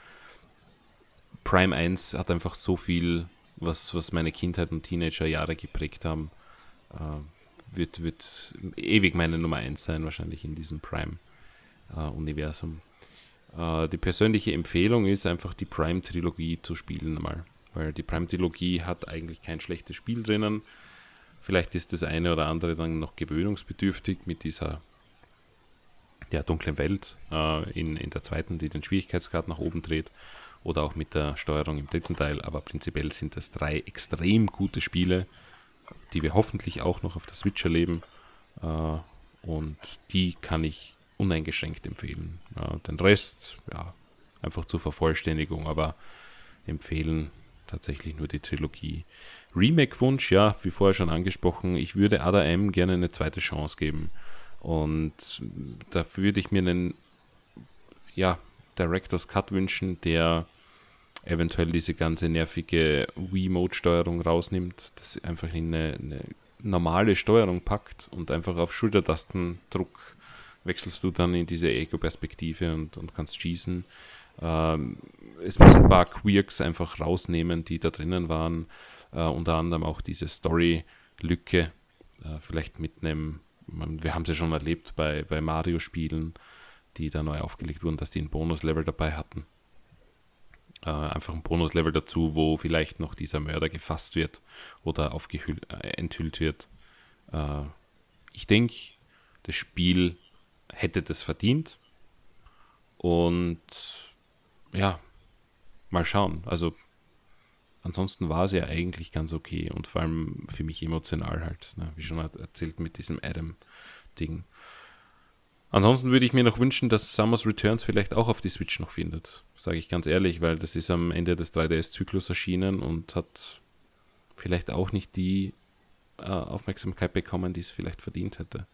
Prime 1 hat einfach so viel, was, was meine Kindheit und Teenagerjahre geprägt haben. Äh, wird, wird ewig meine Nummer 1 sein, wahrscheinlich in diesem Prime-Universum. Äh, äh, die persönliche Empfehlung ist einfach die Prime-Trilogie zu spielen mal. Weil die Prime-Trilogie hat eigentlich kein schlechtes Spiel drinnen. Vielleicht ist das eine oder andere dann noch gewöhnungsbedürftig mit dieser ja, dunklen Welt äh, in, in der zweiten, die den Schwierigkeitsgrad nach oben dreht, oder auch mit der Steuerung im dritten Teil. Aber prinzipiell sind das drei extrem gute Spiele, die wir hoffentlich auch noch auf der Switch erleben. Äh, und die kann ich uneingeschränkt empfehlen. Ja, den Rest, ja, einfach zur Vervollständigung, aber empfehlen tatsächlich nur die Trilogie. Remake-Wunsch, ja, wie vorher schon angesprochen, ich würde Ada M gerne eine zweite Chance geben. Und da würde ich mir einen ja, Director's Cut wünschen, der eventuell diese ganze nervige Wii-Mode-Steuerung rausnimmt, das einfach in eine, eine, normale Steuerung packt und einfach auf Schultertastendruck wechselst du dann in diese Ego-Perspektive und, und kannst schießen. Ähm, es muss ein paar Quirks einfach rausnehmen, die da drinnen waren. Äh, unter anderem auch diese Story-Lücke, äh, vielleicht mit einem, wir haben sie ja schon erlebt bei, bei Mario-Spielen, die da neu aufgelegt wurden, dass die ein Bonus-Level dabei hatten äh, einfach ein Bonuslevel dazu, wo vielleicht noch dieser Mörder gefasst wird oder aufgehüllt, äh, enthüllt wird. Äh, ich denke, das Spiel hätte das verdient. Und ja, mal schauen. Also ansonsten war es ja eigentlich ganz okay und vor allem für mich emotional halt, ne? wie schon erzählt mit diesem Adam-Ding. Ansonsten würde ich mir noch wünschen, dass Summers Returns vielleicht auch auf die Switch noch findet. Sage ich ganz ehrlich, weil das ist am Ende des 3DS-Zyklus erschienen und hat vielleicht auch nicht die äh, Aufmerksamkeit bekommen, die es vielleicht verdient hätte.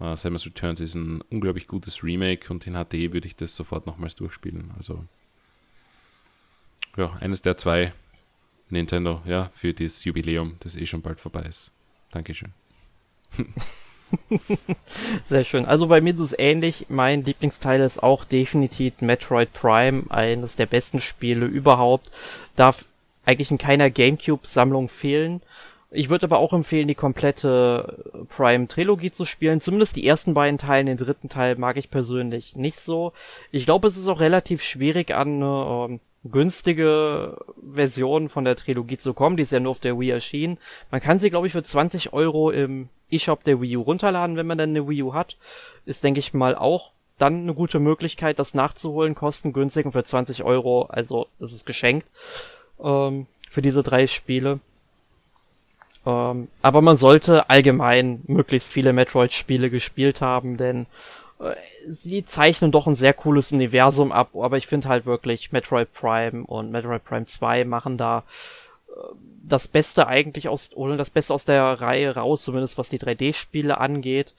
Uh, Samus Returns ist ein unglaublich gutes Remake und in HD würde ich das sofort nochmals durchspielen. Also, ja, eines der zwei Nintendo, ja, für das Jubiläum, das eh schon bald vorbei ist. Dankeschön. [LAUGHS]
Sehr schön. Also bei mir ist es ähnlich. Mein Lieblingsteil ist auch definitiv Metroid Prime, eines der besten Spiele überhaupt. Darf eigentlich in keiner GameCube-Sammlung fehlen. Ich würde aber auch empfehlen, die komplette Prime-Trilogie zu spielen. Zumindest die ersten beiden Teile, den dritten Teil mag ich persönlich nicht so. Ich glaube, es ist auch relativ schwierig an eine ähm, günstige Version von der Trilogie zu kommen. Die ist ja nur auf der Wii erschienen. Man kann sie, glaube ich, für 20 Euro im eShop der Wii U runterladen, wenn man dann eine Wii U hat. Ist, denke ich mal, auch dann eine gute Möglichkeit, das nachzuholen, kostengünstig und für 20 Euro, also das ist geschenkt ähm, für diese drei Spiele. Ähm, aber man sollte allgemein möglichst viele Metroid-Spiele gespielt haben, denn sie zeichnen doch ein sehr cooles Universum ab, aber ich finde halt wirklich Metroid Prime und Metroid Prime 2 machen da das Beste eigentlich aus, oder das Beste aus der Reihe raus, zumindest was die 3D-Spiele angeht.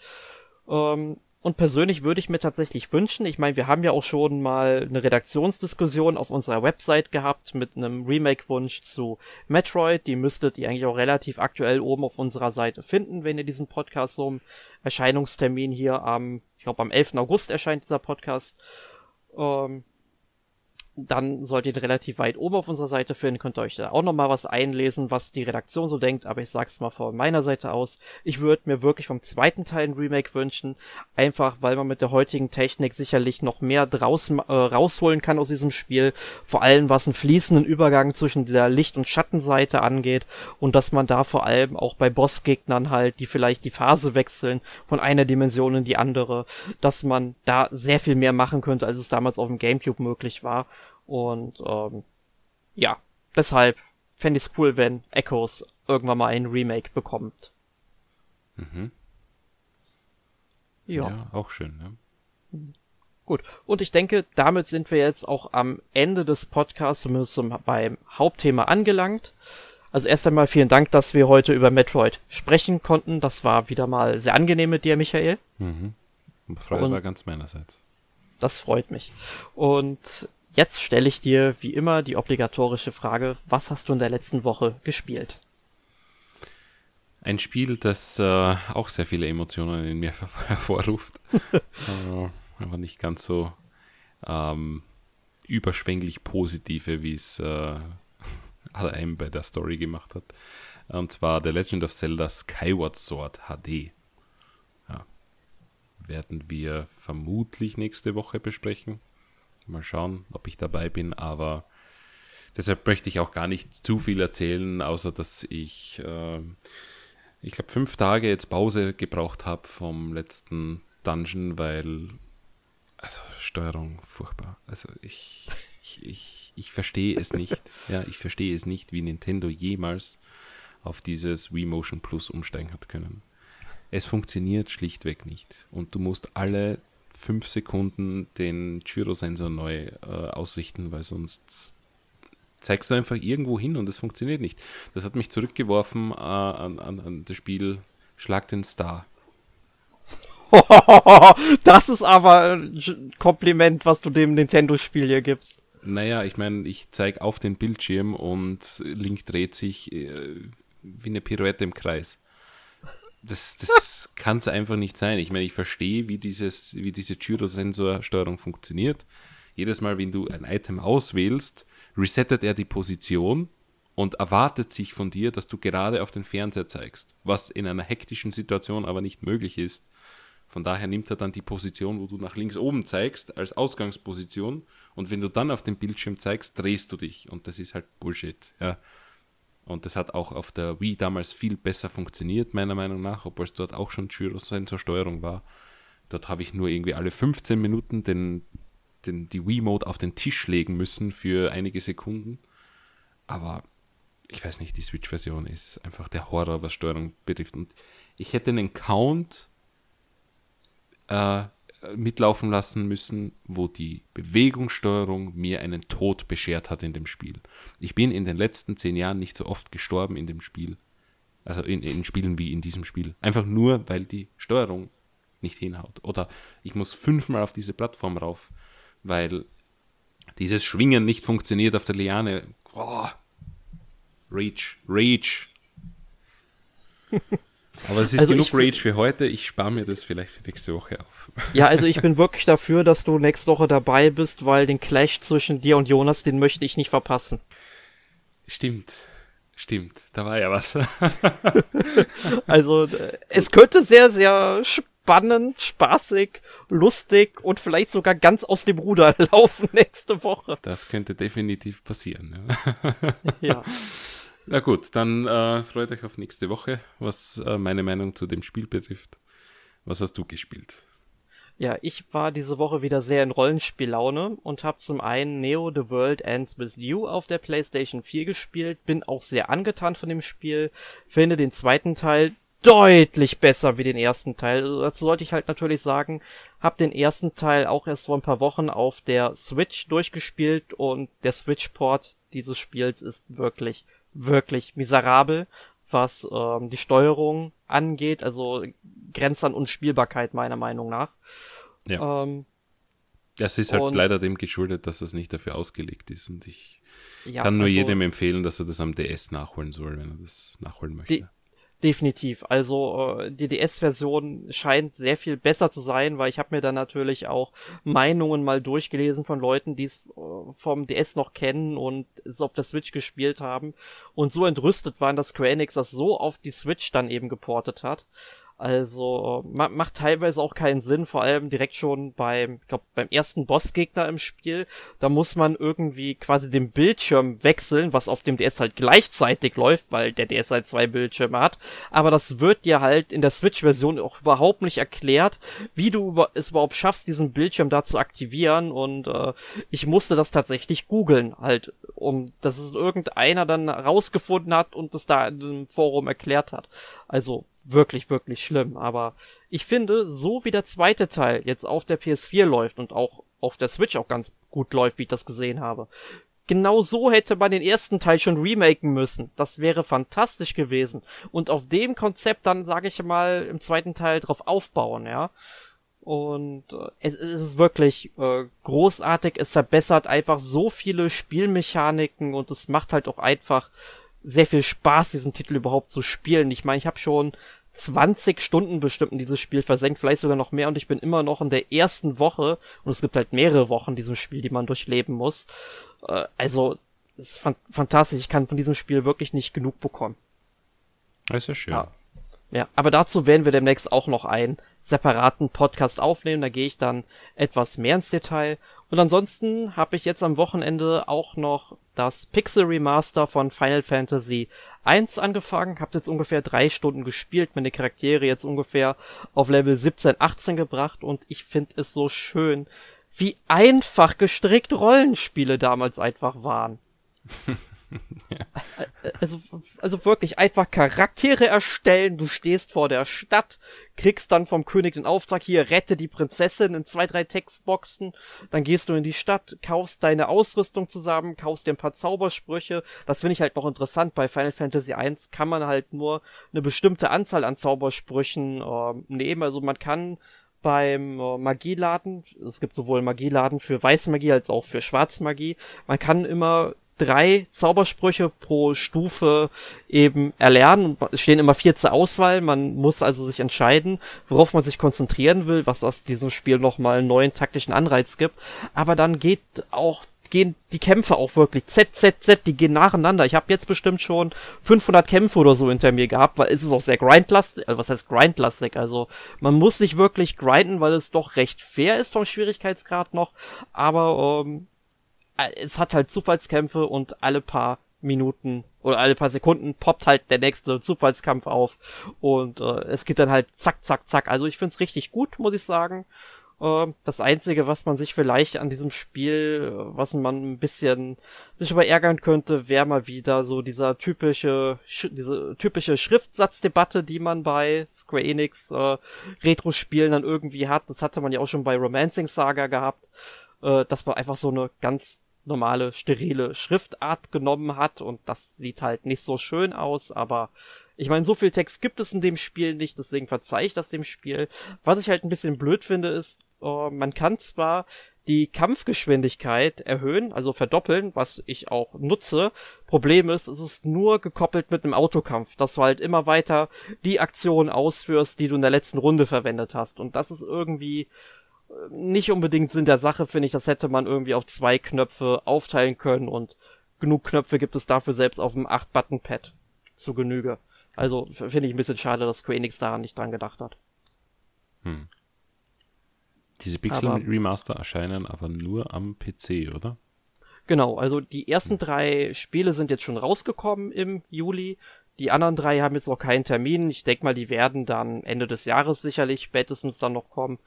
Ähm, und persönlich würde ich mir tatsächlich wünschen, ich meine, wir haben ja auch schon mal eine Redaktionsdiskussion auf unserer Website gehabt mit einem Remake-Wunsch zu Metroid. Die müsstet ihr eigentlich auch relativ aktuell oben auf unserer Seite finden, wenn ihr diesen Podcast so im Erscheinungstermin hier am, ich glaube am 11. August erscheint dieser Podcast. Ähm, dann solltet ihr relativ weit oben auf unserer Seite finden, könnt ihr euch da auch nochmal was einlesen, was die Redaktion so denkt, aber ich sag's mal von meiner Seite aus. Ich würde mir wirklich vom zweiten Teil ein Remake wünschen, einfach weil man mit der heutigen Technik sicherlich noch mehr draus, äh, rausholen kann aus diesem Spiel, vor allem was einen fließenden Übergang zwischen der Licht- und Schattenseite angeht. Und dass man da vor allem auch bei Bossgegnern halt, die vielleicht die Phase wechseln von einer Dimension in die andere, dass man da sehr viel mehr machen könnte, als es damals auf dem Gamecube möglich war. Und ähm, ja, deshalb fände ich es cool, wenn Echoes irgendwann mal ein Remake bekommt.
Mhm. Ja. ja, auch schön, ne?
Gut, und ich denke, damit sind wir jetzt auch am Ende des Podcasts, zumindest beim Hauptthema angelangt. Also erst einmal vielen Dank, dass wir heute über Metroid sprechen konnten. Das war wieder mal sehr angenehm mit dir, Michael.
Mhm. Freude war ganz meinerseits.
Das freut mich. Und Jetzt stelle ich dir wie immer die obligatorische Frage, was hast du in der letzten Woche gespielt?
Ein Spiel, das äh, auch sehr viele Emotionen in mir [LAUGHS] hervorruft, [LAUGHS] äh, aber nicht ganz so ähm, überschwänglich positive, wie es äh, [LAUGHS] allein bei der Story gemacht hat. Und zwar The Legend of Zelda Skyward Sword HD. Ja. Werden wir vermutlich nächste Woche besprechen. Mal schauen, ob ich dabei bin, aber deshalb möchte ich auch gar nicht zu viel erzählen, außer dass ich, äh, ich glaube, fünf Tage jetzt Pause gebraucht habe vom letzten Dungeon, weil, also Steuerung furchtbar. Also ich, ich, ich, ich verstehe es nicht. [LAUGHS] Ja, ich verstehe es nicht, wie Nintendo jemals auf dieses Wii Motion Plus umsteigen hat können. Es funktioniert schlichtweg nicht. Und du musst alle fünf Sekunden den Gyrosensor neu äh, ausrichten, weil sonst zeigst du einfach irgendwo hin und es funktioniert nicht. Das hat mich zurückgeworfen äh, an, an, an das Spiel Schlag den Star. [LAUGHS]
das ist aber ein Kompliment, was du dem Nintendo-Spiel hier gibst.
Naja, ich meine, ich zeige auf den Bildschirm und Link dreht sich äh, wie eine Pirouette im Kreis. Das, das [LAUGHS] kann es einfach nicht sein. Ich meine, ich verstehe, wie, dieses, wie diese Gyrosensor-Steuerung funktioniert. Jedes Mal, wenn du ein Item auswählst, resettet er die Position und erwartet sich von dir, dass du gerade auf den Fernseher zeigst, was in einer hektischen Situation aber nicht möglich ist. Von daher nimmt er dann die Position, wo du nach links oben zeigst, als Ausgangsposition und wenn du dann auf den Bildschirm zeigst, drehst du dich und das ist halt Bullshit. Ja. Und das hat auch auf der Wii damals viel besser funktioniert, meiner Meinung nach, obwohl es dort auch schon Gyrosensorsteuerung war. Dort habe ich nur irgendwie alle 15 Minuten den, den, die Wii-Mode auf den Tisch legen müssen für einige Sekunden. Aber ich weiß nicht, die Switch-Version ist einfach der Horror, was Steuerung betrifft. Und ich hätte einen Count äh, mitlaufen lassen müssen, wo die Bewegungssteuerung mir einen Tod beschert hat in dem Spiel. Ich bin in den letzten zehn Jahren nicht so oft gestorben in dem Spiel. Also in, in Spielen wie in diesem Spiel. Einfach nur, weil die Steuerung nicht hinhaut. Oder ich muss fünfmal auf diese Plattform rauf, weil dieses Schwingen nicht funktioniert auf der Liane. Oh, Rage, Rage. [LAUGHS] Aber es ist also genug Rage für heute. Ich spare mir das vielleicht für nächste Woche auf.
Ja, also ich [LAUGHS] bin wirklich dafür, dass du nächste Woche dabei bist, weil den Clash zwischen dir und Jonas, den möchte ich nicht verpassen.
Stimmt. Stimmt. Da war ja was. [LAUGHS]
also, äh, es könnte sehr, sehr spannend, spaßig, lustig und vielleicht sogar ganz aus dem Ruder [LAUGHS] laufen nächste Woche.
Das könnte definitiv passieren. Ja. ja. Na gut, dann äh, freut euch auf nächste Woche, was äh, meine Meinung zu dem Spiel betrifft. Was hast du gespielt?
Ja, ich war diese Woche wieder sehr in Rollenspiellaune und habe zum einen Neo The World Ends With You auf der PlayStation 4 gespielt, bin auch sehr angetan von dem Spiel, finde den zweiten Teil deutlich besser wie den ersten Teil. Also dazu sollte ich halt natürlich sagen, habe den ersten Teil auch erst vor ein paar Wochen auf der Switch durchgespielt und der Switch-Port dieses Spiels ist wirklich wirklich miserabel, was ähm, die Steuerung angeht, also grenzt an Unspielbarkeit meiner Meinung nach.
Ja. Ähm, es ist halt leider dem geschuldet, dass das nicht dafür ausgelegt ist und ich ja, kann nur also, jedem empfehlen, dass er das am DS nachholen soll, wenn er das nachholen möchte.
Die, Definitiv. Also äh, die DS-Version scheint sehr viel besser zu sein, weil ich habe mir dann natürlich auch Meinungen mal durchgelesen von Leuten, die es äh, vom DS noch kennen und es auf der Switch gespielt haben und so entrüstet waren, dass Square Enix das so auf die Switch dann eben geportet hat. Also ma macht teilweise auch keinen Sinn, vor allem direkt schon beim, ich glaube, beim ersten Bossgegner im Spiel. Da muss man irgendwie quasi den Bildschirm wechseln, was auf dem DS halt gleichzeitig läuft, weil der DS halt zwei Bildschirme hat. Aber das wird dir halt in der Switch-Version auch überhaupt nicht erklärt, wie du über es überhaupt schaffst, diesen Bildschirm da zu aktivieren. Und äh, ich musste das tatsächlich googeln, halt, um dass es irgendeiner dann rausgefunden hat und es da in einem Forum erklärt hat. Also wirklich, wirklich schlimm. Aber ich finde, so wie der zweite Teil jetzt auf der PS4 läuft und auch auf der Switch auch ganz gut läuft, wie ich das gesehen habe, genau so hätte man den ersten Teil schon remaken müssen. Das wäre fantastisch gewesen. Und auf dem Konzept dann, sage ich mal, im zweiten Teil drauf aufbauen, ja. Und äh, es, es, ist wirklich äh, großartig. Es verbessert einfach so viele Spielmechaniken und es macht halt auch einfach sehr viel Spaß, diesen Titel überhaupt zu spielen. Ich meine, ich habe schon 20 Stunden bestimmt in dieses Spiel versenkt, vielleicht sogar noch mehr und ich bin immer noch in der ersten Woche und es gibt halt mehrere Wochen in diesem Spiel, die man durchleben muss. Äh, also, es ist fan fantastisch. Ich kann von diesem Spiel wirklich nicht genug bekommen.
Das ist ja schön.
Ja. Ja, aber dazu werden wir demnächst auch noch einen separaten Podcast aufnehmen. Da gehe ich dann etwas mehr ins Detail. Und ansonsten habe ich jetzt am Wochenende auch noch das Pixel Remaster von Final Fantasy 1 angefangen. Hab jetzt ungefähr drei Stunden gespielt, meine Charaktere jetzt ungefähr auf Level 17, 18 gebracht und ich finde es so schön, wie einfach gestrickt Rollenspiele damals einfach waren. [LAUGHS] [LAUGHS] also, also wirklich einfach Charaktere erstellen. Du stehst vor der Stadt, kriegst dann vom König den Auftrag, hier rette die Prinzessin in zwei, drei Textboxen. Dann gehst du in die Stadt, kaufst deine Ausrüstung zusammen, kaufst dir ein paar Zaubersprüche. Das finde ich halt noch interessant. Bei Final Fantasy 1 kann man halt nur eine bestimmte Anzahl an Zaubersprüchen äh, nehmen. Also man kann beim äh, Magieladen, es gibt sowohl Magieladen für weiße Magie als auch für schwarze Magie, man kann immer drei Zaubersprüche pro Stufe eben erlernen. Es stehen immer vier zur Auswahl. Man muss also sich entscheiden, worauf man sich konzentrieren will, was aus diesem Spiel nochmal einen neuen taktischen Anreiz gibt. Aber dann geht auch gehen die Kämpfe auch wirklich Z, Z, Z, die gehen nacheinander. Ich habe jetzt bestimmt schon 500 Kämpfe oder so hinter mir gehabt, weil es ist auch sehr grindlastig, also was heißt grindlastig, also man muss sich wirklich grinden, weil es doch recht fair ist vom Schwierigkeitsgrad noch, aber ähm, äh, es hat halt Zufallskämpfe und alle paar Minuten oder alle paar Sekunden poppt halt der nächste Zufallskampf auf und äh, es geht dann halt zack, zack, zack. Also ich find's richtig gut, muss ich sagen. Äh, das Einzige, was man sich vielleicht an diesem Spiel, was man ein bisschen sich aber ärgern könnte, wäre mal wieder so dieser typische, diese typische Schriftsatzdebatte, die man bei Square Enix äh, Retro-Spielen dann irgendwie hat. Das hatte man ja auch schon bei Romancing Saga gehabt, äh, dass man einfach so eine ganz normale, sterile Schriftart genommen hat und das sieht halt nicht so schön aus, aber ich meine, so viel Text gibt es in dem Spiel nicht, deswegen verzeih ich das dem Spiel. Was ich halt ein bisschen blöd finde, ist, uh, man kann zwar die Kampfgeschwindigkeit erhöhen, also verdoppeln, was ich auch nutze. Problem ist, es ist nur gekoppelt mit einem Autokampf, dass du halt immer weiter die Aktion ausführst, die du in der letzten Runde verwendet hast. Und das ist irgendwie nicht unbedingt Sinn der Sache, finde ich. Das hätte man irgendwie auf zwei Knöpfe aufteilen können und genug Knöpfe gibt es dafür selbst auf dem 8-Button-Pad zu Genüge. Also finde ich ein bisschen schade, dass Square Enix daran nicht dran gedacht hat. Hm.
Diese Pixel aber, Remaster erscheinen aber nur am PC, oder?
Genau, also die ersten hm. drei Spiele sind jetzt schon rausgekommen im Juli. Die anderen drei haben jetzt noch keinen Termin. Ich denke mal, die werden dann Ende des Jahres sicherlich spätestens dann noch kommen.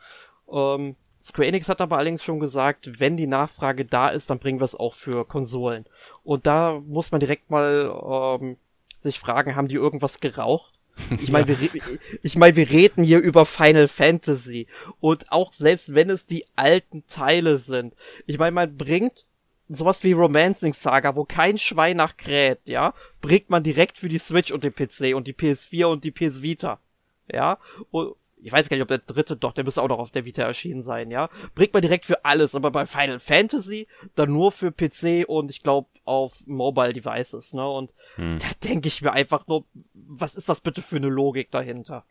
Ähm, Square Enix hat aber allerdings schon gesagt, wenn die Nachfrage da ist, dann bringen wir es auch für Konsolen. Und da muss man direkt mal ähm, sich fragen, haben die irgendwas geraucht? [LAUGHS] Ich meine, ja. wir, ich mein, wir reden hier über Final Fantasy. Und auch selbst wenn es die alten Teile sind. Ich meine, man bringt sowas wie Romancing Saga, wo kein Schwein nach kräht, ja, bringt man direkt für die Switch und den PC und die PS4 und die PS Vita. Ja, und ich weiß gar nicht, ob der dritte, doch, der müsste auch noch auf der Vita erschienen sein, ja. Bringt man direkt für alles, aber bei Final Fantasy dann nur für PC und ich glaube auf Mobile Devices, ne? Und hm. da denke ich mir einfach nur, was ist das bitte für eine Logik dahinter?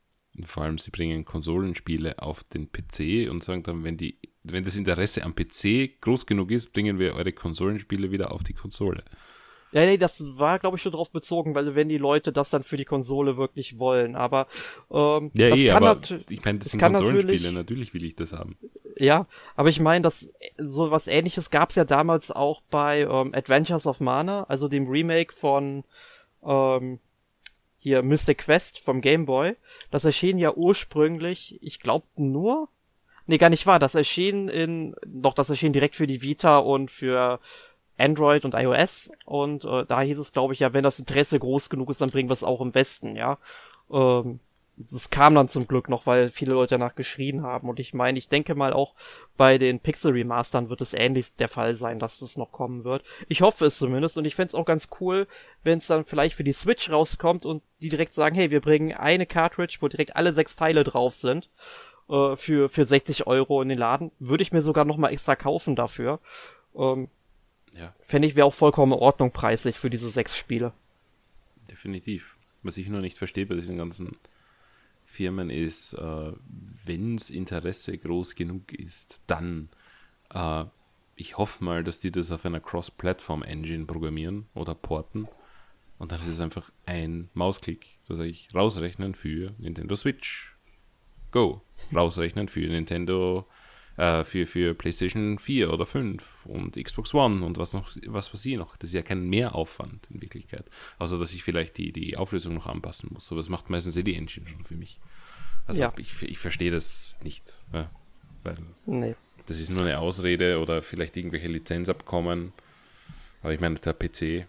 Vor allem, sie bringen Konsolenspiele auf den PC und sagen dann, wenn die, wenn das Interesse am PC groß genug ist, bringen wir eure Konsolenspiele wieder auf die Konsole.
Ja, nee, das war, glaube ich, schon drauf bezogen, weil wenn die Leute das dann für die Konsole wirklich wollen. Aber ähm,
ja, das eh, kann aber ich meine, das sind Konsolenspiele, natürlich, natürlich will ich das haben.
Ja, aber ich meine, das so was ähnliches gab's ja damals auch bei ähm, Adventures of Mana, also dem Remake von ähm, hier Mystic Quest vom Game Boy. Das erschien ja ursprünglich, ich glaube nur Nee, gar nicht wahr. Das erschien in, doch, das erschien direkt für die Vita und für Android und iOS und äh, da hieß es, glaube ich, ja, wenn das Interesse groß genug ist, dann bringen wir es auch im Westen, ja. Ähm, das kam dann zum Glück noch, weil viele Leute danach geschrien haben. Und ich meine, ich denke mal auch bei den Pixel Remastern wird es ähnlich der Fall sein, dass das noch kommen wird. Ich hoffe es zumindest und ich fände es auch ganz cool, wenn es dann vielleicht für die Switch rauskommt und die direkt sagen, hey, wir bringen eine Cartridge, wo direkt alle sechs Teile drauf sind, äh, für, für 60 Euro in den Laden. Würde ich mir sogar noch mal extra kaufen dafür. Ähm, ja. Fände ich wäre auch vollkommen in Ordnung preislich für diese sechs Spiele.
Definitiv. Was ich nur nicht verstehe bei diesen ganzen Firmen ist, äh, wenns Interesse groß genug ist, dann, äh, ich hoffe mal, dass die das auf einer Cross-Platform-Engine programmieren oder porten. Und dann ist es einfach ein Mausklick. Da sage ich rausrechnen für Nintendo Switch. Go. Rausrechnen für Nintendo äh, für, für PlayStation 4 oder 5 und Xbox One und was noch, was weiß ich noch. Das ist ja kein Mehraufwand in Wirklichkeit. Außer dass ich vielleicht die, die Auflösung noch anpassen muss. Aber das macht meistens eh die Engine schon für mich. Also ja. ich, ich verstehe das nicht. Ja, weil nee. das ist nur eine Ausrede oder vielleicht irgendwelche Lizenzabkommen. Aber ich meine, der PC,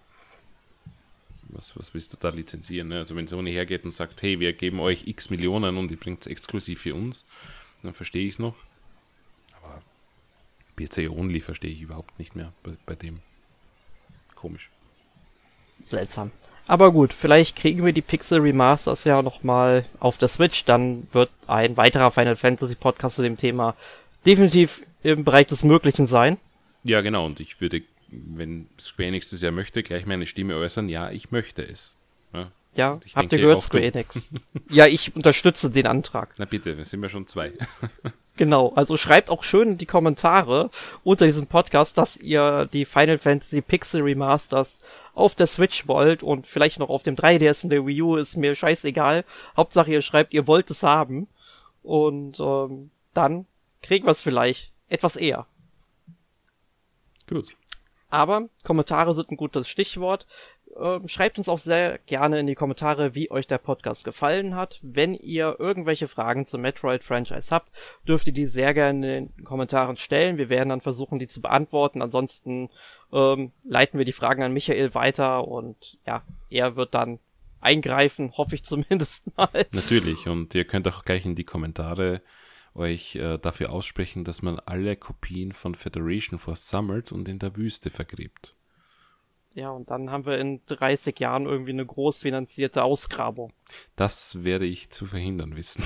Was, was willst du da lizenzieren? Ne? Also wenn Sony hergeht und sagt, hey, wir geben euch x Millionen und ihr bringt es exklusiv für uns, dann verstehe ich es noch. PC Only verstehe ich überhaupt nicht mehr bei, bei dem. Komisch.
Seltsam. Aber gut, vielleicht kriegen wir die Pixel Remasters ja nochmal auf der Switch. Dann wird ein weiterer Final Fantasy Podcast zu dem Thema definitiv im Bereich des Möglichen sein.
Ja, genau. Und ich würde, wenn Square Enix das ja möchte, gleich meine Stimme äußern. Ja, ich möchte es.
Ja, ja habt ihr gehört, Square Enix? [LAUGHS] ja, ich unterstütze den Antrag.
Na bitte, wir sind ja schon zwei. [LAUGHS]
Genau, also schreibt auch schön in die Kommentare unter diesem Podcast, dass ihr die Final Fantasy Pixel Remasters auf der Switch wollt und vielleicht noch auf dem 3DS und der Wii U, ist mir scheißegal. Hauptsache ihr schreibt, ihr wollt es haben. Und ähm, dann kriegen wir es vielleicht etwas eher.
Gut.
Aber Kommentare sind ein gutes Stichwort. Ähm, schreibt uns auch sehr gerne in die Kommentare, wie euch der Podcast gefallen hat. Wenn ihr irgendwelche Fragen zum Metroid-Franchise habt, dürft ihr die sehr gerne in den Kommentaren stellen. Wir werden dann versuchen, die zu beantworten. Ansonsten ähm, leiten wir die Fragen an Michael weiter und ja, er wird dann eingreifen, [LAUGHS] hoffe ich zumindest mal.
Natürlich, und ihr könnt auch gleich in die Kommentare euch äh, dafür aussprechen, dass man alle Kopien von Federation Force sammelt und in der Wüste vergräbt.
Ja, und dann haben wir in 30 Jahren irgendwie eine groß finanzierte Ausgrabung.
Das werde ich zu verhindern wissen.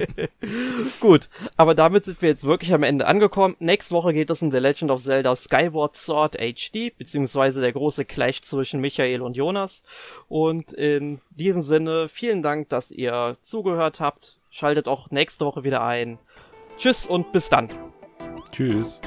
[LAUGHS]
Gut, aber damit sind wir jetzt wirklich am Ende angekommen. Nächste Woche geht es um The Legend of Zelda Skyward Sword HD, beziehungsweise der große Clash zwischen Michael und Jonas. Und in diesem Sinne, vielen Dank, dass ihr zugehört habt. Schaltet auch nächste Woche wieder ein. Tschüss und bis dann.
Tschüss.